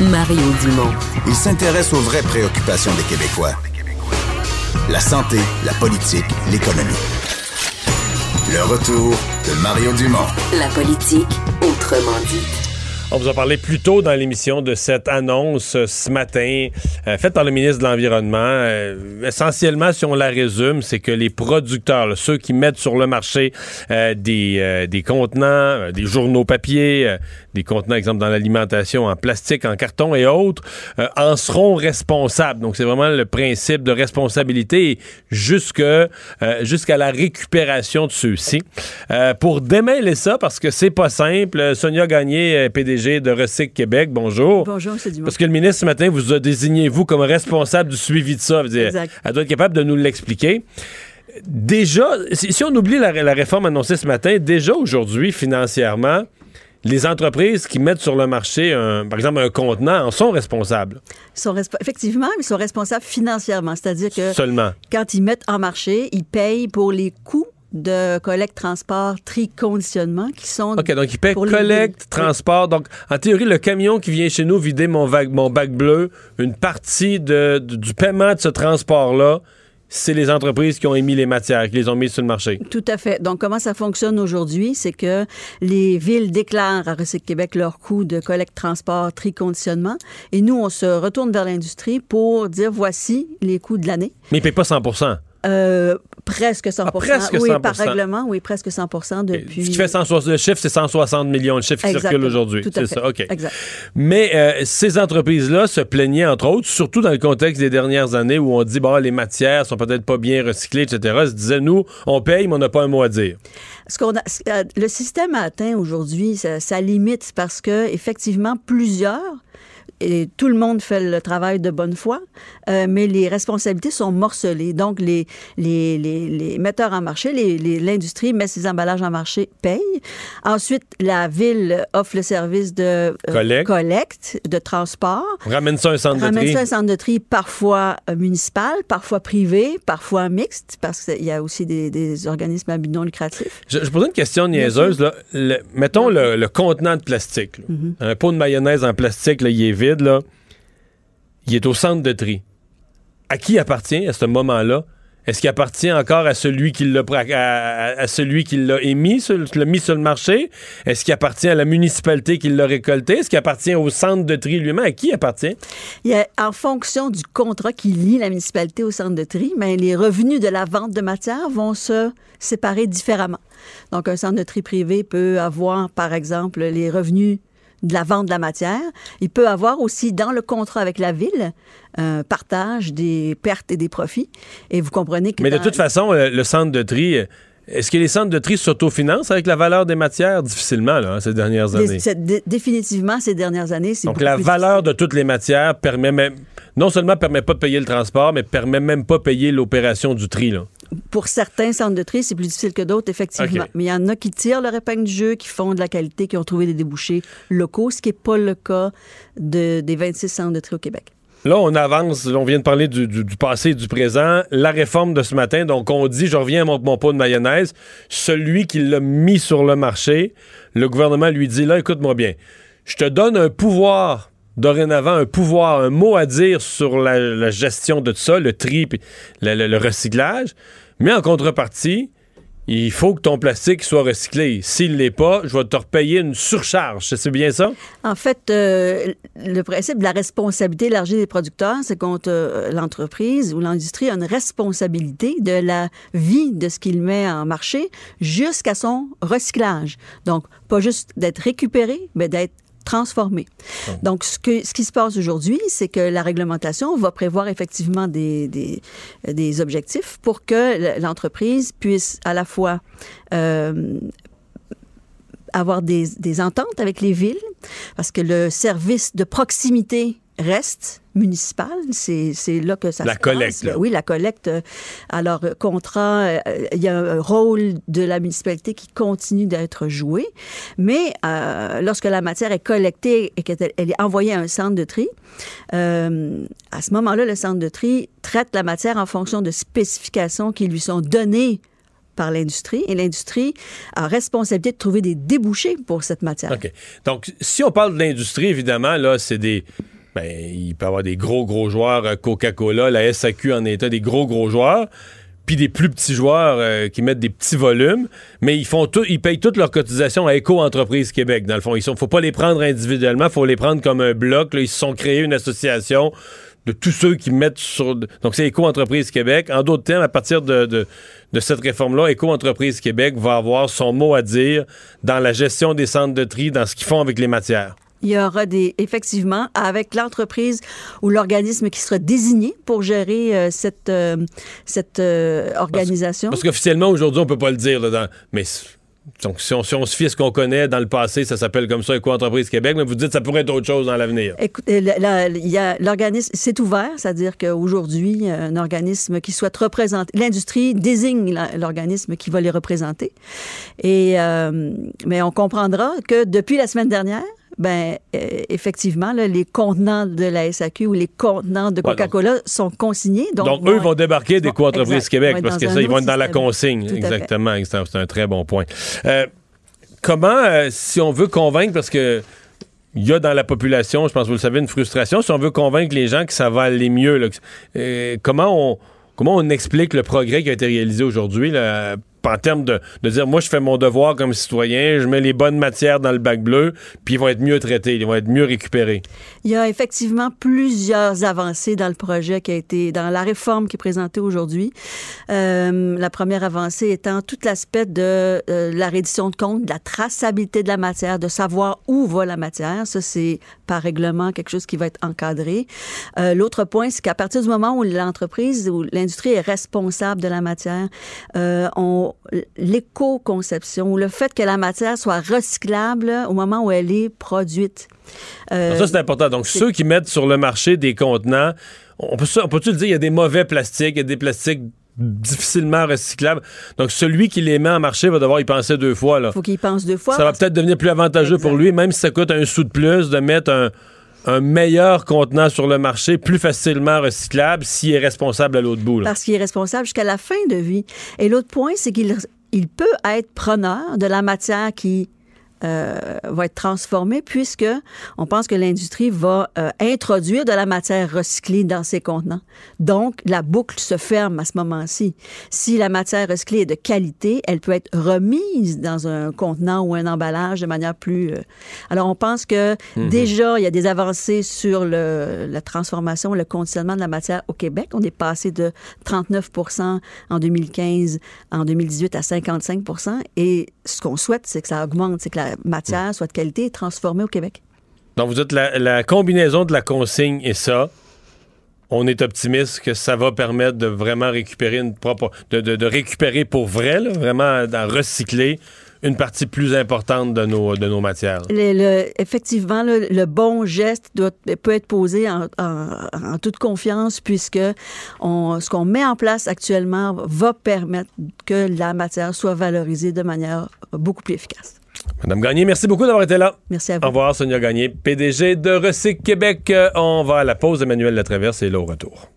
Mario Dumont. Il s'intéresse aux vraies préoccupations des Québécois. La santé, la politique, l'économie. Le retour de Mario Dumont. La politique, autrement dit. On vous a parlé plus tôt dans l'émission de cette annonce euh, ce matin euh, faite par le ministre de l'Environnement. Euh, essentiellement, si on la résume, c'est que les producteurs, ceux qui mettent sur le marché des, des contenants, des journaux papier, des contenants, exemple, dans l'alimentation en plastique, en carton et autres, euh, en seront responsables. Donc, c'est vraiment le principe de responsabilité euh, jusqu'à la récupération de ceux-ci. Euh, pour démêler ça, parce que c'est pas simple, Sonia Gagné, euh, PDG de Recyc Québec, bonjour. Bonjour. Dumont. Parce que le ministre ce matin vous a désigné, vous, comme responsable du suivi de ça. Dire, Exact. Elle doit être capable de nous l'expliquer. Déjà, si, si on oublie la, la réforme annoncée ce matin, déjà aujourd'hui, financièrement, les entreprises qui mettent sur le marché, un- par exemple, un contenant, en sont responsables. Ils sont effectivement, ils sont responsables financièrement. C'est-à-dire que Seulement. quand ils mettent en marché, ils payent pour les coûts de collecte, transport, tri, conditionnement qui sont. OK, donc ils les collecte, transport. Donc, en théorie, le camion qui vient chez nous vider mon, vague- mon bac bleu, une partie de- de- du paiement de ce transport-là, c'est les entreprises qui ont émis les matières, qui les ont mises sur le marché. Tout à fait. Donc, comment ça fonctionne aujourd'hui? C'est que les villes déclarent à Recyc Québec leurs coûts de collecte, transport, tri, conditionnement. Et nous, on se retourne vers l'industrie pour dire voici les coûts de l'année. Mais ils ne payent pas 100 Euh, presque 100 Ah, presque Oui, 100 par règlement, oui, presque 100 depuis. Ce qui fait 160, le chiffre, c'est 160 millions de chiffres qui circulent aujourd'hui. Tout à C'est fait. ça, OK. Exact. Mais euh, ces entreprises-là se plaignaient, entre autres, surtout dans le contexte des dernières années où on dit, bon, les matières sont peut-être pas bien recyclées, etc. Ils se disaient, nous, on paye, mais on n'a pas un mot à dire. Ce qu'on euh, le système a atteint aujourd'hui sa, sa limite parce que effectivement plusieurs et tout le monde fait le travail de bonne foi, euh, mais les responsabilités sont morcelées. Donc, les, les, les, les metteurs en marché, les- les- l'industrie met ses emballages en marché, paye. Ensuite, la ville offre le service de euh, Collecte. collecte, de transport. On ramène ça à un centre de Ramène tri. ça à un centre de tri parfois euh, municipal, parfois privé, parfois mixte, parce qu'il y a aussi des, des organismes à but non lucratif. Je, je posais une question niaiseuse. Là. Le- mettons le, le contenant de plastique. Mhm. Un pot de mayonnaise en plastique, là, il est vide. Il est au centre de tri. À qui appartient à ce moment-là? Est-ce qu'il appartient encore à celui qui l'a à, qui l'a émis, mis sur le marché? Est-ce qu'il appartient à la municipalité qui l'a récolté? Est-ce qu'il appartient au centre de tri lui-même? À qui appartient? Il y en fonction du contrat qui lie la municipalité au centre de tri, mais les revenus de la vente de matière vont se séparer différemment. Donc, un centre de tri privé peut avoir, par exemple, les revenus de la vente de la matière. Il peut avoir aussi, dans le contrat avec la ville, un partage des pertes et des profits. Et vous comprenez que... Mais de toute façon, le, le centre de tri, euh, est-ce que les centres de tri s'autofinancent avec la valeur des matières? Difficilement, là, hein, ces dernières années. définitivement, ces dernières années, c'est Donc, la valeur de toutes les matières permet même, non seulement permet pas de payer le transport, mais permet même pas de payer l'opération du tri. Là. Pour certains centres de tri, c'est plus difficile que d'autres, effectivement. Mais il y en a qui tirent leur épingle du jeu, qui font de la qualité, qui ont trouvé des débouchés locaux, ce qui n'est pas le cas de- des 26 centres de tri au Québec. Là, on avance, on vient de parler du, passé et du présent. La réforme de ce matin, donc on dit, je reviens à mon, mon pot de mayonnaise, celui qui l'a mis sur le marché, le gouvernement lui dit, là, écoute-moi bien, je te donne un pouvoir, dorénavant, un pouvoir, un mot à dire sur la, gestion de tout ça, le tri, le recyclage, mais en contrepartie, il faut que ton plastique soit recyclé. S'il ne l'est pas, je vais te repayer une surcharge. C'est bien ça? En fait, euh, le principe de la responsabilité élargie des producteurs, c'est qu'on te- l'entreprise ou l'industrie a une responsabilité de la vie de ce qu'il met en marché jusqu'à son recyclage. Donc, pas juste d'être récupéré, mais d'être transformé. Donc, ce, que, ce qui se passe aujourd'hui, c'est que la réglementation va prévoir effectivement des, des, des objectifs pour que l'entreprise puisse à la fois euh, avoir des, des ententes avec les villes, parce que le service de proximité reste municipal. C'est c'est là que ça La se collecte, passe. là. Oui, la collecte. euh, Alors, euh, contrat, euh, il y a un rôle de la municipalité qui continue d'être joué. Mais euh, lorsque la matière est collectée et qu'elle elle est envoyée à un centre de tri, euh, à ce moment-là, le centre de tri traite la matière en fonction de spécifications qui lui sont données par l'industrie et l'industrie a responsabilité de trouver des débouchés pour cette matière. OK. Donc, si on parle de l'industrie, évidemment, là, c'est des. Ben, il peut y avoir des gros, gros joueurs, euh, Coca-Cola, la SAQ en état, des gros, gros joueurs, puis des plus petits joueurs euh, qui mettent des petits volumes, mais ils font tout, ils payent toutes leurs cotisations à Éco-Entreprise Québec, dans le fond. Il ne faut pas les prendre individuellement, il faut les prendre comme un bloc. Ils se sont créés une association de tous ceux qui mettent sur... Donc, c'est Éco-Entreprise Québec. En d'autres termes, à partir de, cette réforme-là, Éco-Entreprise Québec va avoir son mot à dire dans la gestion des centres de tri, dans ce qu'ils font avec les matières. Il y aura des, effectivement, avec l'entreprise ou l'organisme qui sera désigné pour gérer euh, cette, euh, cette euh, organisation. Parce qu'officiellement, aujourd'hui, on peut pas le dire, là, dans- mais donc, si on, si on se fie à ce qu'on connaît dans le passé, ça s'appelle comme ça Éco-Entreprise Québec, mais vous dites que ça pourrait être autre chose dans l'avenir. Écoutez, la- l'organisme, c'est ouvert, c'est-à-dire qu'aujourd'hui, un organisme qui souhaite représenter, l'industrie désigne l'organisme qui va les représenter. Et, euh, mais on comprendra que depuis la semaine dernière, ben, euh, effectivement, là, les contenants de la SAQ ou les contenants de Ouais, Coca-Cola sont consignés. Donc, Donc, eux vont débarquer d'Éco-Entreprise exact. Québec, parce que ça, ils vont être dans la consigne. Exactement. C'est un, c'est un très bon point. Euh, comment, euh, si on veut convaincre, parce que il y a dans la population, je pense que vous le savez, une frustration. Si on veut convaincre les gens que ça va aller mieux, là, comment on comment on explique le progrès qui a été réalisé aujourd'hui en termes de, de dire moi je fais mon devoir comme citoyen, je mets les bonnes matières dans le bac bleu, puis ils vont être mieux traités, ils vont être mieux récupérés. Il y a effectivement plusieurs avancées dans le projet qui a été, dans la réforme qui est présentée aujourd'hui. Euh, la première avancée étant tout l'aspect de euh, la reddition de compte, de la traçabilité de la matière, de savoir où va la matière. Ça, c'est par règlement quelque chose qui va être encadré. Euh, L'autre point, c'est qu'à partir du moment où l'entreprise ou l'industrie est responsable de la matière, euh, on, l'éco-conception, ou le fait que la matière soit recyclable au moment où elle est produite. Euh, ça, c'est important. Donc, ceux qui mettent sur le marché des contenants, on peut, on peut-tu le dire, il y a des mauvais plastiques, il y a des plastiques difficilement recyclables. Donc, celui qui les met en marché va devoir y penser deux fois. Là. faut qu'il pense deux fois. Ça va peut-être devenir plus avantageux pour lui, même si ça coûte un sou de plus, de mettre un, un meilleur contenant sur le marché, plus facilement recyclable, s'il est responsable à l'autre bout. là. parce qu'il est responsable jusqu'à la fin de vie. Et l'autre point, c'est qu'il il peut être preneur de la matière qui euh, va être transformée puisque on pense que l'industrie va euh, introduire de la matière recyclée dans ses contenants. Donc, la boucle se ferme à ce moment-ci. Si la matière recyclée est de qualité, elle peut être remise dans un contenant ou un emballage de manière plus... euh, Alors, on pense que Mhm. déjà, il y a des avancées sur le, la transformation, le conditionnement de la matière au Québec. On est passé de 39% en 2015, en 2018 à 55 Et ce qu'on souhaite, c'est que ça augmente, c'est que la matière soit de qualité et transformée au Québec. Donc, vous dites la, la combinaison de la consigne et ça, on est optimiste que ça va permettre de vraiment récupérer une propre, de, de- de récupérer pour vrai, là, vraiment d'en recycler une partie plus importante de nos, de nos matières. Le- le- effectivement, le, le bon geste doit, peut être posé en, en- en toute confiance puisque on, ce qu'on met en place actuellement va permettre que la matière soit valorisée de manière beaucoup plus efficace. Madame Gagné, merci beaucoup d'avoir été là. Merci à vous. Au revoir, Sonia Gagné, PDG de Recyc Québec. Euh, On va à la pause. Emmanuel Latraverse est là au retour.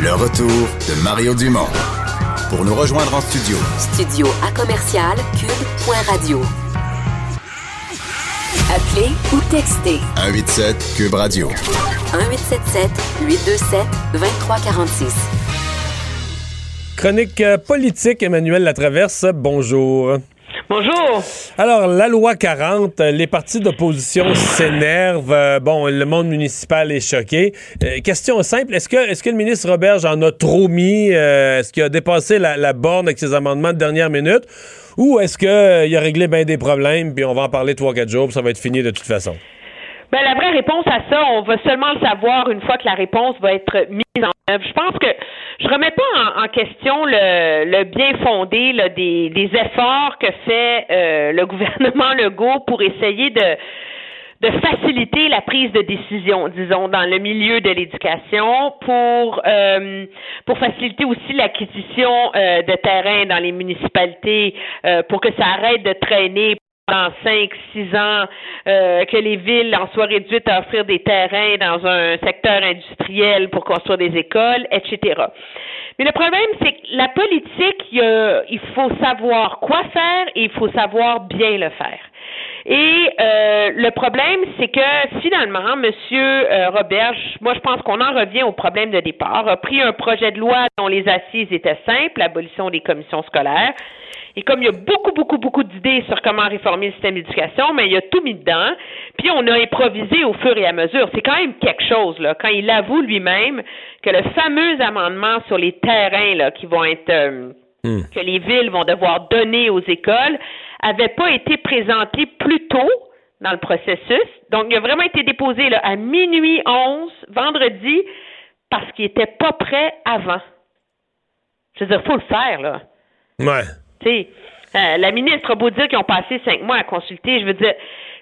Le retour de Mario Dumont. Pour nous rejoindre en studio, Studio à commercial cube.radio. Appelez ou textez 187 Cube Radio. 1877 827 2346. Chronique euh, politique, Emmanuel Latraverse, bonjour. Bonjour. Alors, la loi 40, euh, les partis d'opposition s'énervent. euh, bon, le monde municipal est choqué. Euh, question simple, est-ce que, est-ce que le ministre Roberge en a trop mis? euh, est-ce qu'il a dépassé la, la borne avec ses amendements de dernière minute? Ou est-ce qu'il a réglé bien des problèmes, puis on va en parler 3-4 jours, puis ça va être fini de toute façon? Ben, la vraie réponse à ça, on va seulement le savoir une fois que la réponse va être mise en œuvre. Je pense que je remets pas en, question le, le bien fondé des, des efforts que fait euh, le (laughs) gouvernement Legault pour essayer de de faciliter la prise de décision, disons, dans le milieu de l'éducation, pour euh, pour faciliter aussi l'acquisition euh, de terrain dans les municipalités, pour que ça arrête de traîner pendant cinq, six ans, euh, que les villes en soient réduites à offrir des terrains dans un secteur industriel pour construire des écoles, etc. Mais le problème, c'est que la politique, il, faut savoir quoi faire et il faut savoir bien le faire. Et euh, le problème, c'est que finalement, Monsieur euh, Robert, moi je pense qu'on en revient au problème de départ, a pris un projet de loi dont les assises étaient simples, l'abolition des commissions scolaires. Et comme il y a beaucoup, beaucoup, beaucoup d'idées sur comment réformer le système d'éducation, mais il a tout mis dedans. Puis on a improvisé au fur et à mesure. C'est quand même quelque chose, là, quand il avoue lui-même que le fameux amendement sur les terrains là, qui vont être euh, que les villes vont devoir donner aux écoles avait pas été présenté plus tôt dans le processus. Donc, il a vraiment été déposé là, à minuit 11, vendredi, parce qu'il était pas prêt avant. Je veux dire, faut le faire, là. Ouais. Euh, la ministre a beau dire qu'ils ont passé cinq mois à consulter, je veux dire,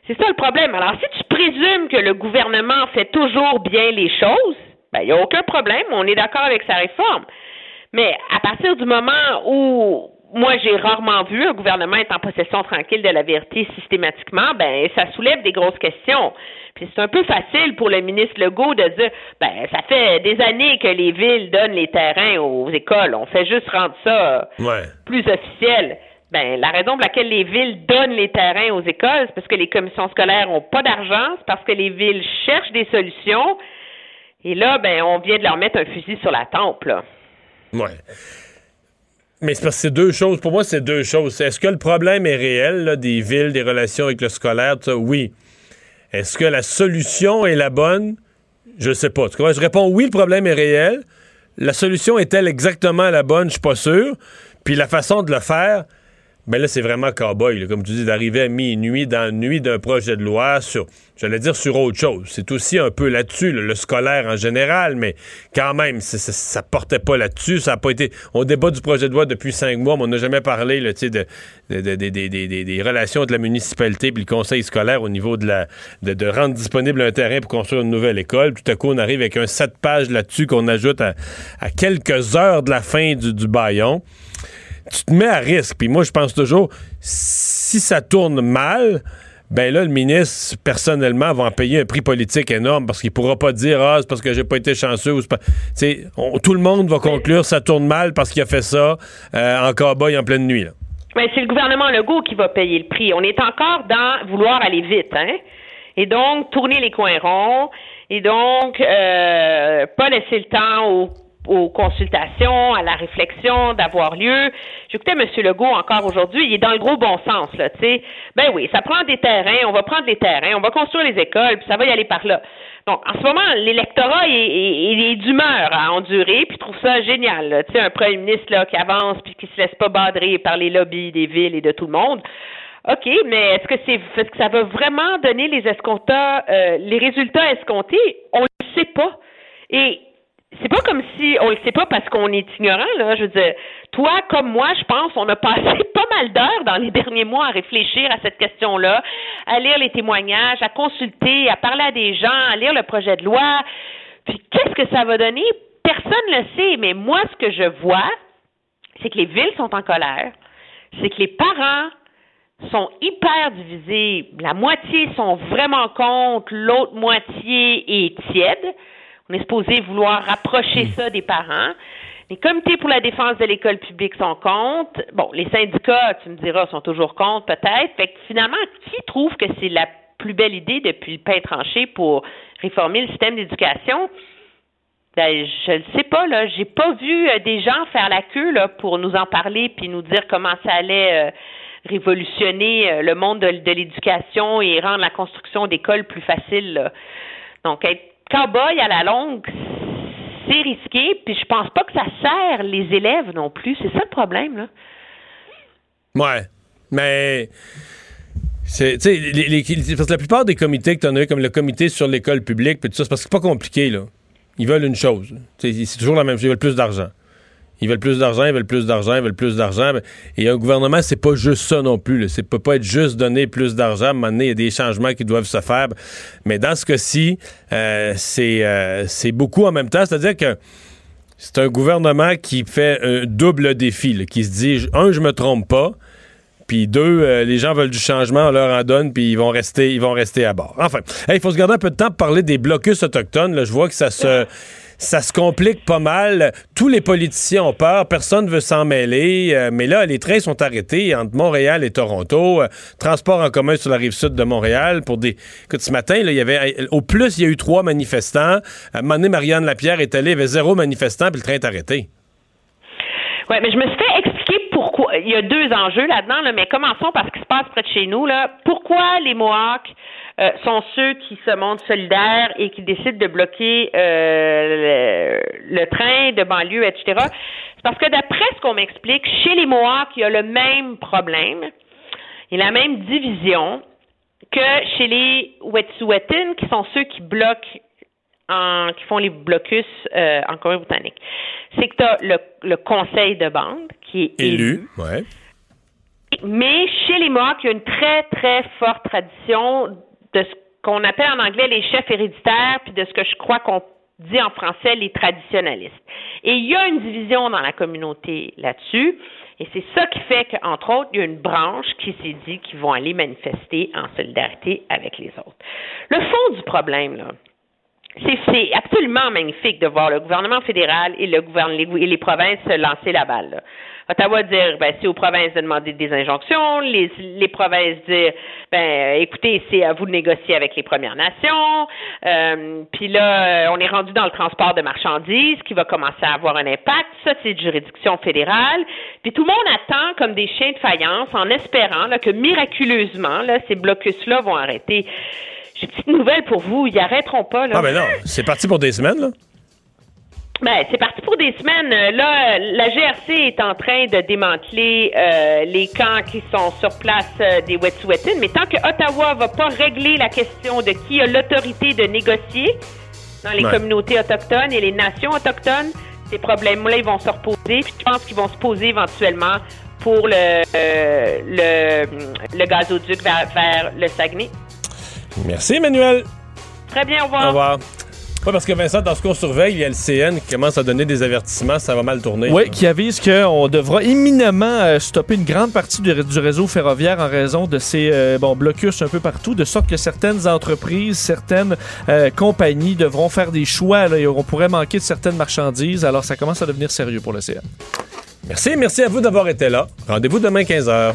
c'est ça le problème. Alors, si tu présumes que le gouvernement fait toujours bien les choses, ben, il n'y a aucun problème, on est d'accord avec sa réforme. Mais à partir du moment où moi j'ai rarement vu un gouvernement être en possession tranquille de la vérité systématiquement, ben ça soulève des grosses questions. Puis c'est un peu facile pour le ministre Legault de dire ben ça fait des années que les villes donnent les terrains aux écoles, on fait juste rendre ça Ouais. plus officiel. Ben, la raison pour laquelle les villes donnent les terrains aux écoles, c'est parce que les commissions scolaires n'ont pas d'argent, c'est parce que les villes cherchent des solutions. Et là, ben, on vient de leur mettre un fusil sur la tempe, là. Ouais. Mais c'est parce que c'est deux choses. Pour moi, c'est deux choses. Est-ce que le problème est réel, là, des villes, des relations avec le scolaire, tout ça? Oui. Est-ce que la solution est la bonne? Je sais pas. Tu comprends? Je réponds oui, le problème est réel. La solution est-elle exactement la bonne? Je suis pas sûr. Puis la façon de le faire, ben là, c'est vraiment cowboy, comme tu dis, d'arriver à minuit dans la nuit d'un projet de loi sur, j'allais dire sur autre chose. C'est aussi un peu là-dessus, là, le scolaire en général, mais quand même, c'est- ça portait pas là-dessus. Ça a pas été. On débat du projet de loi depuis cinq mois, mais on n'a jamais parlé, de, de- de- de- de- de- de- des relations entre la municipalité et le conseil scolaire au niveau de la de, rendre disponible un terrain pour construire une nouvelle école. Tout à coup, on arrive avec un sept pages là-dessus qu'on ajoute à, à quelques heures de la fin du, du baillon tu te mets à risque. Puis moi, je pense toujours, si ça tourne mal, ben là, le ministre, personnellement, va en payer un prix politique énorme parce qu'il pourra pas dire Ah, c'est parce que j'ai pas été chanceux. ou pas... On- tout le monde va conclure ça tourne mal parce qu'il a fait ça euh, en cowboy en pleine nuit. Mais c'est le gouvernement Legault qui va payer le prix. On est encore dans vouloir aller vite, hein? Et donc, tourner les coins ronds, et donc, euh, pas laisser le temps aux, aux consultations, à la réflexion d'avoir lieu. J'écoutais M. Legault encore aujourd'hui, il est dans le gros bon sens, là, tu sais. Ben oui, ça prend des terrains, on va prendre les terrains, on va construire les écoles, puis ça va y aller par là. Donc, en ce moment, l'électorat est, est- est d'humeur à endurer, puis trouve ça génial. Tu sais, un premier ministre là, qui avance puis qui se laisse pas badrer par les lobbies des villes et de tout le monde. OK, mais est-ce que c'est est-ce que ça va vraiment donner les escomptas, euh, les résultats escomptés? On le sait pas. Et c'est pas comme si on le sait pas parce qu'on est ignorant, là. Je veux dire, toi comme moi, je pense, on a passé (laughs) pas mal d'heures dans les derniers mois à réfléchir à cette question-là, à lire les témoignages, à consulter, à parler à des gens, à lire le projet de loi. Puis qu'est-ce que ça va donner? Personne ne le sait, mais moi, ce que je vois, c'est que les villes sont en colère, c'est que les parents sont hyper divisés. La moitié sont vraiment contre, l'autre moitié est tiède. On est supposé vouloir rapprocher ça des parents. Les comités pour la défense de l'école publique sont contre. Bon, les syndicats, tu me diras, sont toujours contre, peut-être. Fait que finalement, qui trouve que c'est la plus belle idée depuis le pain tranché pour réformer le système d'éducation? Ben, je ne sais pas, là. J'ai pas vu euh, des gens faire la queue, là, pour nous en parler puis nous dire comment ça allait euh, révolutionner euh, le monde de, de l'éducation et rendre la construction d'écoles plus facile, là. Donc, être cow-boy à la longue, c'est risqué, puis je pense pas que ça sert les élèves non plus. C'est ça le problème, là. Ouais. Mais. C'est, les- les- parce que la plupart des comités que tu en as eu, comme le comité sur l'école publique, puis tout ça, c'est parce que c'est pas compliqué, là. Ils veulent une chose. C'est toujours la même chose. Ils veulent plus d'argent. Ils veulent plus d'argent, ils veulent plus d'argent, ils veulent plus d'argent. Et un gouvernement, c'est pas juste ça non plus. C'est peut pas être juste donner plus d'argent. À un moment donné, il y a des changements qui doivent se faire. Mais dans ce cas-ci, euh, c'est euh, beaucoup en même temps. C'est-à-dire que c'est un gouvernement qui fait un double défi, qui se dit, un, je me trompe pas, puis deux, euh, les gens veulent du changement, on leur en donne, puis ils vont rester, ils vont rester à bord. Enfin, il faut se garder un peu de temps pour parler des blocus autochtones. Je vois que ça se ça se complique pas mal. Tous les politiciens ont peur, personne ne veut s'en mêler. euh, mais là, les trains sont arrêtés entre Montréal et Toronto. Euh, transport en commun sur la rive sud de Montréal pour des. Écoute, ce matin, il y avait au plus, il y a eu trois manifestants. À un moment donné, Marianne Lapierre est allée, il y avait zéro manifestant, puis le train est arrêté. Oui, mais je me suis fait expliquer pourquoi. Il y a deux enjeux là-dedans, là, mais commençons par ce qui se passe près de chez nous. Là. Pourquoi les Mohawks euh, sont ceux qui se montrent solidaires et qui décident de bloquer euh, le, le train de banlieue, etc. C'est parce que d'après ce qu'on m'explique, chez les Mohawks, il y a le même problème. Il y a la même division que chez les Wet'suwet'en, qui sont ceux qui bloquent en, qui font les blocus euh, en Colombie-Britannique. C'est que tu as le, le conseil de bande qui est élu. Élu. Ouais. Mais chez les Mohawks, il y a une très, très forte tradition de ce qu'on appelle en anglais les chefs héréditaires, puis de ce que je crois qu'on dit en français les traditionnalistes. Et il y a une division dans la communauté là-dessus. Et c'est ça qui fait qu'entre autres, il y a une branche qui s'est dit qu'ils vont aller manifester en solidarité avec les autres. Le fond du problème, là, c'est, absolument magnifique de voir le gouvernement fédéral et, le gouvernement, les, et les provinces se lancer la balle. Ottawa dire, ben, c'est aux provinces de demander des injonctions, les, les provinces dire, ben, écoutez, c'est à vous de négocier avec les Premières Nations. Euh, Puis là, on est rendu dans le transport de marchandises qui va commencer à avoir un impact. Ça, c'est de juridiction fédérale. Puis tout le monde attend comme des chiens de faïence en espérant là, que miraculeusement, là, ces blocus-là vont arrêter. J'ai une petite nouvelle pour vous, ils arrêteront pas. Là. Ah, ben non, c'est parti pour des semaines, là. Ben, c'est parti pour des semaines. Euh, Là, la GRC est en train de démanteler euh, les camps qui sont sur place euh, des Wet'suwet'en, mais tant que Ottawa va pas régler la question de qui a l'autorité de négocier dans les Ouais. communautés autochtones et les nations autochtones, ces problèmes-là, ils vont se reposer. Puis je pense qu'ils vont se poser éventuellement pour le, euh, le, le gazoduc vers, vers le Saguenay. Merci, Emmanuel. Très bien, au revoir. Au revoir. Ouais, parce que Vincent, dans ce qu'on surveille, il y a le CN qui commence à donner des avertissements, ça va mal tourner. Oui, qui avise qu'on devra éminemment euh, stopper une grande partie du, du réseau ferroviaire en raison de ces euh, bon, blocus un peu partout, de sorte que certaines entreprises, certaines euh, compagnies devront faire des choix là, et on pourrait manquer de certaines marchandises. Alors ça commence à devenir sérieux pour le CN. Merci, merci à vous d'avoir été là. Rendez-vous demain 15h.